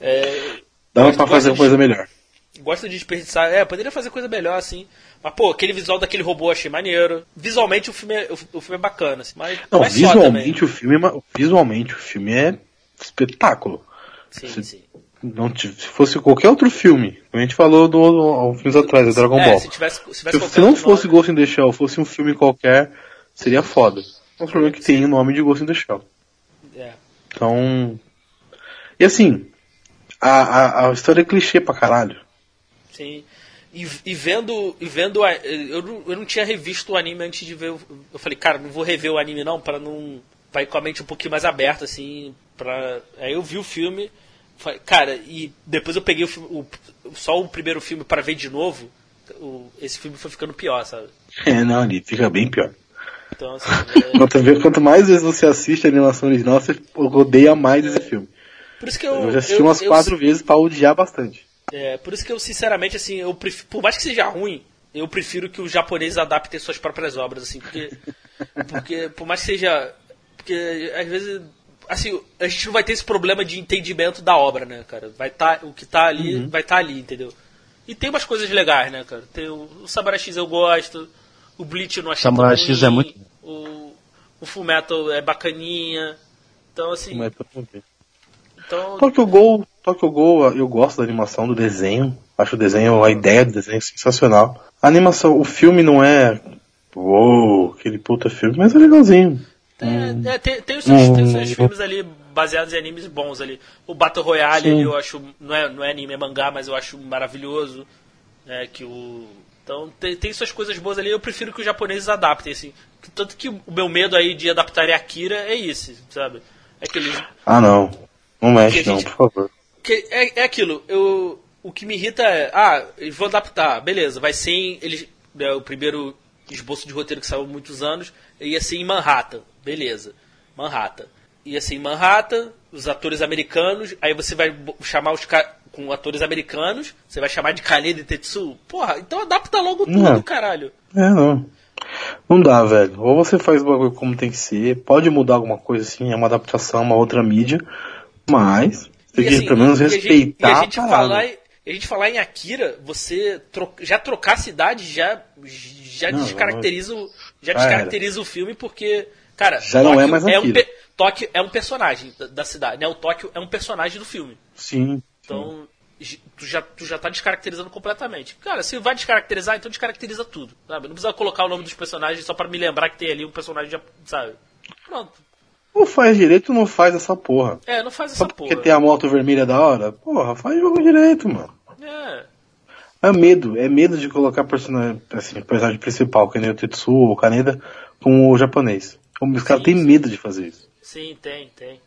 É, Dava pra fazer gosto coisa melhor. de- Gosto de desperdiçar. É, poderia fazer coisa melhor, assim. Mas, pô, aquele visual daquele robô achei maneiro. Visualmente o filme é, o, o filme é bacana, assim, mas, Não, mas também. visualmente o filme, é visualmente o filme é espetáculo. Sim, sim. Não, se fosse qualquer outro filme, como a gente falou do, do, há uns filmes atrás, do Dragon É, Ball. se tivesse, se tivesse Se, se não fosse Ghost in the Shell, fosse um filme qualquer, seria foda. É um problema que tem o nome de Ghost in the Shell. É. Então. E assim, a, a, a história é clichê pra caralho. Sim. E, e vendo. E vendo eu, não, eu não tinha revisto o anime antes de ver. Eu falei, cara, não vou rever o anime não, pra não. pra ir com a mente um pouquinho mais aberta, assim. Pra, aí eu vi o filme. falei, cara, e depois eu peguei o o- só o primeiro filme pra ver de novo. o- esse filme foi ficando pior, sabe? [laughs] É, não, ali fica bem pior. Então, assim. é- [laughs] Quanto, quanto mais vezes você assiste a animação original, você odeia mais esse filme. Por isso que eu. Eu já assisti eu- umas eu- quatro vezes pra odiar bastante. É, por isso que eu, sinceramente, assim, eu prefiro, por mais que seja ruim, eu prefiro que os japoneses adaptem suas próprias obras, assim, porque, [laughs] porque por mais que seja, porque às vezes, assim, a gente não vai ter esse problema de entendimento da obra, né, cara? Vai tá, o que tá ali, vai estar tá ali, entendeu? E tem umas coisas legais, né, cara? Tem o, o Samurai X eu gosto, o Bleach eu não achei Samurai X é muito- o, o Fullmetal é bacaninha, então assim, Mas tudo bem. Então, Tokyo Ghoul, Tokyo Ghoul, eu gosto da animação, do desenho. Acho o desenho, a ideia do desenho sensacional. A animação, o filme não é. Uou, aquele puta filme, mas é legalzinho. É, é, tem, tem, os seus, tem os seus Hum. filmes ali baseados em animes bons ali. O Battle Royale Sim. ali eu acho. Não é, não é anime, é mangá, mas eu acho maravilhoso. Né, que o, então tem, tem suas coisas boas ali, eu prefiro que os japoneses adaptem, assim. Tanto que o meu medo aí de adaptarem Akira é esse, sabe? É que eles, Ah não. Não mexe a não, gente- por favor. é, é aquilo, eu, o que me irrita é, ah, eles vão adaptar, beleza, vai ser em, eles, né, o primeiro esboço de roteiro que saiu há muitos anos, ia ser em Manhattan, beleza, Manhattan. Ia ser em Manhattan, os atores americanos, aí você vai chamar os com atores americanos, você vai chamar de Kaneda e Tetsu, porra, então adapta logo tudo, Não. caralho. É, não. Não dá, velho. Ou você faz o bagulho como tem que ser, pode mudar alguma coisa assim, é uma adaptação, uma outra mídia, mas que assim, pelo menos gente- respeitar E a gente, a parada. falar, em- a gente falar em Akira, você tro- já trocar a cidade já, já Não, descaracteriza, o, já descaracteriza o filme porque, cara, Já não é mais um, Akira. pe- Tóquio é um personagem da, da cidade, né? O Tóquio é um personagem do filme. Sim. Então, j- tu já, tu já tá descaracterizando completamente. Cara, se vai descaracterizar, então descaracteriza tudo, sabe? Não precisa colocar o nome dos personagens só pra me lembrar que tem ali um personagem, já, sabe? Pronto. Ou faz direito ou não faz essa porra. É, não faz Só essa porque porra. tem a moto vermelha da hora? Porra, faz jogo direito, mano. É. É medo, é medo de colocar personagem, assim, personagem principal, que nem o Tetsu ou o Kaneda, com o japonês. Os caras têm medo de fazer isso. Sim, tem, tem.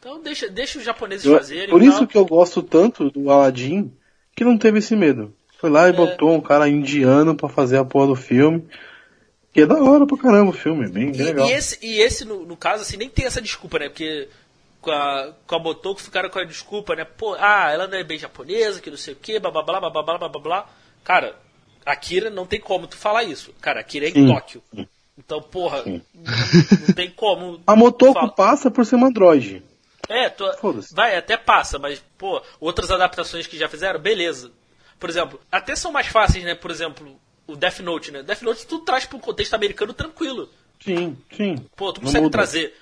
Então deixa, deixa os japoneses Eu- fazerem. por isso tal. que eu gosto tanto do Aladdin, que não teve esse medo. Foi lá e botou um cara indiano pra fazer a porra do filme. Que é da hora pra caramba o filme, bem, bem E, legal. e esse, e esse no, no caso, assim, nem tem essa desculpa, né? Porque com a, com a Motoko ficaram com a desculpa, né? Pô, ah, ela não é bem japonesa, que não sei o que, blá blá blá blá blá blá blá blá. Cara, Akira não tem como tu falar isso. Cara, Akira é em Sim. Tóquio. Então, porra, Sim. não tem como. A Motoko passa por ser uma androide. É, tu, vai, até passa, mas, pô, outras adaptações que já fizeram, beleza. Por exemplo, até são mais fáceis, né? Por exemplo, o Death Note, né? Death Note tu traz pro contexto americano tranquilo. Sim, sim. Pô, tu consegue trazer,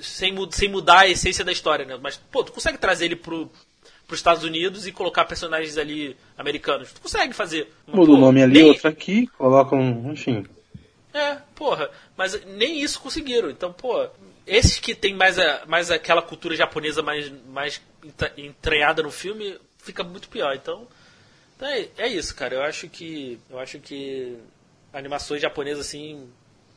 sem, sem mudar a essência da história, né? Mas, pô, tu consegue trazer ele pro, pros Estados Unidos e colocar personagens ali americanos. Tu consegue fazer. Muda o nome ali, nem... outro aqui, coloca um. enfim. É, porra. Mas nem isso conseguiram. Então, pô, esses que tem mais, a, mais aquela cultura japonesa mais, mais entranhada no filme, fica muito pior. Então, então é, é, isso, cara. Eu acho que. Eu acho que animações japonesas assim.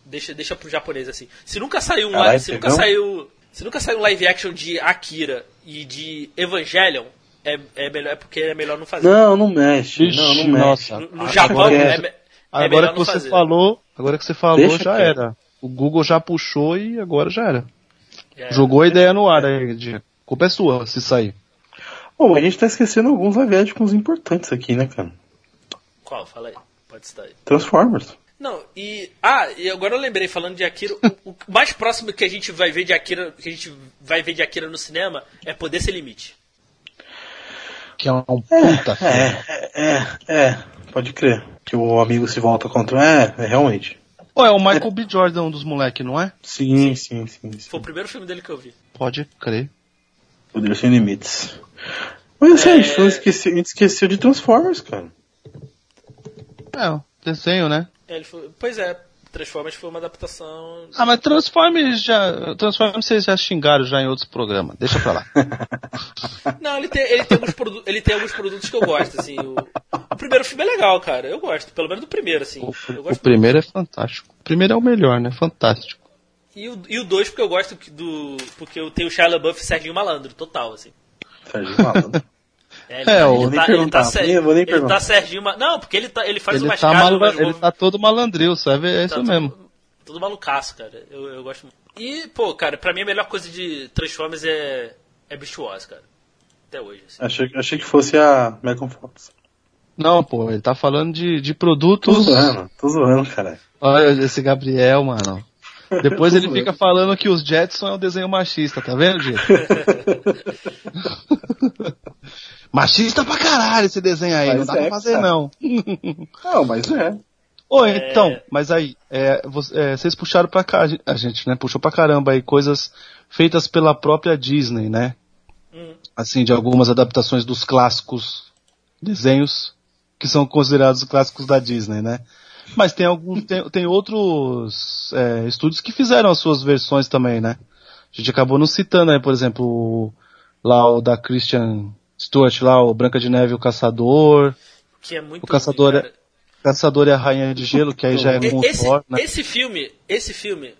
Deixa, deixa pro japonês assim. Se nunca saiu um Caralho, se nunca saiu. Se nunca saiu um live action de Akira e de Evangelion, é, é melhor é porque é melhor não fazer. Não, não mexe. Ixi, não, não mexe. No, no Japão é, é, agora que você fazer. falou, agora que você falou Deixa já que... era. O Google já puxou e agora já era. É, Jogou a ideia no ar aí, de culpa é sua se sair. Bom, a gente tá esquecendo alguns live importantes aqui, né, cara? Qual? Fala aí. Pode estar aí. Transformers. Não, e. Ah, e agora eu lembrei, falando de Akira, o, o, mais próximo que a gente vai ver de Akira, que a gente vai ver de Akira no cinema é Poder Ser Limite. Que é um puta. É, é, é, é, pode crer. Que o amigo se volta contra. É, é realmente. Pô, é o Michael é. B. Jordan, um dos moleques, não é? Sim, sim, sim, sim, Foi o primeiro filme dele que eu vi. Pode crer. Poder Sem Limites. Mas é... a, gente esqueceu, a gente esqueceu de Transformers, cara. É, desenho, né? É, foi, pois é, Transformers foi uma adaptação. Ah, mas Transformers já. Transformers vocês já xingaram já em outros programas. Deixa pra lá. [laughs] Não, ele tem, ele tem, alguns, ele tem alguns produtos que eu gosto, assim. O, o, primeiro filme é legal, cara. Eu gosto, pelo menos do primeiro, assim. O, o primeiro muito. é fantástico. O primeiro é o melhor, né? Fantástico. E o, e o dois, porque eu gosto do. Porque eu tenho o Shia LaBeouf e Serginho Malandro, total, assim. Serginho Malandro. [laughs] É, ele, é, tá, ele, tá, ele, tá, ele, tá, ele tá Serginho, não, porque ele, tá, ele faz ele umas tá caras, Ele tá todo malandril, sabe? É tá isso mesmo. Tudo malucaço, cara. Eu, eu gosto muito. E, pô, cara, pra mim a melhor coisa de Transformers é, é Beast Wars, cara. Até hoje. Assim. Achei, achei que fosse a Megan Fox. Não, pô, ele tá falando de, de produtos. Tô zoando, tô zoando, cara. Olha esse Gabriel, mano. Depois ele fica falando que os Jetson é um desenho machista, tá vendo, gente? [laughs] machista pra caralho esse desenho aí, mas não dá é, pra fazer cara. não. Não, mas é. Ô, é... então, mas aí, é, é, vocês puxaram pra cá, a gente, né, puxou pra caramba aí coisas feitas pela própria Disney, né? Hum. Assim, de algumas adaptações dos clássicos desenhos que são considerados clássicos da Disney, né? Mas tem alguns, tem, tem outros é, estúdios que fizeram as suas versões também, né? A gente acabou não citando aí, por exemplo, lá o da Christian Stewart, lá o Branca de Neve o Caçador. Que é muito o Caçador ruim, é, Caçador é a Rainha de Gelo, que aí já é muito esse, forte, né? Esse filme, esse filme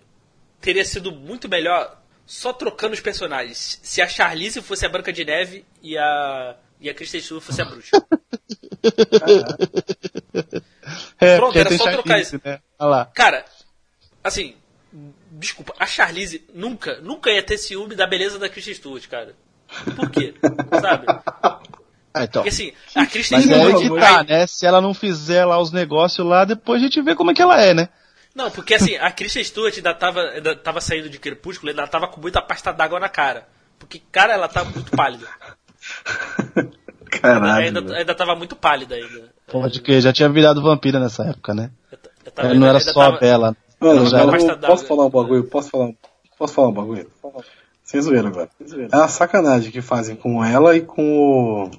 teria sido muito melhor só trocando os personagens. Se a Charlize fosse a Branca de Neve e a e a Kristen Stewart fosse a bruxa. [laughs] é, Pronto, era só trocar isso. Né? lá. Cara, assim, desculpa, a Charlize nunca, nunca ia ter ciúme da beleza da Kristen Stewart, cara. Por quê? [laughs] Sabe? Ah, então. Porque assim, a Kristen Mas Stewart. É que tá, né? Se ela não fizer lá os negócios lá, depois a gente vê como é que ela é, né? Não, porque assim, a Kristen Stewart ainda tava, ainda tava saindo de Crepúsculo, ainda tava com muita pasta d'água na cara. Porque, cara, ela tá muito pálida. [laughs] Caralho. Ainda, ainda tava muito pálida ainda. Pode que já tinha virado vampira nessa época, né? Eu, eu tava, não era só tava... a Bela. Mano, já era... posso falar um bagulho? Posso falar, posso falar um bagulho? Sem zoeira agora. É uma sacanagem que fazem com ela e com o.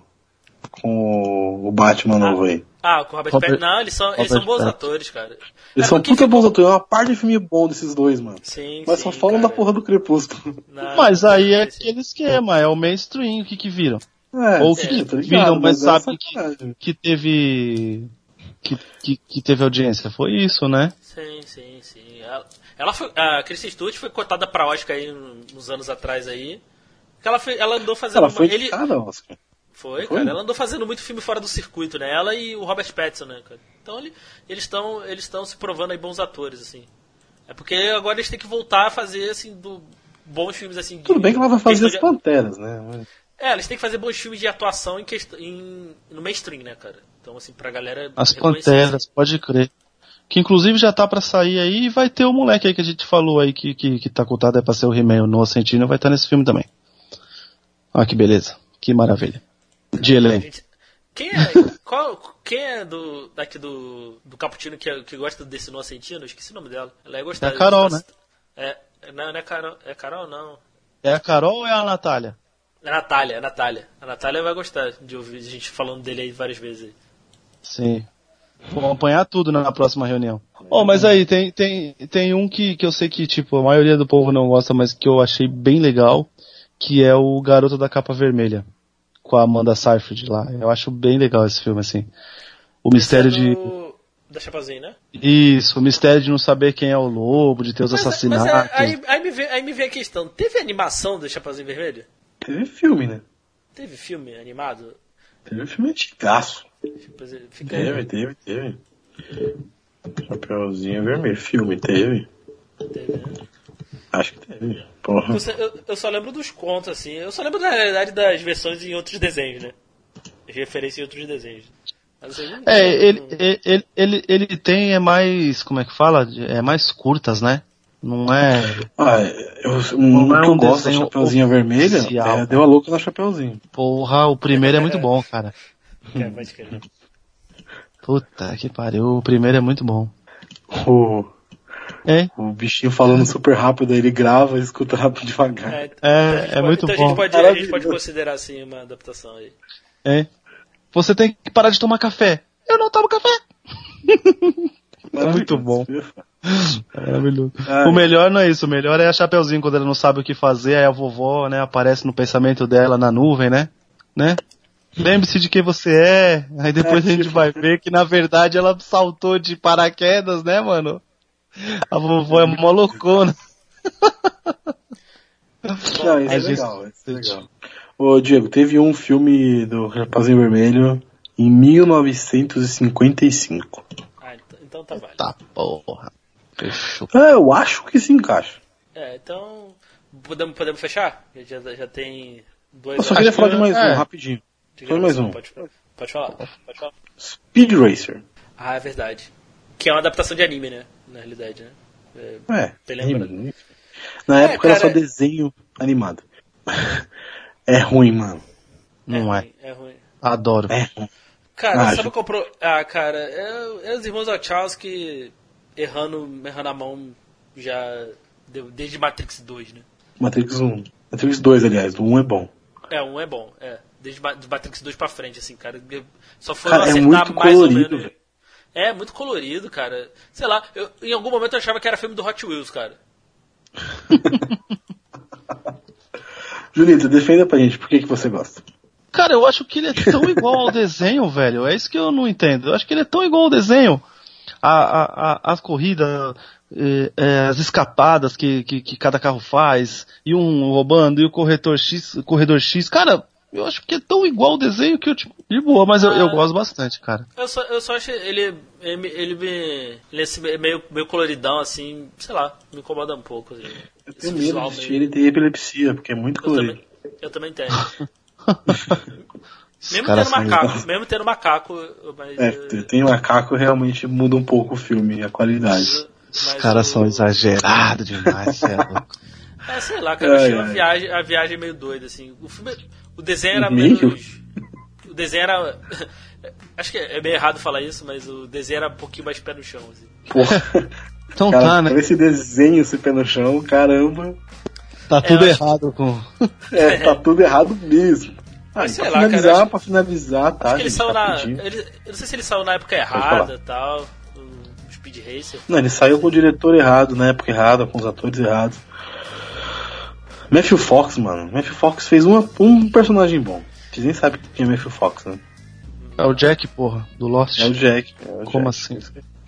com o Batman ah, novo aí. Ah, com o Robert, Robert Pattinson. Não, eles são, eles são bons atores, cara. Eles é são puta bons atores. É uma par de filme bom desses dois, mano. Sim, Mas sim, só falam cara. da porra do Crepúsculo. Não, Mas aí é aquele esquema, é o mainstream, o que que viram? É, Ou o que, é, que viram, mas, mas sabe que, que teve. Que, que, que, teve audiência. Foi isso, né? Sim, sim, sim. Ela, ela foi, a Kristen Stewart foi cotada pra Oscar aí uns anos atrás aí. Ela, foi, ela andou fazendo. Ela foi uma, ele, Oscar. Foi, foi, cara. Ela andou fazendo muito filme fora do circuito, né? Ela e o Robert Pattinson, né, cara? Então ele, eles estão eles estão se provando aí bons atores, assim. É porque agora eles têm que voltar a fazer, assim, do, bons filmes, assim. Tudo de, bem que ela vai fazer as de... Panteras, né? É, eles têm que fazer bons filmes de atuação em, em, no mainstream, né, cara? Então, assim, pra galera. As Panteras, pode crer. Que inclusive já tá para sair aí e vai ter o moleque aí que a gente falou aí que, que, que tá cotado é pra ser o He-Man, o Noah Centineo, vai estar tá nesse filme também. Ah, que beleza. Que maravilha. De elenco. Quem é, qual, quem é do, daqui do, do Caputino que, que gosta desse Noah Centineo? Esqueci o nome dela. Ela é gostada. É a Carol, né? É, não, não é Carol, é Carol não. É a Carol ou é a Natália? A Natália, a Natália. A Natália vai gostar de ouvir a gente falando dele aí várias vezes. aí. Sim. Vamos apanhar tudo na próxima reunião. Oh, mas aí, tem, tem, tem um que, que eu sei que, tipo, a maioria do povo não gosta, mas que eu achei bem legal, que é o Garoto da Capa Vermelha, com a Amanda Seyfried lá. Eu acho bem legal esse filme, assim. O mistério Esse é de... do- Da Chapazinho, né? Isso, o mistério de não saber quem é o lobo, de ter os Mas, assassinatos. mas é, aí, aí, me vem, aí me vem a questão: teve animação do Chapazinho Vermelho? Teve filme, né? Teve filme animado? Teve filme antigaço. Fica Teve, teve, teve. Chapeuzinho vermelho. Filme, teve. teve, né? Acho que teve. Porra. Eu, só- eu- só lembro dos contos, assim. Eu só lembro, na realidade, das versões em outros desenhos, né? As referências em outros desenhos. Assim, É, ele, ele, ele, ele tem é mais, como é que fala? É mais curtas, né? Não é. Ah, eu, um Não é que eu um gosto da desenho Chapeuzinho Vermelha é Deu a Louca na Chapeuzinho. Porra, o primeiro é muito bom, cara. É, pode crer. Puta que pariu, o primeiro é muito bom. O, É, o bichinho falando super rápido, aí ele grava e escuta rápido devagar. É, é, é pode- muito então a bom. gente, pode, a gente pode considerar, assim, uma adaptação aí. É. Você tem que parar de tomar café. Eu não tomo café. [laughs] É muito bom. É maravilhoso. Ai. O melhor não é isso, o melhor é a Chapeuzinho quando ela não sabe o que fazer, aí a vovó, né, aparece no pensamento dela na nuvem, né? Né? Lembre-se de quem você é. Aí depois É, a gente tipo- vai ver que na verdade ela saltou de paraquedas, né, mano? A vovó é mó loucona. Não, isso é legal, isso é legal. Ô, Diego, teve um filme do Rapazinho Vermelho em 1955. Ah, então, então tá válido. Tá, porra. Fechou. É, eu acho que se encaixa. É, então. Podemos, podemos fechar? Já, já tem dois. Eu só queria falar que- de mais é. um, rapidinho. Só mais um. Pode, pode falar. Pode falar. Speed Racer. Ah, é verdade. Que é uma adaptação de anime, né? Na realidade, né? É, É. Anime. Na É, época era só cara- desenho animado. [laughs] É ruim, mano. Não é. ruim, é ruim. Adoro. É ruim. Cara, Ah, sabe qual pro... Ah, cara, é, é os irmãos Wachowski errando, errando a mão já deu- desde Matrix 2, né? Matrix 1. Matrix 2, aliás. O 1 é bom. É, um é bom, é. Desde Matrix 2 pra frente, assim, cara. Só foram Cara, é acertar muito mais ou colorido, menos. velho. É, muito colorido, cara. Sei lá, eu, em algum momento eu achava que era filme do Hot Wheels, cara. [laughs] Julito, defenda pra gente. Por que, que você gosta? Cara, eu acho que ele é tão igual ao desenho, [laughs] velho. É isso que eu não entendo. Eu acho que ele é tão igual ao desenho. A, a, as corridas, eh, eh, as escapadas que, que, que cada carro faz, e um roubando, e o corretor X, o corredor X. Cara, eu acho que é tão igual ao desenho que eu, tipo, de boa, mas eu, eu Ah. gosto bastante, cara. Eu só, eu só acho ele. Ele, me- ele, me- ele é meio, meio coloridão, assim, sei lá, me incomoda um pouco. Assim, Eu tenho medo de assistir meio- ele ter epilepsia, porque é muito Eu colorido. também, eu também tenho. [laughs] Mesmo tendo macaco, legais. mesmo tendo macaco, mas. É, eh, tem macaco realmente muda um pouco o filme, a qualidade. Os mas caras o- são exagerados demais, cê é [laughs] louco. É, sei lá, cara, eu achei Ai, a ai. viagem, a viagem meio doida, assim. O filme. O desenho era Meio? menos. O desenho era. [laughs] Acho que é meio errado falar isso, mas o desenho era um pouquinho mais pé no chão, assim. Porra, [laughs] Então cara, tá, né? esse desenho esse pé no chão, caramba. Tá tudo eu acho- errado com. É, tá tudo errado mesmo. Ah, Mas sei pra lá, cara, finalizar, acho- pra finalizar, tá, Acho que ele gente, saiu na. rapidinho. Ele, eu não sei se ele saiu na época errada e tal. Speed Racer. Não, ele saiu com o diretor errado, na época errada, com os atores errados. Matthew Fox, mano. Matthew Fox fez uma, um personagem bom. Vocês nem sabem quem é Matthew Fox, né? É o Jack, porra, do Lost. É o Jack. é o Como Jack. assim?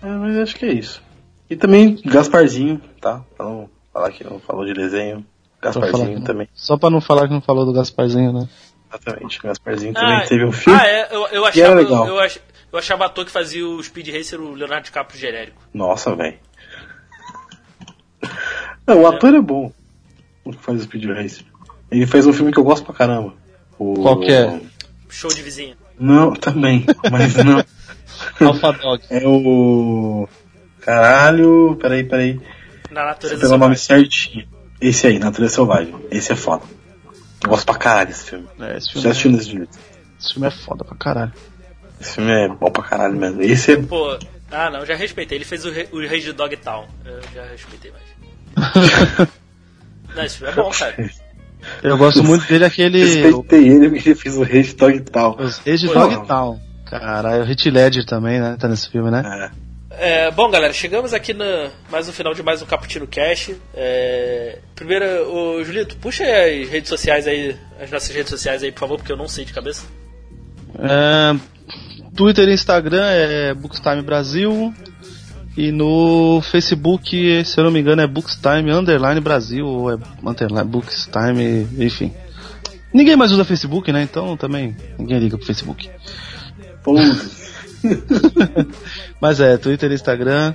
É, mas acho que é isso. E também Gasparzinho, tá? Pra não falar que não falou de desenho. Gasparzinho também. Só pra não falar que não falou do Gasparzinho, né? Exatamente. Gasparzinho também Ah, teve um filme. Ah, é, eu, eu achava. era legal. Eu, ach, eu achava ator que fazia o Speed Racer o Leonardo DiCaprio genérico. Nossa, velho. [laughs] Não, o ator é bom. O que faz o Speed Racer. Ele fez um filme que eu gosto pra caramba. O... Qual que é? Show de vizinha. Não, também. Mas não. [laughs] Alpha Dog. É o. Caralho. Peraí, peraí. Na Você natureza pegou o nome selvagem. certinho. Esse aí, Natureza Selvagem. Esse é foda. Eu gosto pra caralho desse filme. É, esse Você filme, assistiu nesse jeito? esse filme é foda pra caralho. Esse filme é bom pra caralho mesmo. Esse é. Pô, ah não, já respeitei. Ele fez o, Rei- o Rei de Dogtown. Eu já respeitei mais. [laughs] não, esse filme é bom, cara. [laughs] Eu gosto muito dele aquele. Respeitei ele porque ele fez o Rage Dog Tal. Os Rage Dog Tal. Caralho, o Hit Ledger também, né? Tá nesse filme, né? É. É, bom, galera, chegamos aqui no mais no final de mais um Cappuccino Cash. É, primeiro, o Julito, puxa aí as redes sociais aí, as nossas redes sociais aí, por favor, porque eu não sei de cabeça. É, Twitter e Instagram é Bookstime Brasil. E no Facebook, se eu não me engano, é Bookstime Underline Brasil, ou é Underline Bookstime, enfim. Ninguém mais usa Facebook, né? Então também ninguém liga pro Facebook. [laughs] Mas é, Twitter e Instagram,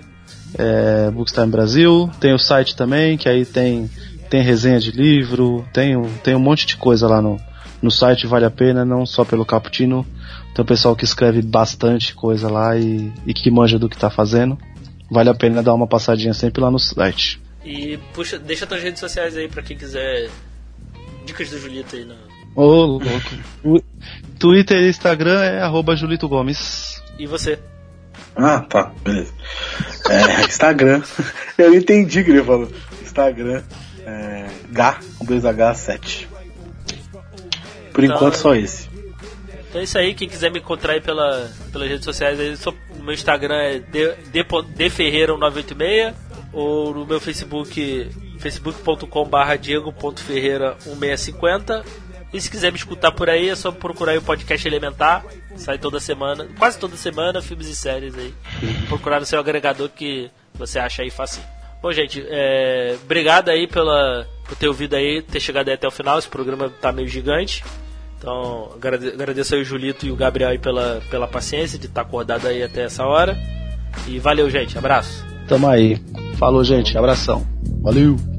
é, Bookstime Brasil, tem o site também, que aí tem, tem resenha de livro, tem, tem um monte de coisa lá no, no site, vale a pena, não só pelo Cappuccino, tem o pessoal que escreve bastante coisa lá e, e que manja do que tá fazendo. Vale a pena dar uma passadinha sempre lá no site. E puxa, deixa tuas redes sociais aí pra quem quiser dicas do Julito aí. No... Ô, oh, louco. [laughs] Twitter e Instagram é arroba Julito Gomes. E você? Ah, tá, beleza. É, Instagram. [laughs] Eu entendi que ele falou. Instagram. É, H, com 2H7. Por então, enquanto só esse. Então é isso aí, quem quiser me encontrar aí pela, pelas redes sociais, aí, só, o meu Instagram é dferreira1986 ou no meu Facebook facebook.com.br diego.ferreira1650 e se quiser me escutar por aí, é só procurar o podcast Elementar. Sai toda semana, quase toda semana, filmes e séries aí. Procurar no seu agregador que você acha aí fácil. Bom, gente, é, obrigado aí pela, por ter ouvido aí, ter chegado aí até o final. Esse programa tá meio gigante. Então, agradeço aí o Julito e o Gabriel aí pela, pela paciência de estar tá acordado aí até essa hora. E valeu, gente. Abraço. Tamo aí. Falou, gente. Abração. Valeu.